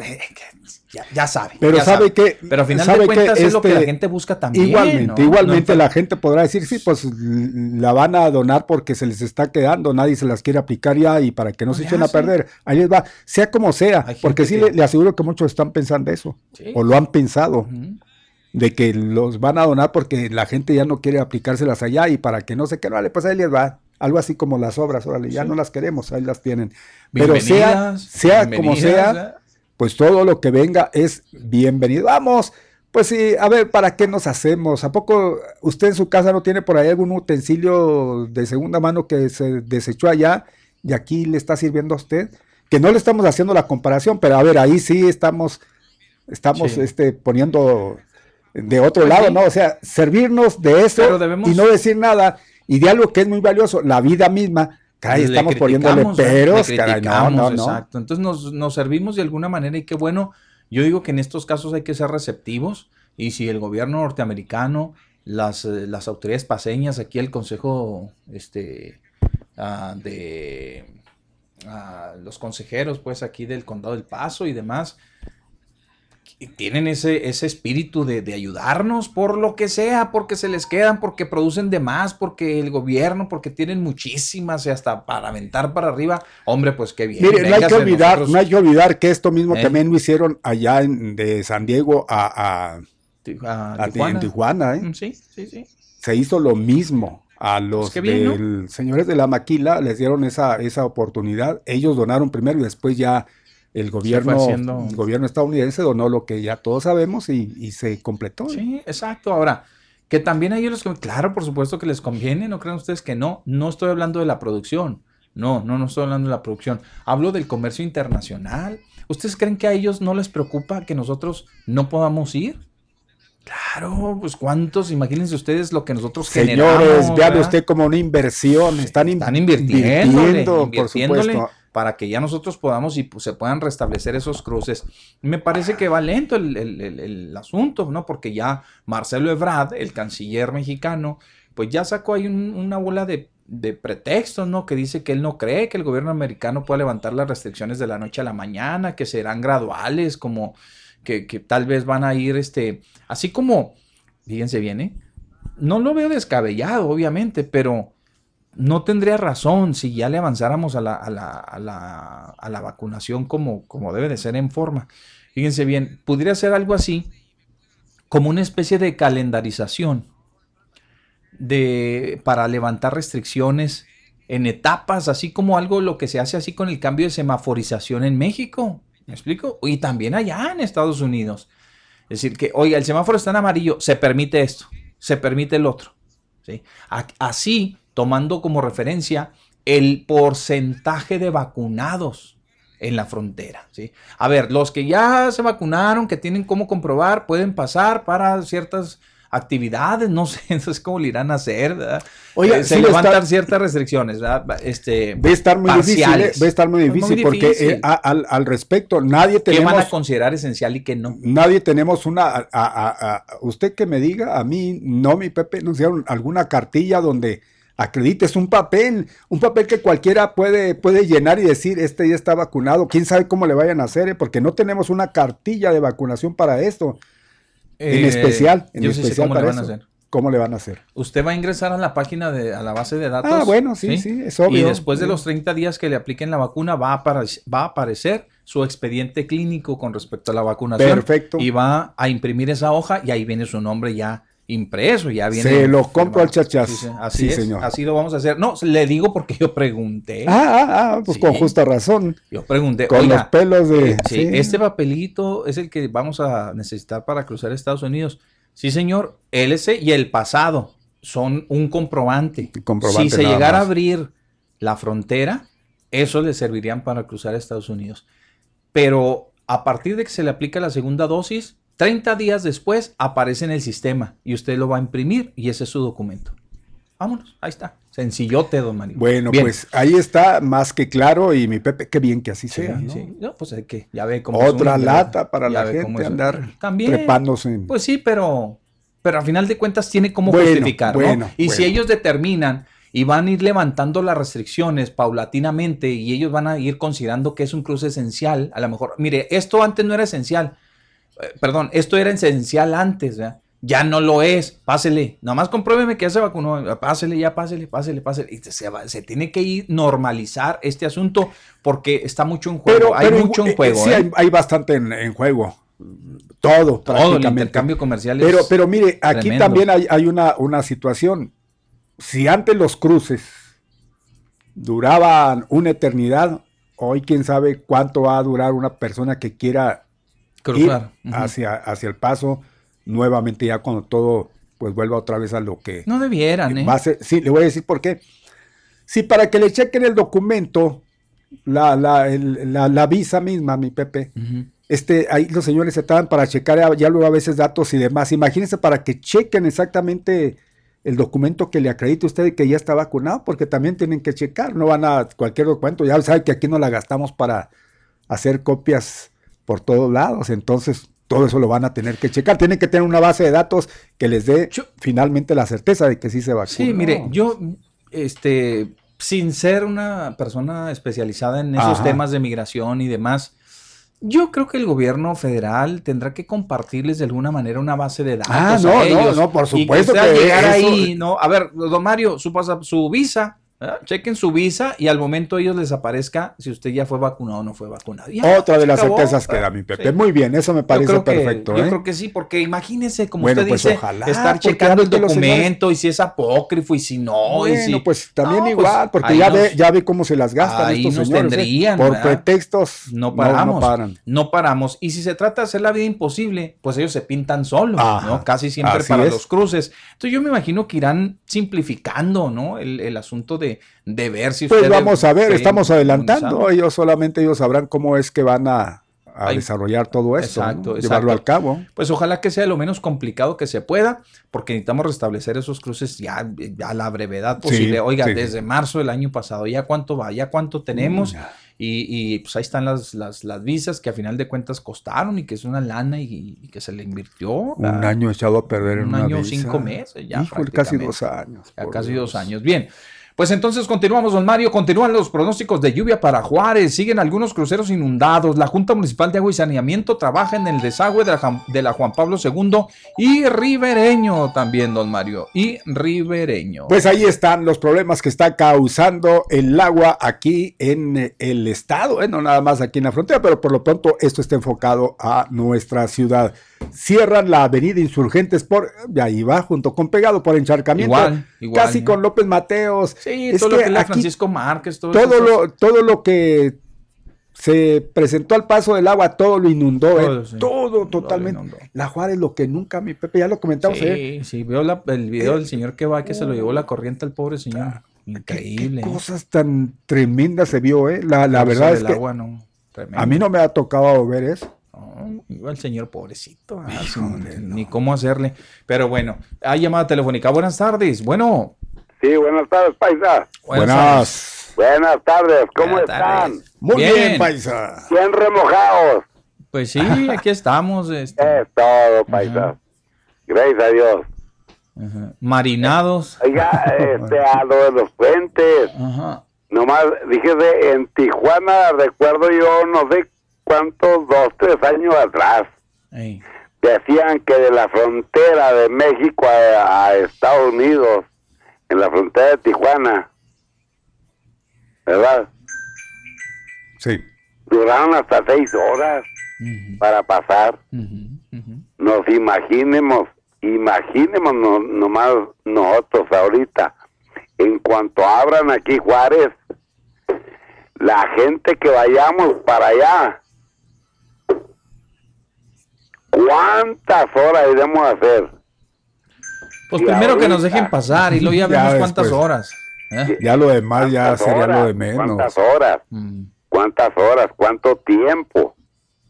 Ya, ya sabe. Pero ya sabe que- Pero al final sabe de que cuentas es lo que la este, gente busca también. Igualmente, ¿no? igualmente No la gente podrá decir, sí, pues la van a donar porque se les está quedando, nadie se las quiere aplicar ya y para que no No se echen a perder. Ahí les va, sea como sea, porque sí que- le, le aseguro que muchos están pensando eso, Sí. o lo han pensado. De que los van a donar porque la gente ya no quiere aplicárselas allá y para que no se queden, vale, pues ahí les va. Algo así como las obras, órale, ya Sí. no las queremos, ahí las tienen. Pero sea, sea como sea, pues todo lo que venga es bienvenido. Vamos, pues sí, a ver, ¿para qué nos hacemos? ¿A poco usted en su casa no tiene por ahí algún utensilio de segunda mano que se desechó allá y aquí le está sirviendo a usted? Que no le estamos haciendo la comparación, pero a ver, ahí sí estamos, estamos Sí. este, poniendo de otro Pues lado. ¿no? O sea, servirnos de eso debemos- y no decir nada. Y de algo que es muy valioso, la vida misma. Caray, Le estamos poniéndole peros, caray, no, no, no. Exacto. Entonces nos, nos servimos de alguna manera y qué bueno. Yo digo que en estos casos hay que ser receptivos y si el gobierno norteamericano, las, eh, las autoridades paseñas, aquí el consejo este, ah, de ah, los consejeros, pues aquí del condado del Paso y demás, tienen ese, ese espíritu de, de ayudarnos por lo que sea, porque se les quedan, porque producen de más, porque el gobierno, porque tienen muchísimas y hasta para aventar para arriba. Hombre, pues qué bien. Mire, no hay que olvidar, nosotros- no hay que olvidar que esto mismo ¿Eh? también lo hicieron allá en, de San Diego a, a- Ti- a a- Tijuana. en Tijuana, ¿eh? Mm, Sí, sí, sí. Se hizo lo mismo. A los Pues del- señores de la maquila les dieron esa, esa oportunidad. Ellos donaron primero y después ya el gobierno, haciendo- el gobierno estadounidense donó lo que ya todos sabemos y, y se completó. Sí, exacto. Ahora, que también a ellos les claro, por supuesto que les conviene, no crean ustedes que no. No estoy hablando de la producción. No, no, no estoy hablando de la producción. Hablo del comercio internacional. ¿Ustedes creen que a ellos no les preocupa que nosotros no podamos ir? Claro, pues cuántos, imagínense ustedes lo que nosotros Señores, generamos. vean ¿verdad? usted como una inversión. Están, in- Están invirtiéndole, invirtiendo, por invirtiéndole supuesto. Para que ya nosotros podamos y pues, se puedan restablecer esos cruces. Me parece que va lento el, asunto, ¿no? Porque ya Marcelo Ebrard, el canciller mexicano, pues ya sacó ahí un- una bola de, de pretextos, ¿no? Que dice que él no cree que el gobierno americano pueda levantar las restricciones de la noche a la mañana, que serán graduales, como que, que tal vez van a ir, este, así como, fíjense bien, ¿eh? No lo veo descabellado, obviamente, pero no tendría razón si ya le avanzáramos a la, a la, a la, a la vacunación como, como debe de ser en forma. Fíjense bien, podría ser algo así como una especie de calendarización de, para levantar restricciones en etapas, así como algo lo que se hace así con el cambio de semaforización en México. ¿Me explico? Y también allá en Estados Unidos. Es decir, que, oiga, el semáforo está en amarillo, se permite esto, se permite el otro. ¿sí? Así, tomando como referencia el porcentaje de vacunados en la frontera. ¿sí? A ver, los que ya se vacunaron, que tienen cómo comprobar, pueden pasar para ciertas actividades, no sé, entonces cómo le irán a hacer, ¿verdad? Oiga, Eh, se sí levantan estar- ciertas restricciones, ¿verdad? Este, Va a estar muy difícil, ¿eh? va a estar muy difícil muy porque difícil. eh, a- al, al respecto nadie ¿Qué van tenemos a considerar esencial y qué no? nadie tenemos una a, a- usted que me diga a mí no mi Pepe nos dieron alguna cartilla donde acredites un papel, un papel que cualquiera puede puede llenar y decir este ya está vacunado, quién sabe cómo le vayan a hacer, eh? porque no tenemos una cartilla de vacunación para esto, en Eh, especial, en yo sí sé cómo le van a hacer. ¿Cómo le van a hacer? Usted va a ingresar a la página de, a la base de datos. Ah, bueno, sí, sí, es obvio. Y después de los 30 días que le apliquen la vacuna, va a, va a aparecer su expediente clínico con respecto a la vacunación. Perfecto. Y va a imprimir esa hoja y ahí viene su nombre ya impreso, ya viene. Se lo compro al chachas. Sí, sí, así Sí, es, señor. Así lo vamos a hacer. No, le digo porque yo pregunté. Ah, ah, ah, pues Sí. con justa razón. Yo pregunté. Con oiga, los pelos de. eh, sí, este papelito es el que vamos a necesitar para cruzar Estados Unidos. Sí, señor, LC y el pasado. son un comprobante. comprobante si se llegara a abrir la frontera, eso le servirían para cruzar Estados Unidos. Pero a partir de que se le aplica la segunda dosis, 30 días después aparece en el sistema y usted lo va a imprimir y ese es su documento. Vámonos, ahí está. Sencillote, don Mario. Bueno, Bien. pues ahí está más que claro y mi Pepe, qué bien que así Sí, sea. ¿no? sí. No, pues es que ya ve cómo Otra lata para la gente andar También. trepándose. Pues sí, pero, pero a final de cuentas tiene cómo Bueno, justificar, ¿no? bueno, Y si ellos determinan y van a ir levantando las restricciones paulatinamente y ellos van a ir considerando que es un cruce esencial, a lo mejor, mire, esto antes no era esencial, perdón, esto era esencial antes, ¿verdad? Ya no lo es, pásele, nomás compruébeme que ya se vacunó, pásele, ya pásele, pásele, pásele. Y se, va- se tiene que ir normalizar este asunto porque está mucho en juego, pero hay pero mucho eh, en juego. sí, ¿eh? hay, hay bastante en, en juego. Todo, Todo el prácticamente. intercambio comercial es Pero, pero mire, aquí tremendo. también hay, hay una, una situación. Si antes los cruces duraban una eternidad, hoy quién sabe cuánto va a durar una persona que quiera cruzar. ir hacia, hacia el paso nuevamente ya cuando todo pues vuelva otra vez a lo que No debieran, ¿eh? va a ser. Sí, le voy a decir por qué. Si para que le chequen el documento, la, la, el- la, la visa misma, mi Pepe, este, ahí los señores se estaban para checar ya- luego a veces datos y demás. Imagínense para que chequen exactamente el documento que le acredite a usted que ya está vacunado, porque también tienen que checar, no van a cualquier documento, ya sabe que aquí no la gastamos para hacer copias por todos lados, entonces todo eso lo van a tener que checar, tienen que tener una base de datos que les dé Yo- finalmente la certeza de que sí se vacunó. Sí, mire, yo, este, sin ser una persona especializada en esos Ajá. temas de migración y demás, yo creo que el gobierno federal tendrá que compartirles de alguna manera una base de datos. Ah, no, no, ellos. no, por Y supuesto que, que llegar eso- ahí, ¿no? A ver, don Mario, su, pasa- su visa, ¿verdad? chequen su visa y al momento ellos les aparezca si usted ya fue vacunado o no fue vacunado. Ya, Otra de las acabó. certezas que da mi Pepe. Sí. Muy bien, eso me Yo parece que- perfecto. Yo ¿eh? creo que sí, porque imagínese, como Bueno, usted pues dice, ojalá, estar checando el documento y si es apócrifo y si no. y si- pues también No, pues, igual, porque ya nos- ve, ya ve cómo se las gastan ahí estos nos señores. ¿eh? Por ¿verdad? pretextos No paramos, No, paran. no paramos. Y si se trata de hacer la vida imposible, pues ellos se pintan solos, Ajá, ¿no? Casi siempre para es. los cruces. Entonces yo me imagino que irán simplificando, ¿no? El, el asunto de, de ver si Pues vamos a ver, estamos adelantando. Ellos solamente ellos sabrán cómo es que van a, a Ay, desarrollar todo esto, ¿no? exacto, llevarlo exacto. al cabo. Pues ojalá que sea lo menos complicado que se pueda, porque necesitamos restablecer esos cruces ya, ya a la brevedad posible. Oiga, sí. desde marzo del año pasado, ¿ya cuánto va? ¿Ya cuánto tenemos? Mm, ya. Y, y, pues ahí están las, las, las visas que a final de cuentas costaron y que es una lana y, y que se le invirtió. Un ¿verdad? año echado a perder en Un una año, visa. cinco meses, ya Híjole, casi dos años. Ya casi Dios. dos años. Bien. Pues entonces continuamos, don Mario. Continúan los pronósticos de lluvia para Juárez. Siguen algunos cruceros inundados. La Junta Municipal de Agua y Saneamiento trabaja en el desagüe de la, de la Juan Pablo II y Ribereño también, don Mario. Y Ribereño. Pues ahí están los problemas que está causando el agua aquí en eh, el estado, ¿eh? no nada más aquí en la frontera, pero por lo pronto esto está enfocado a nuestra ciudad. Cierran la avenida Insurgentes por, de ahí va, junto con Pegado por encharcamiento, Igual, igual, casi ¿no? con López Mateos. sí, Es todo lo que la aquí Francisco Márquez, todo, todo eso, lo, todo lo que se presentó al paso del agua, todo lo inundó, ¿eh? Todo, sí. todo lo totalmente. La Juárez, lo que nunca, mi Pepe, ya lo comentamos, ¿eh? Sí, sí, veo la- el video del señor que va, que se lo llevó la corriente al pobre señor. Ah, Increíble. Qué ¿eh? cosas tan tremendas se vio, ¿eh? La, verdad es que agua, no, a mí no me ha tocado ver eso. No, iba el señor pobrecito, ah, Híjole, sin- no. ni cómo hacerle. Pero bueno, hay llamada telefónica. Buenas tardes. Bueno, Sí, buenas tardes, paisa. Buenas. Buenas tardes, ¿cómo Buenas están? tardes. Muy Bien. bien, paisa. Bien remojados. Pues sí, aquí estamos. este, Es todo, paisa. Gracias a Dios. ajá, Marinados. Oiga, este, a lo de los puentes. Ajá. Nomás, fíjese, en Tijuana, recuerdo yo, no sé cuántos, dos, tres años atrás, decían que de la frontera de México a, a Estados Unidos, en la frontera de Tijuana, ¿verdad? Sí. Duraron hasta seis horas para pasar. Nos imaginemos, imaginemos no- nomás nosotros ahorita, en cuanto abran aquí Juárez, la gente que vayamos para allá, ¿cuántas horas iremos a hacer? Pues Y primero que nos dejen pasar y luego ya Ya vemos cuántas después. horas. ¿eh? Ya lo demás ya ¿Cuántas sería lo de menos. ¿Cuántas horas? Mm, ¿Cuántas horas? ¿Cuánto tiempo?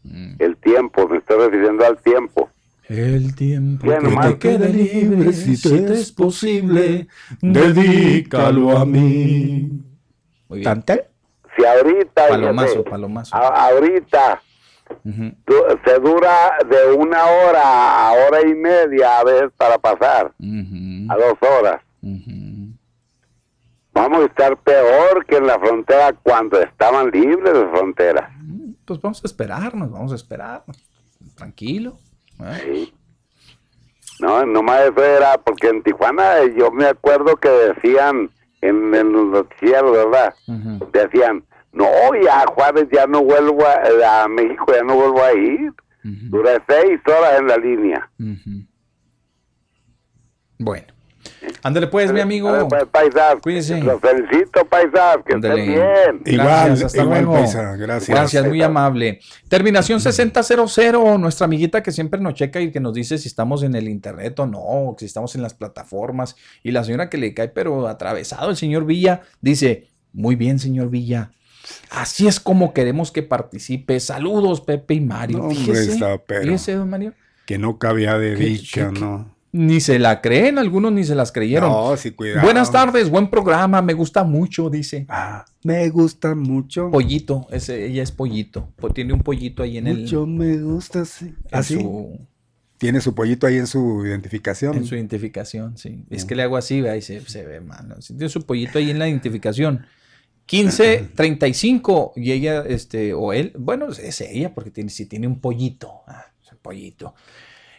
mm. El tiempo, me estoy refiriendo al tiempo. El tiempo que te quede libre, si te es posible, dedícalo a mí. Muy bien. ¿Tante? Si ahorita, Palomazo, palomazo. a- ahorita Se dura de una hora a hora y media a veces para pasar, a dos horas. Vamos a estar peor que en la frontera cuando estaban libres de frontera. Pues vamos a esperarnos, vamos a esperarnos. Tranquilo. Sí. No, nomás eso era porque en Tijuana eh, yo me acuerdo que decían en, en los noticieros, ¿verdad? Decían, no, ya Juárez ya no vuelvo a, a México, ya no vuelvo a ir. Ujú, Duré seis horas en la línea. Bueno. Ándale pues, mi amigo. A ver, pues, paisas, Cuídese. los felicito, paisas, que estén bien. Igual, Gracias, hasta igual, luego. paisa, gracias. Gracias, muy amable. Terminación 6000, nuestra amiguita que siempre nos checa y que nos dice si estamos en el internet o no, o si estamos en las plataformas. Y la señora que le cae, pero atravesado, el señor Villa, dice, muy bien, señor Villa. Así es como queremos que participe. Saludos, Pepe y Mario. No, hombre, fíjese, está pero- fíjese, don Mario. Que no cabía de ¿Qué- dicha, qué- qué? ¿no? Ni se la creen, algunos ni se las creyeron. No, sí, cuidado. Buenas tardes, buen programa, me gusta mucho, dice. Ah, me gusta mucho. Pollito, ese, ella es pollito. Tiene un pollito ahí en el. Mucho me gusta, sí. en ¿Ah, su, Tiene su pollito ahí en su identificación. en su identificación, sí. Es que le hago así, vea, y se, se ve mal. Tiene su pollito ahí en la identificación. 15, 35, y ella, este, o él, bueno, es ella, porque tiene, si tiene un pollito, ah, es un pollito.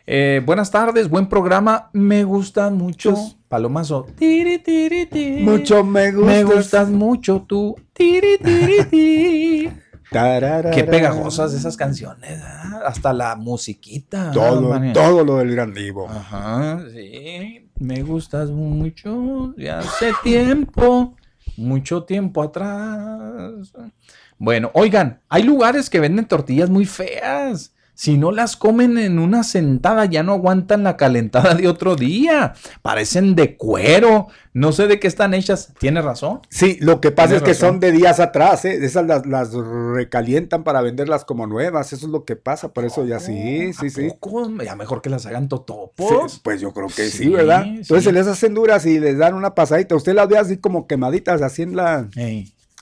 Eh, buenas tardes, buen programa, me gustan mucho. Palomazo. Tiri, tiri, tiri. Mucho me gusta. Me gustas mucho tú. Tiri, tiri, tiri. Tararara. Qué pegajosas esas canciones, ¿ah? hasta la musiquita. Todo, todo lo del gran divo. Ajá, sí. Me gustas mucho de hace tiempo, mucho tiempo atrás. Bueno, oigan, hay lugares que venden tortillas muy feas. Si no las comen en una sentada, ya no aguantan la calentada de otro día. Parecen de cuero. No sé de qué están hechas. ¿Tiene razón? Sí, lo que pasa es que son de días atrás, ¿eh? Esas las, las recalientan para venderlas como nuevas. Eso es lo que pasa, por eso ya sí, ¿A sí, sí. poco? Ya mejor que las hagan Sí, totopos. Pues yo creo que sí, Sí, ¿verdad? Entonces sí. se les hacen duras y les dan una pasadita. Usted las ve así como quemaditas, así en la...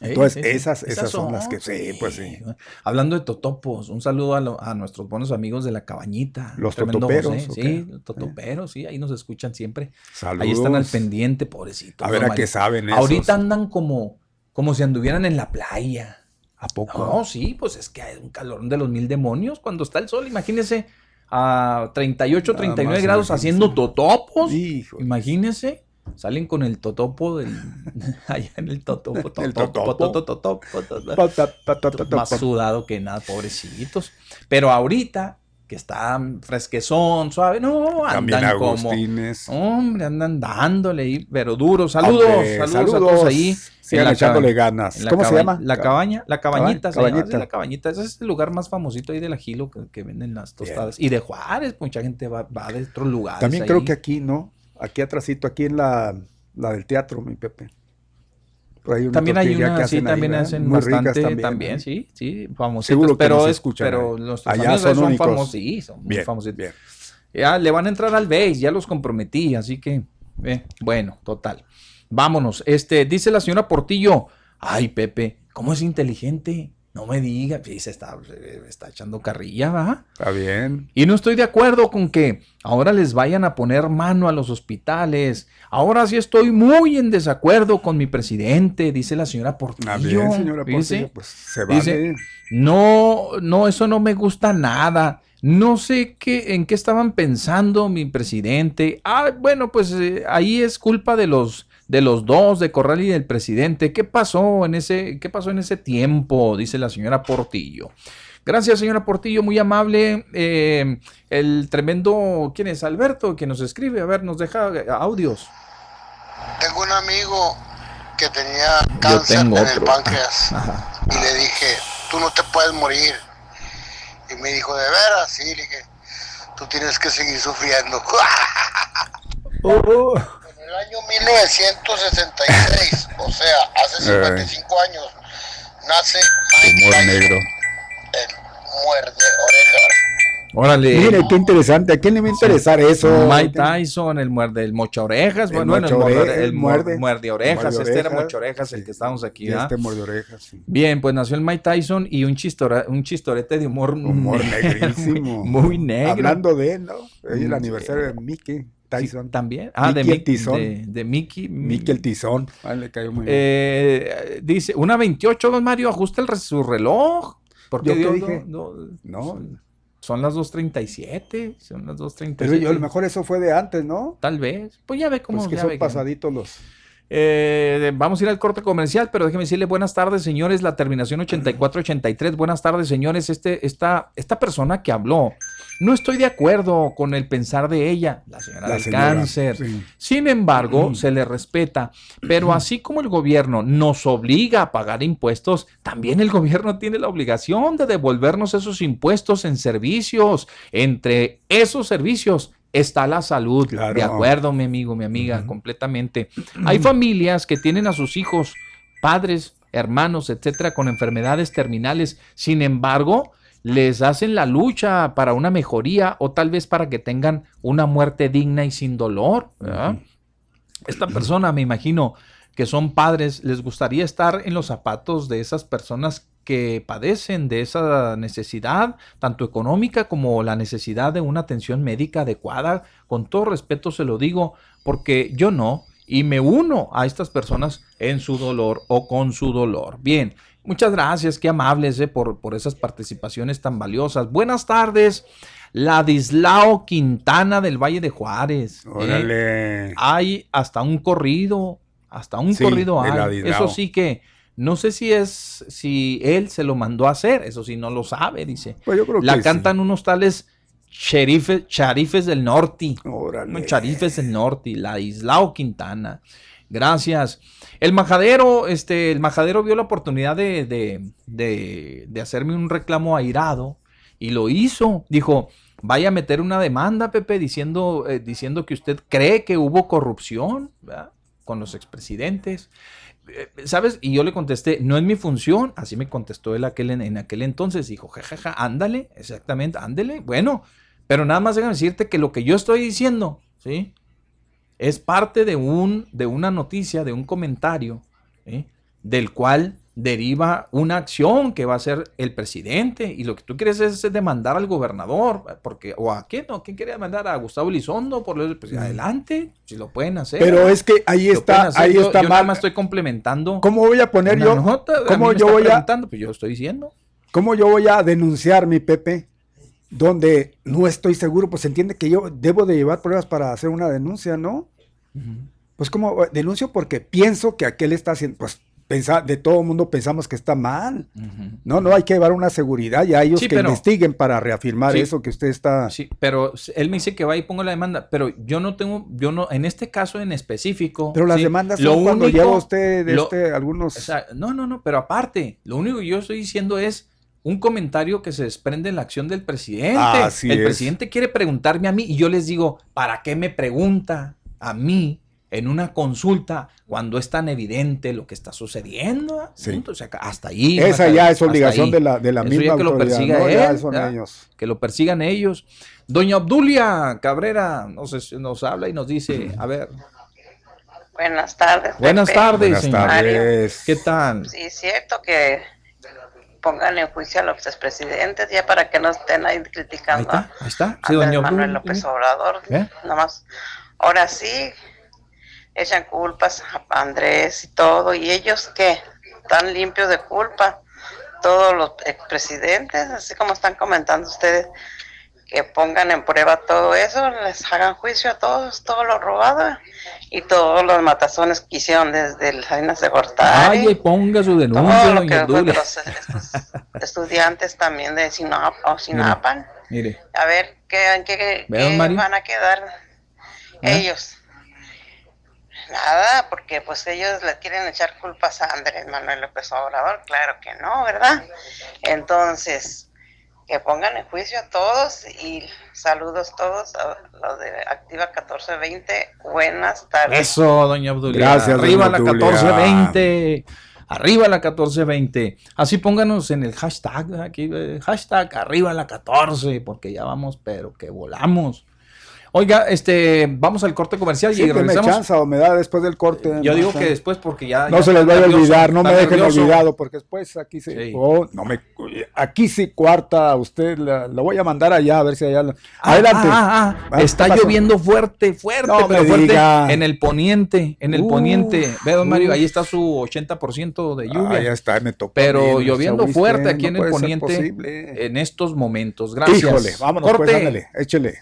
Entonces, sí, sí. esas- esas son las que- sí, pues sí. Hablando de totopos, un saludo a, lo- a nuestros buenos amigos de la cabañita. Los totoperos, José, ¿o Sí, los totoperos, sí, ahí nos escuchan siempre. Saludos. Ahí están al pendiente, pobrecitos. A ver a qué saben esos. Ahorita andan como, como si anduvieran en la playa. ¿A poco? No, sí, pues es que hay un calor de los mil demonios cuando está el sol. Imagínese a 38, Nada 39 más, grados haciendo totopos. Hijo. Imagínese. Salen con el totopo del. allá en el totopo. El totopo, Más sudado que nada, pobrecitos. Pero ahorita, que está fresquezón, suave, no, andan como. Hombre, andan dándole ahí, pero duro. Saludos, saludos, a todos ahí. Sigan echándole ganas. ¿Cómo se llama? La cabaña, la cabañita, se la cabañita. Ese es el lugar más famosito ahí de la Gilo que, venden las tostadas. Y de Juárez, mucha gente va, va de otros lugares. También creo que aquí, ¿no? Aquí atrásito, aquí en la, la del teatro, mi Pepe. Por ahí una También hay una, que sí, ahí, también hacen Muy ricas bastante, también, ¿eh? sí, sí, famositos. Seguro que pero nos es- escuchan pero ahí. nuestros Allá amigos son son, famosos, sí, son muy Bien, famositos. bien. Ya le van a entrar al base, ya los comprometí, así que, eh, bueno, total. Vámonos. Este, dice la señora Portillo, ay, Pepe, ¿cómo es inteligente? No me diga, sí, se está, se está echando carrilla, ¿va? Está bien. Y no estoy de acuerdo con que ahora les vayan a poner mano a los hospitales. Ahora sí estoy muy en desacuerdo con mi presidente, dice la señora Portillo. Está bien, señora. Portillo, pues se vale. Dice, no, no, eso no me gusta nada. No sé qué, en qué estaban pensando mi presidente. Ah, bueno, pues eh, ahí es culpa de los, de los dos, de Corral y del presidente. ¿Qué pasó en ese, qué pasó en ese tiempo? Dice la señora Portillo. Gracias, señora Portillo, muy amable. Eh, el tremendo, ¿quién es? Alberto, que nos escribe. A ver, nos deja eh, audios. Tengo un amigo que tenía cáncer en el páncreas Ajá. y le dije, tú no te puedes morir. Y me dijo, ¿de veras? Sí, le dije, tú tienes que seguir sufriendo. Oh, En el año 1966, o sea, hace 55 años, nace Mike humor Tyson, negro. el muerde orejas. Órale. Mire, qué interesante. ¿A quién le va a interesar eso? Mike Tyson, el muerde, el mocha orejas, El bueno, bueno, el, ore- muerde, el muerde, orejas, muerde este era mocha orejas, el que estábamos aquí, ¿verdad? este muerde orejas, sí. Bien, pues nació el Mike Tyson y un, chistora, un chistorete de humor, Humor negro, negrísimo. muy, muy negro. Hablando de, ¿no? Hoy es el aniversario de Mickey Tyson. Sí, también. Ah, de, Mickey el Mickey, Tizón. de, de Mickey. Mickey el Tizón. Ah, le cayó muy bien. Eh, dice, una 28, don Mario, ajusta el, re- su reloj. ¿Por ¿Yo qué qué Dios dije? no- no- no, Son las 2.37, son las 2.37. pero yo, a lo mejor eso fue de antes, ¿no? Tal vez. Pues ya ve cómo Pues que ya son ve que- pasaditos los... Eh, vamos a ir al corte comercial, pero déjeme decirle buenas tardes, señores. La terminación 8483. Buenas tardes, señores. Este, esta, esta persona que habló, no estoy de acuerdo con el pensar de ella, la señora La del señora, cáncer. sí. Sin embargo, se le respeta. Pero así como el gobierno nos obliga a pagar impuestos, también el gobierno tiene la obligación de devolvernos esos impuestos en servicios. Entre esos servicios está la salud. Claro. De acuerdo, mi amigo, mi amiga, completamente. Hay familias que tienen a sus hijos, padres, hermanos, etcétera, con enfermedades terminales. Sin embargo, les hacen la lucha para una mejoría o tal vez para que tengan una muerte digna y sin dolor. ¿verdad? Esta persona, me imagino que son padres, les gustaría estar en los zapatos de esas personas que padecen de esa necesidad, tanto económica como la necesidad de una atención médica adecuada. Con todo respeto se lo digo, porque yo no, y me uno a estas personas en su dolor o con su dolor. Bien, muchas gracias, qué amables eh, por, por esas participaciones tan valiosas. Buenas tardes, Ladislao Quintana del Valle de Juárez. ¿eh? Órale. Hay hasta un corrido, hasta un Sí, corrido hay. Ladislao. Eso sí que no sé si es si él se lo mandó a hacer, eso sí no lo sabe, dice. Pues yo creo La que cantan unos tales charifes del norte. Órale. Charifes del norte, la Islao Quintana. Gracias. El majadero, este, el majadero vio la oportunidad de, de, de- hacerme un reclamo airado y lo hizo. Dijo, vaya a meter una demanda, Pepe, diciendo, eh, diciendo que usted cree que hubo corrupción ¿verdad? con los expresidentes. Eh, ¿Sabes? Y yo le contesté, no es mi función. Así me contestó él aquel, en, aquel entonces. Dijo, jajaja, ándale, exactamente, ándale. Bueno, pero nada más déjame decirte que lo que yo estoy diciendo, ¿sí? Es parte de, un, de una noticia, de un comentario, ¿sí? del cual deriva una acción que va a hacer el presidente. Y lo que tú quieres es demandar al gobernador, porque, o a quién, ¿no? ¿Quién quiere demandar a Gustavo Elizondo? Por lo- pues, adelante, si lo pueden hacer. Pero es que ahí está, ahí Yo- está yo nada mal. más estoy complementando. ¿Cómo voy a poner yo? nota, ¿Cómo yo voy a, Pues yo estoy diciendo. cómo yo voy a denunciar mi Pepe? Donde no estoy seguro, pues se entiende que yo debo de llevar pruebas para hacer una denuncia, ¿no? Pues como denuncio porque pienso que aquel está haciendo, pues pensa- de todo mundo pensamos que está mal. No, no, hay que llevar una seguridad y a ellos Sí, que pero- investiguen para reafirmar Sí. eso que usted está... Sí, pero él me dice que va y pongo la demanda, pero yo no tengo, yo no, en este caso en específico. Pero las sí, demandas lo son cuando único- lleva usted lo- este, algunos... o sea, no, no, no, pero aparte, lo único que yo estoy diciendo es un comentario que se desprende en la acción del presidente. Así el es. presidente quiere preguntarme a mí y yo les digo, ¿para qué me pregunta a mí en una consulta cuando es tan evidente lo que está sucediendo? Sí. Punto. O sea, hasta ahí. Esa hasta- ya es obligación de la, de la misma ya que lo autoridad, persiga ¿no? Ya él, son ¿ya? ellos. que lo persigan ellos. Doña Obdulia Cabrera nos, nos habla y nos dice, a ver, Buenas tardes. buenas tardes, Buenas señor. tardes. ¿Qué tal? Sí, es cierto que pongan en juicio a los expresidentes ya para que no estén ahí Ahí criticando está, ahí está. a Sí, doña Andrés Manuel Obdulia. López Obrador. ¿Eh? Nomás, ahora sí, echan culpas a Andrés y todo, y ellos qué, están limpios de culpa, todos los expresidentes, así como están comentando ustedes, que pongan en prueba todo eso, les hagan juicio a todos, todo lo robado y todos los matazones que hicieron desde las Salinas de Gortari. Vaya y ponga su denuncia, todo lo que los estos estudiantes también de Sinop o Sinapan. Mire, A ver, ¿qué, en qué, van a quedar ¿Eh? ellos? Nada, porque pues ellos le quieren echar culpas a Andrés Manuel López Obrador, claro que no, ¿verdad? Entonces, que pongan en juicio a todos y saludos todos a los de Activa 1420. Buenas tardes. Eso, doña Obdulia. Gracias, Arriba doña la Obdulia. 1420. Arriba la 1420. Así pónganos en el hashtag, aquí, eh, hashtag arriba la 14, porque ya vamos, pero que volamos. Oiga, este, vamos al corte comercial Sí, y me regresamos. chanza o me da después del corte. Yo no digo que después porque ya... No ya se les vaya a olvidar, no me dejen nervioso. olvidado, porque después aquí se. Sí. Oh, no me, aquí sí cuarta, usted la, la voy a mandar allá a ver si allá. Ah, Adelante. ah, ah, ah, está lloviendo fuerte, fuerte, No pero fuerte diga. en el poniente, en el poniente. Ve, don Mario, ahí está su 80% de lluvia. Ah, ya está, me tocó. pero lloviendo fuerte aquí No en el poniente en estos momentos. Gracias. Híjole, vámonos, pues, Corte. ándale, échele.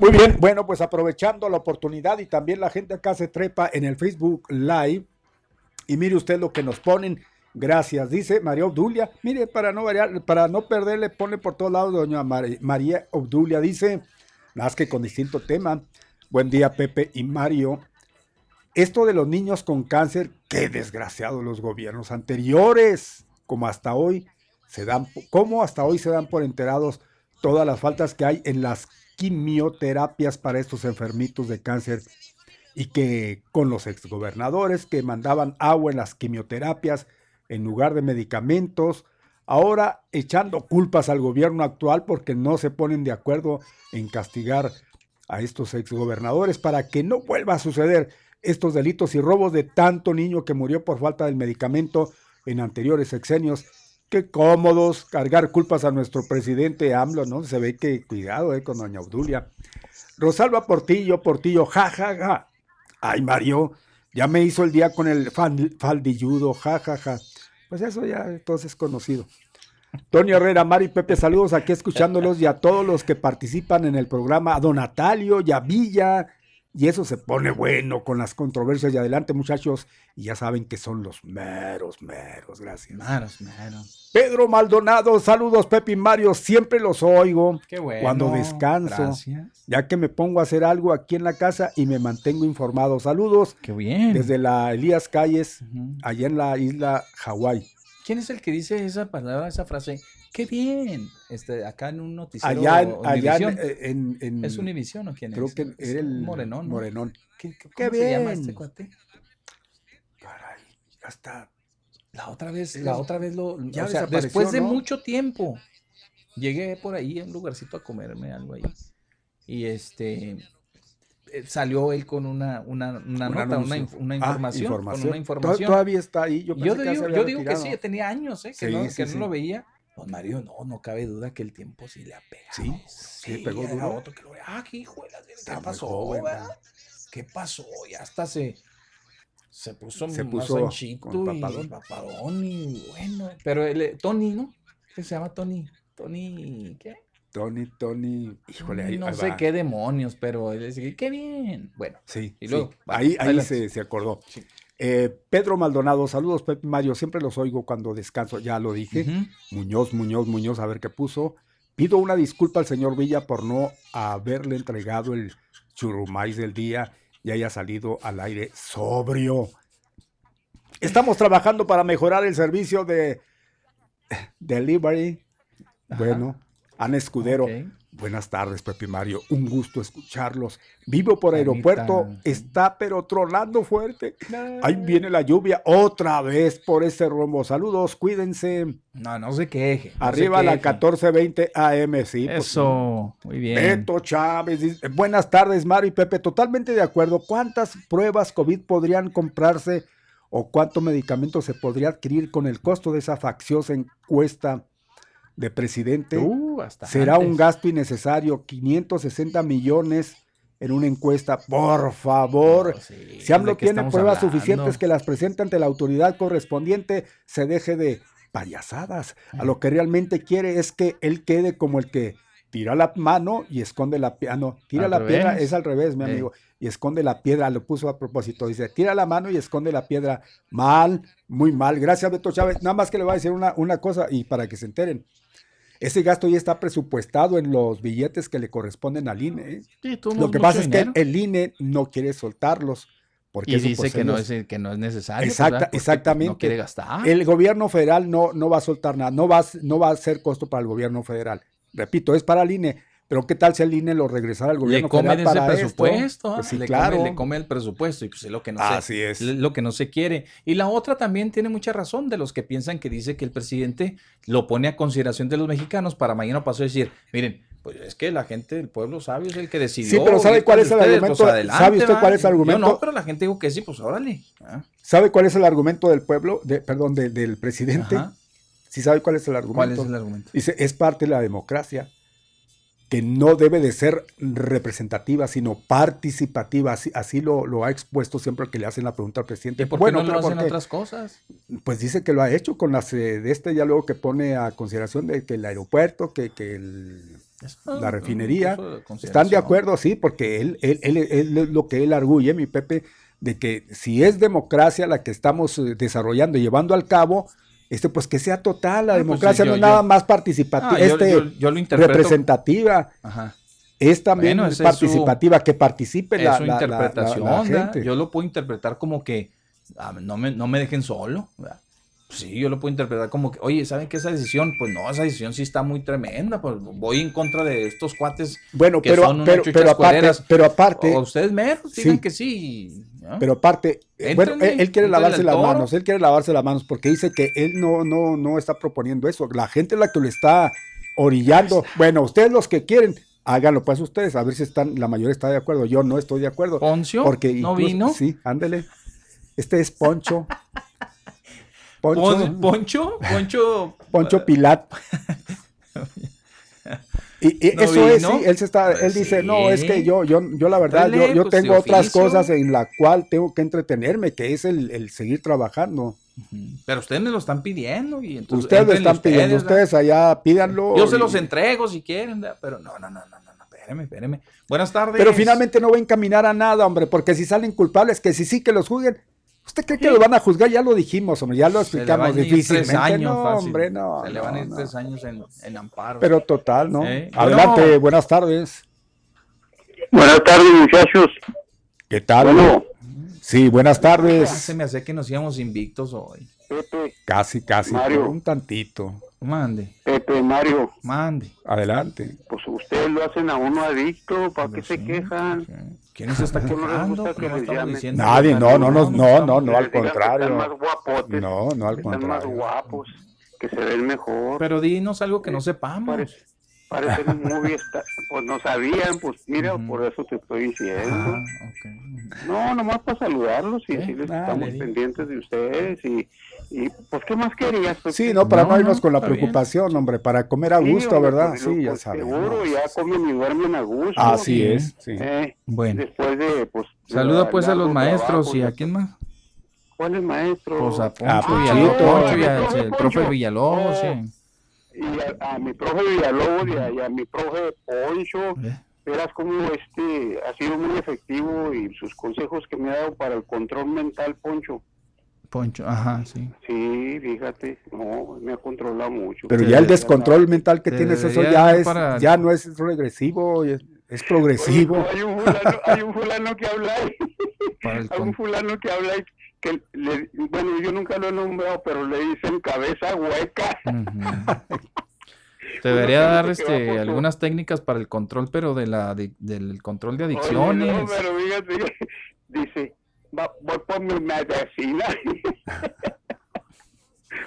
Muy bien, bueno, pues aprovechando la oportunidad y también la gente acá se trepa en el Facebook Live. Y mire usted lo que nos ponen. Gracias, dice María Obdulia. Mire, para no variar, para no perderle, pone por todos lados doña María Obdulia. Dice, más que con distinto tema. Buen día, Pepe y Mario. Esto de los niños con cáncer, qué desgraciado los gobiernos anteriores, como hasta hoy se dan, como hasta hoy se dan por enterados todas las faltas que hay en las quimioterapias para estos enfermitos de cáncer y que con los exgobernadores que mandaban agua en las quimioterapias en lugar de medicamentos, ahora echando culpas al gobierno actual porque no se ponen de acuerdo en castigar a estos exgobernadores para que no vuelva a suceder estos delitos y robos de tanto niño que murió por falta del medicamento en anteriores sexenios. Qué cómodos cargar culpas a nuestro presidente AMLO, ¿no? Se ve que cuidado eh, con doña Obdulia. Rosalba Portillo, Portillo, ja, ja, ja. Ay, Mario, ya me hizo el día con el fan- faldilludo, ja, ja, ja. Pues eso ya entonces es conocido. Tony Herrera, Mari Pepe, saludos aquí escuchándolos y a todos los que participan en el programa, a Don Natalio y a Villa. Y eso se pone bueno con las controversias. Y adelante, muchachos. Y ya saben que son los meros, meros. Gracias. Maros, maros. Pedro Maldonado, saludos, Pepe y Mario. Siempre los oigo Qué bueno. cuando descanso. Gracias. Ya que me pongo a hacer algo aquí en la casa y me mantengo informado. Saludos Qué bien. desde la Elías Calles, allá en la isla Hawái. ¿Quién es el que dice esa palabra, esa frase? Qué bien. Este, acá en un noticiero. Allá, en, allá en, en- ¿Es Univisión o quién Creo es? que Es era el Morenón. ¿no? Morenón. ¿Qué, qué- ¡Qué cómo se llama bien! este cuate? Caray, ya está. La otra vez, la otra vez lo. ya o sea, después de mucho tiempo. Llegué por ahí a un lugarcito a comerme algo ahí. Y este. Eh, Salió él con una, una, una Un nota, una, anuncio. inf- una Ah, información, con una información. Todavía está ahí. Yo, Yo, pensé ya digo, yo digo que sí, tenía años, ¿eh? que, Sí, no, sí, que sí. no lo veía. Don Mario, no, no cabe duda que el tiempo sí le ha pegado. Sí, sí, pegó duro. otro que lo ve, Ah, qué hijo de la- ¿qué Está pasó? joven. ¿Qué pasó? Y hasta se, se puso, Se más puso anchito con y papadón. papadón y bueno. Pero él, eh, Tony, ¿no? ¿Qué se llama Tony? Tony, ¿qué? Tony, Tony. Híjole, ahí, no ahí sé va. qué demonios, pero él dice, qué bien. Bueno, Sí, Y sí. luego, ahí, ahí se, se acordó. Sí. Eh, Pedro Maldonado, saludos, Pepe Mario. Siempre los oigo cuando descanso, ya lo dije. Muñoz, Muñoz, Muñoz, a ver qué puso. Pido una disculpa al señor Villa por no haberle entregado el churrumais del día y haya salido al aire sobrio. Estamos trabajando para mejorar el servicio de delivery. Bueno, Ana Escudero. Buenas tardes, Pepe y Mario. Un gusto escucharlos. Vivo por Anita. aeropuerto. Está pero tronando fuerte. Ahí viene la lluvia otra vez por ese rumbo. Saludos, cuídense. No, no se queje. no se Arriba la queje. 1420 AM, sí. pues, Eso, muy bien. Beto Chávez dice, buenas tardes, Mario y Pepe, totalmente de acuerdo. ¿Cuántas pruebas COVID podrían comprarse o cuánto medicamento se podría adquirir con el costo de esa facciosa encuesta de presidente? Uh, Será un gasto innecesario, 560 millones en una encuesta. Por favor, No, sí, si AMLO ¿de qué tiene pruebas hablando? suficientes que las presente ante la autoridad correspondiente, se deje de payasadas. A lo que realmente quiere es que él quede como el que tira la mano y esconde la piedra. no, tira Al la piedra, es al revés, mi Eh. amigo. Y esconde la piedra, lo puso a propósito. Dice, tira la mano y esconde la piedra. Mal, muy mal. Gracias, Beto Chávez. Nada más que le voy a decir una, una cosa y para que se enteren. Ese gasto ya está presupuestado en los billetes que le corresponden al INE. ¿eh? Sí, Lo que pasa es que el INE no quiere soltarlos Porque Y dice pues, que, no es, que no es necesario. pues, Exacta- pues, exactamente. No quiere gastar. El gobierno federal no, no va a soltar nada, no va, no va a ser costo para el gobierno federal. Repito, es para el INE, pero ¿qué tal si el INE lo regresara al le gobierno come federal de ese presupuesto, esto? ¿ah? Pues sí, le, claro. come, le come el presupuesto y pues es lo que no Así se, es. lo que no se quiere. Y la otra también tiene mucha razón de los que piensan que dice que el presidente lo pone a consideración de los mexicanos para mañana pasó a decir, miren, pues es que la gente, el pueblo sabio es el que decidió. Sí, pero ¿sabe cuál es el ustedes, argumento? pues, adelante, ¿Sabe usted cuál es el Yo argumento? no, pero la gente dijo que sí, pues órale. Ah, ¿Sabe cuál es el argumento del pueblo, de, perdón, de- del presidente? Ajá. ¿Sí sabe cuál es el argumento? ¿Cuál es el argumento? Dice, es parte de la democracia, que no debe de ser representativa, sino participativa. Así, así lo, lo ha expuesto siempre que le hacen la pregunta al presidente. ¿Y por qué Bueno, no lo hacen otras cosas? Pues dice que lo ha hecho con las eh, de este ya luego que pone a consideración de que el aeropuerto, que, que el- la refinería. de ¿Están de acuerdo? Sí, porque él, él, él- él es lo que él arguye, mi Pepe, de que si es democracia la que estamos eh, desarrollando y llevando al cabo, este, pues que sea total, la Ah, pues, democracia yo- no es nada más participativa, Ah, yo- este, yo- yo lo interpreto- representativa, Ajá. es también Bueno, esa es su- participativa, que participe Es la, su la- la- la- interpretación, gente. Yo lo puedo interpretar como que ah, no, me, no me dejen solo. ¿verdad? Sí, yo lo puedo interpretar como que, oye, ¿saben qué esa decisión? Pues no, esa decisión sí está muy tremenda. Pues voy en contra de estos cuates Bueno, que pero, son pero, pero aparte, pero aparte, O ustedes meros digan Sí. que sí. ¿no? Pero aparte, eh, bueno, él, él quiere lavarse las manos, él quiere lavarse las manos porque dice que él no, no, no está proponiendo eso. La gente es la que lo está orillando. Bueno, ustedes los que quieren, háganlo pues ustedes, a ver si están, la mayoría está de acuerdo. Yo no estoy de acuerdo. ¿Poncio? Porque ¿No vino? Sí, ándele. Este es Poncho. Poncho. Pon- Poncho, Poncho, Poncho Pilat. Y, y ¿No eso es, sí, él se está, Pues él dice, no, es que yo, yo, yo la verdad, yo, Dale, yo pues, tengo otras cosas en la cual tengo que entretenerme, que es el, el seguir trabajando. pero ustedes me lo están pidiendo. Y entonces, ustedes lo están pidiendo, ¿verdad? ustedes allá pídanlo. Yo se los entrego si quieren, ¿verdad? pero no, no, no, no, no, no, espéreme, espéreme. Buenas tardes. Pero finalmente no va a encaminar a nada, hombre, porque si salen culpables, que si sí que los juzguen, ¿usted cree que los van a juzgar? Ya lo dijimos, hombre, ya lo Se le van explicamos a ir tres difícilmente. años, no, fácil. hombre, no. Se le van a ir no, no. tres años en, en amparo. Pero total, ¿no? ¿Eh? Adelante, buenas tardes. Buenas tardes, muchachos. ¿Qué tal? Bueno. Sí, buenas Ya tardes. se me hace que nos íbamos invictos hoy. Pepe, Casi, casi, Mario. un tantito. Mande, Pepe, Mario, mande. Adelante. pues ustedes lo hacen a uno adicto, ¿para qué se quejan? ¿Quién se está ¿Cómo les quejando? Nadie, no, no, no, no, no, no, al Están más contrario. guapotes, No, no, al están más contrario. guapos, que se ven mejor. Pero dinos algo que no sepamos. Parece, parece un movie está- pues no sabían, pues mira, por eso te estoy diciendo. Ah, ok. No, nomás para saludarlos y ¿Qué? decirles que estamos pendientes de ustedes y, y pues qué más querías. Pues, Sí, no, para No, no, irnos no, con la está bien. preocupación, hombre, para comer a Sí, gusto, hombre, ¿verdad? pues, Sí, ya pues, sabemos. Seguro, ya comen y duermen a gusto. Así Sí. es, sí. Eh, Bueno, después de, pues... saluda pues a los maestros trabajos, y ya- a quién más. ¿Cuáles maestros? Pues a Ah, Poncho y a Ponchito. Poncho y al Profe el profe. Villalobos, sí. Y a, a mi profe Villalobos y a, y a mi profe Poncho. Eh. Verás cómo este ha sido muy efectivo y sus consejos que me ha dado para el control mental, Poncho. Poncho, ajá, sí. Sí, fíjate, no, me ha controlado mucho. Pero ya el descontrol mental que tienes, eso ya es, para- ya no es regresivo, es, es progresivo. Oye, hay, un fulano, hay un fulano que habla ahí. Para el Hay un fulano que habla ahí que le, bueno, yo nunca lo he nombrado, pero le dicen cabeza hueca. Te debería dar este algunas técnicas para el control, pero de la de- del control de Oye, adicciones. no, pero fíjate, dice, voy por mi medicina.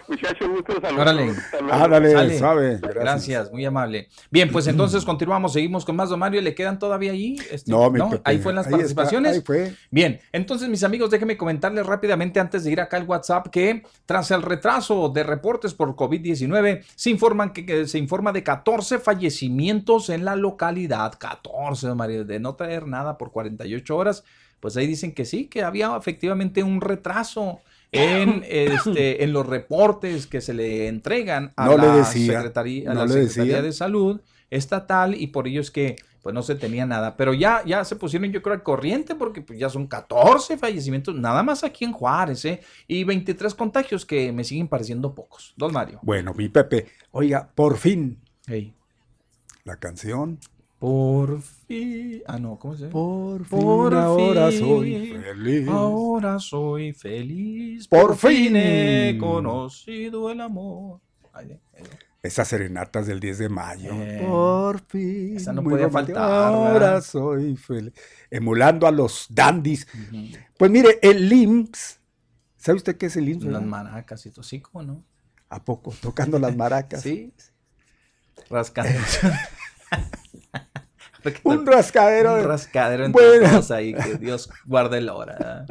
Muchacho, gusto saludarlos. Luego. Ándale, Sale. sabe. Gracias. muy amable. Bien, pues entonces continuamos, seguimos con más, don Mario. ¿Le quedan todavía ahí? Este, No, mi Pepe, Ahí fue en las ahí está, participaciones. ahí fue. Bien, entonces mis amigos, déjenme comentarles rápidamente antes de ir acá al WhatsApp que tras el retraso de reportes por COVID-19, se informan que, que se informa de 14 fallecimientos en la localidad. 14, don Mario, de no traer nada por 48 horas. Pues ahí dicen que sí, que había efectivamente un retraso en, este, en los reportes que se le entregan a No la, decía, Secretaría, a no la le Secretaría decía. de Salud estatal y por ello es que pues no se tenía nada. Pero ya, ya se pusieron yo creo al corriente porque pues, ya son 14 fallecimientos nada más aquí en Juárez, ¿eh? Y 23 contagios que me siguen pareciendo pocos. Don Mario. Bueno, mi Pepe, oiga, por fin Hey. la canción Por fin. Ah, no, ¿cómo se llama? Por fin, Por ahora fin, soy feliz. Ahora soy feliz. Por fin fin. he conocido el amor. Ay, ay, Esas serenatas del 10 de mayo. Eh, Por fin. esa no podía faltar, Ahora ¿verdad? soy feliz. Emulando a los dandies. Pues mire, el LIMS. ¿Sabe usted qué es el LIMS? Las maracas y ¿cómo no? ¿A poco? Tocando las maracas. Sí. Rascando. Un rascadero. de- Un rascadero entre Bueno. todos ahí, que Dios guarde la hora.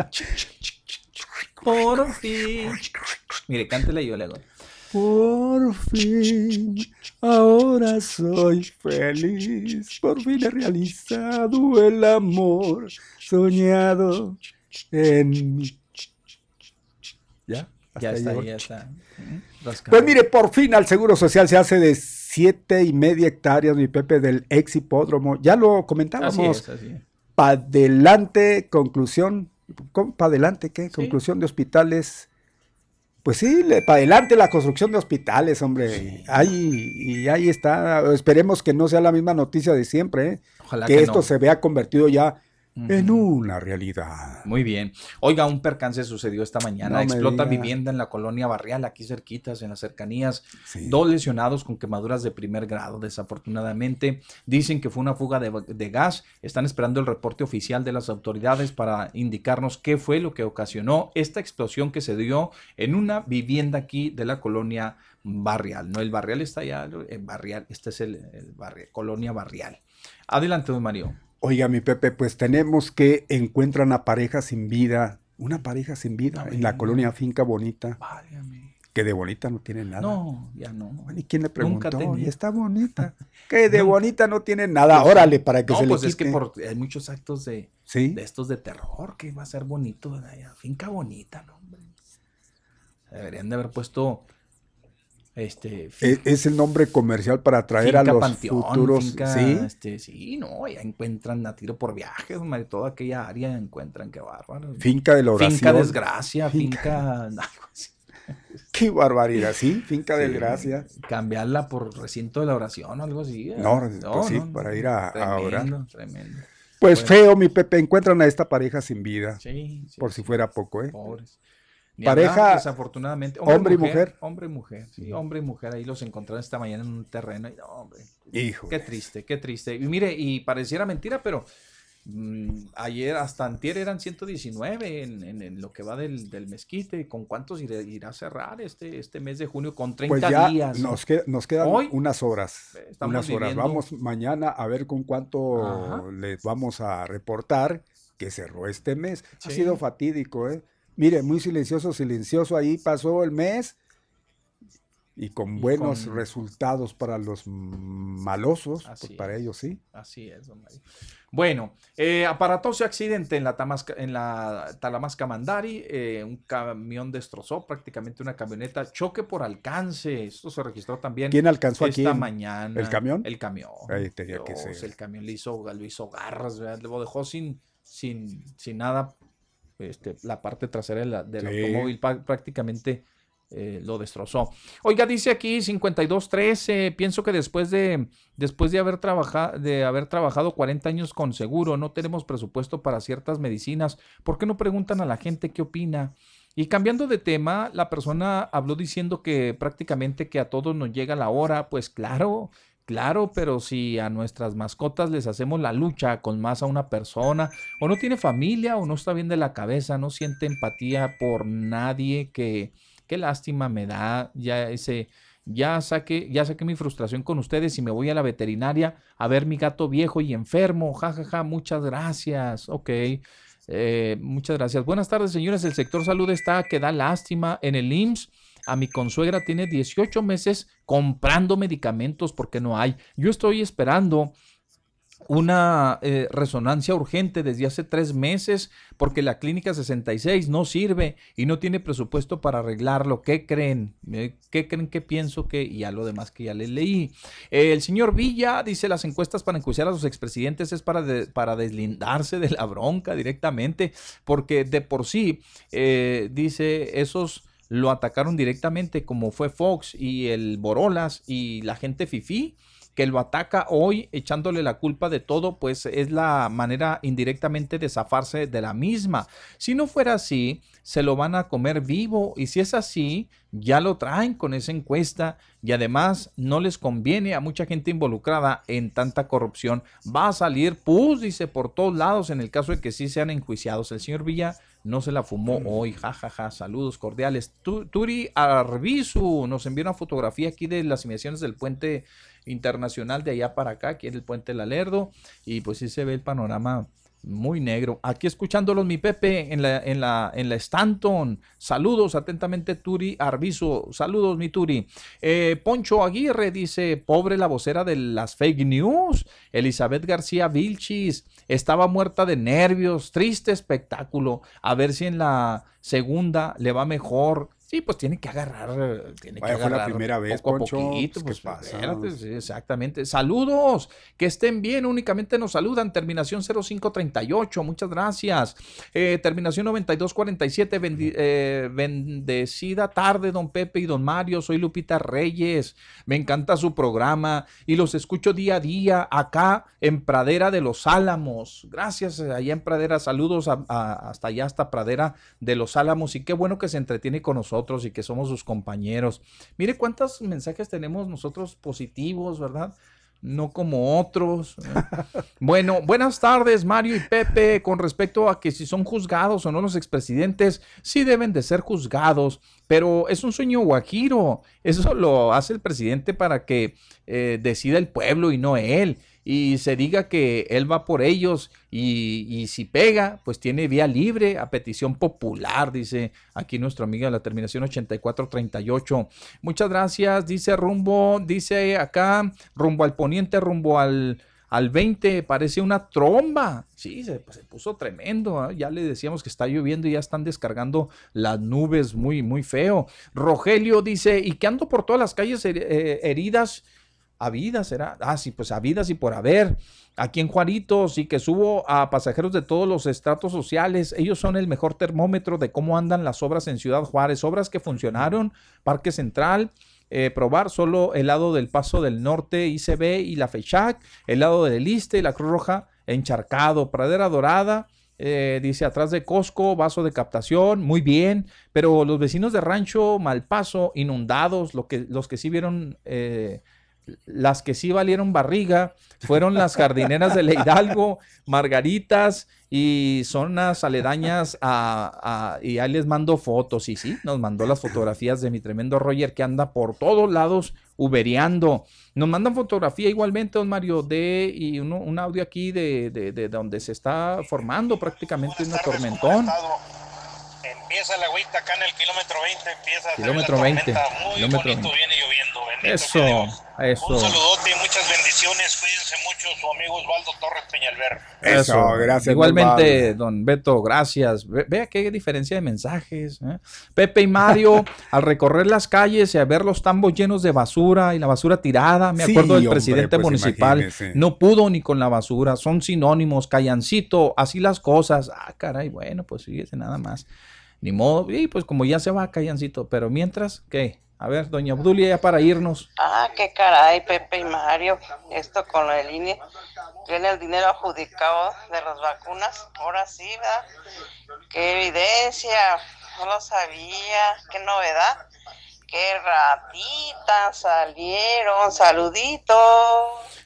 Por fin. Mire, cántele yo le hago. Por fin, ahora soy feliz. Por fin he realizado el amor soñado en mí. ¿Ya? Hasta Ya está, ya está. Pues mire, por fin al Seguro Social se hace de siete y media hectáreas, mi Pepe, del ex hipódromo. Ya lo Así comentábamos. es, así es. Para adelante, conclusión. ¿Para adelante qué? Conclusión de hospitales. Pues sí, para adelante la construcción de hospitales, hombre. Ahí, y ahí está. Esperemos que no sea la misma noticia de siempre, ¿eh? Ojalá que, que esto no. se vea convertido ya en una realidad. Muy bien. Oiga, un percance sucedió esta mañana. No Explota vivienda en la colonia Barrial, aquí cerquitas, en las cercanías. Sí. Dos lesionados con quemaduras de primer grado, desafortunadamente. Dicen que fue una fuga de, de gas. Están esperando el reporte oficial de las autoridades para indicarnos qué fue lo que ocasionó esta explosión que se dio en una vivienda aquí de la colonia Barrial. No, el Barrial está allá, el Barrial, este es el, el Barrial, colonia Barrial. Adelante, don Mario. Oiga, mi Pepe, pues tenemos que encuentran a pareja sin vida. Una pareja sin vida en la colonia Finca Bonita. Que de bonita no tiene nada. No, ya no. ¿Y quién le Nunca preguntó? tenía. Y está bonita. Que de bonita no tiene nada. Órale, para que no, se pues le es que quite. por- hay muchos actos de, Sí. de estos de terror que va a ser bonito. Finca bonita, ¿no? hombre? Deberían de haber puesto este E- Es, el nombre comercial para atraer a los Panteón, futuros. finca, sí. este, sí, no, ya encuentran a tiro por viajes, hombre, toda aquella área encuentran, qué bárbaro. Finca de la oración. Finca desgracia, Finca-. Qué barbaridad, sí. Finca Sí, desgracia. Cambiarla por recinto de la oración o algo así. ¿eh? No, pues sí, para ir a- a tremendo, orar. Tremendo. Pues Bueno. feo, mi Pepe. Encuentran a esta pareja sin vida. Sí, sí, por si fuera poco, ¿eh? Pobres. Pareja, desafortunadamente. hombre y mujer. Hombre y mujer, sí, hombre y mujer. Ahí los encontraron esta mañana en un terreno. Y, no, hombre, Hijo. Qué triste, qué triste. Y mire, y pareciera mentira, pero mm, ayer hasta antier eran 119 en, en- en lo que va del, del mezquite. ¿Con cuántos irá, irá a cerrar este, este mes de junio? Con 30 Pues ya días. nos, queda- nos quedan Hoy unas horas. estamos Unas horas. viviendo- Vamos mañana a ver con cuánto Ajá. les vamos a reportar que cerró este mes. Ha sido fatídico, ¿eh? Mire, muy silencioso, silencioso. Ahí pasó el mes y con Y buenos con- resultados para los malosos. Pues para ellos sí. Así es, don Mario. Bueno, eh, aparatoso accidente en la, Tamasca, en la Talamasca Mandari. eh, un camión destrozó prácticamente una camioneta. Choque por alcance. Esto se registró también. ¿Quién alcanzó a esta mañana. ¿El camión? El camión. Ahí tenía que ser. El camión le hizo, lo hizo garras, ¿verdad? Lo dejó sin, sin, sin nada. Este, la parte trasera de la- del Sí. automóvil prácticamente eh, lo destrozó. Oiga, dice aquí 5213, pienso que después de después de haber trabajado de haber trabajado 40 años con seguro, no tenemos presupuesto para ciertas medicinas. ¿Por qué no preguntan a la gente qué opina? Y cambiando de tema, la persona habló diciendo que prácticamente que a todos nos llega la hora, pues claro, Claro, pero si a nuestras mascotas les hacemos la lucha con más a una persona, o no tiene familia, o no está bien de la cabeza, no siente empatía por nadie, que qué lástima me da, ya ese, ya saqué, ya saqué mi frustración con ustedes y me voy a la veterinaria a ver mi gato viejo y enfermo, jajaja, muchas gracias, ok. eh, muchas gracias. Buenas tardes, señores. El sector salud está que da lástima en el IMSS. A mi consuegra tiene 18 meses comprando medicamentos porque no hay. Yo estoy esperando una eh, resonancia urgente desde hace tres meses porque la clínica 66 no sirve y no tiene presupuesto para arreglarlo. ¿Qué creen? Eh, ¿Qué creen que pienso que? Y a lo demás que ya les leí. Eh, el señor Villa dice las encuestas para enjuiciar a los expresidentes es para, para deslindarse de la bronca directamente porque de por sí dice esos lo atacaron directamente como fue Fox y el Borolas y la gente Fifi que lo ataca hoy echándole la culpa de todo, pues es la manera indirectamente de zafarse de la misma. Si no fuera así, se lo van a comer vivo y si es así, ya lo traen con esa encuesta y además no les conviene a mucha gente involucrada en tanta corrupción. Va a salir pus, dice, por todos lados en el caso de que sí sean enjuiciados. El señor Villa no se la fumó hoy, jajaja, saludos cordiales. Turi Arbizu nos envió una fotografía aquí de las inmediaciones del puente internacional de allá para acá, aquí en el puente Lalerdo, y pues sí se ve el panorama muy negro. Aquí escuchándolos mi Pepe en la, en la, en la Stanton. Saludos atentamente Turi Arbizo. Saludos mi Turi. Eh, Poncho Aguirre dice, pobre la vocera de las fake news. Elizabeth García Vilchis estaba muerta de nervios. Triste espectáculo. A ver si en la segunda le va mejor. Sí, pues tiene que agarrar, tiene que agarrar la primera vez, poco a poquito, pues, exactamente. Saludos, que estén bien, únicamente nos saludan. Terminación 0538, muchas gracias. Eh, terminación 9247, eh, bendecida tarde, don Pepe y don Mario. Soy Lupita Reyes, me encanta su programa y los escucho día a día acá en Pradera de los Álamos. Gracias, eh, allá en Pradera, saludos hasta allá, hasta Pradera de los Álamos y qué bueno que se entretiene con nosotros y que somos sus compañeros. Mire cuántos mensajes tenemos nosotros positivos, ¿verdad? no como otros. bueno, buenas tardes, Mario y Pepe. Con respecto a que si son juzgados o no los expresidentes, sí deben de ser juzgados, pero es un sueño guajiro. Eso lo hace el presidente para que eh, decida el pueblo y no él y se diga que él va por ellos y, si pega, pues tiene vía libre a petición popular, dice aquí nuestro amigo de la terminación 8438. Muchas gracias, dice rumbo, dice acá, rumbo al poniente, rumbo al, al 20, parece una tromba. Sí, se, pues, puso tremendo. ¿ah? Ya le decíamos que está lloviendo y ya están descargando las nubes muy, muy feo. Rogelio dice, y que ando por todas las calles eh, heridas a vida será. Ah, sí, pues a vidas y por haber. Aquí en Juaritos y que subo a pasajeros de todos los estratos sociales. Ellos son el mejor termómetro de cómo andan las obras en Ciudad Juárez. Obras que funcionaron. Parque Central. Eh, probar solo el lado del Paso del Norte, ICB y la Fechac. El lado del Liste y la Cruz Roja encharcado. Pradera Dorada. Eh, dice atrás de Costco, vaso de captación, muy bien, pero los vecinos de Rancho Malpaso inundados, lo que, los que sí vieron eh, las que sí valieron barriga fueron las jardineras de Hidalgo, Margaritas y zonas aledañas a, y ahí les mando fotos. Y sí, nos mandó las fotografías de mi tremendo Roger que anda por todos lados ubereando. Nos mandan fotografía igualmente, don Mario, de y un audio aquí de, de, donde se está formando prácticamente un tormentón empieza la agüita acá en el kilómetro 20, empieza kilómetro a 20, muy kilómetro bonito, viene lloviendo. Bendito eso, eso. Un saludote y muchas bendiciones, cuídense mucho, su amigo Osvaldo Torres Peñalver. Eso, gracias. Igualmente, don Beto, gracias. vea qué diferencia de mensajes. ¿eh? Pepe y Mario, al recorrer las calles y a ver los tambos llenos de basura y la basura tirada, me acuerdo del presidente pues municipal, no pudo ni con la basura, son sinónimos, callancito, así las cosas. Ah, caray, bueno, pues fíjese nada más. Ni modo, y pues como ya se va, callancito, pero mientras, ¿qué? A ver, doña Obdulia, ya para irnos. Ah, qué caray, Pepe y Mario, esto con del INE, tiene el dinero adjudicado de las vacunas, ahora sí, ¿verdad? Qué evidencia, no lo sabía, qué novedad. Qué ratitas salieron, saluditos.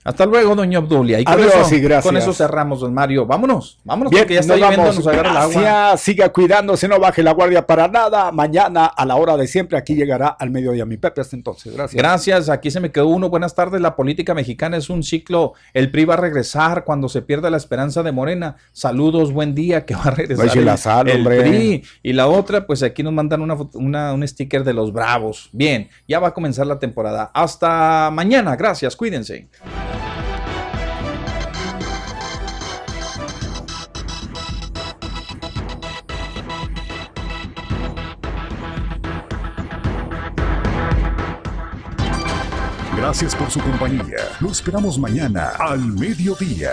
Hasta luego, doña Obdulia. Y con, Adiós eso, y gracias. con eso cerramos, don Mario. Vámonos, vámonos, Bien, porque ya está nos lloviendo, vamos. nos agarra el agua. Gracias, siga cuidándose, no baje la guardia para nada. Mañana a la hora de siempre aquí llegará al mediodía mi Pepe. Hasta entonces, gracias. Gracias, aquí se me quedó uno. Buenas tardes. La política mexicana es un ciclo. El PRI va a regresar cuando se pierda la esperanza de Morena. Saludos, buen día, que va a regresar Vaya el, la sal, el hombre. PRI. Y la otra, pues aquí nos mandan una, una- un sticker de los Bravos. Bien, ya va a comenzar la temporada. Hasta mañana. Gracias, cuídense. Gracias por su compañía. Lo esperamos mañana al mediodía.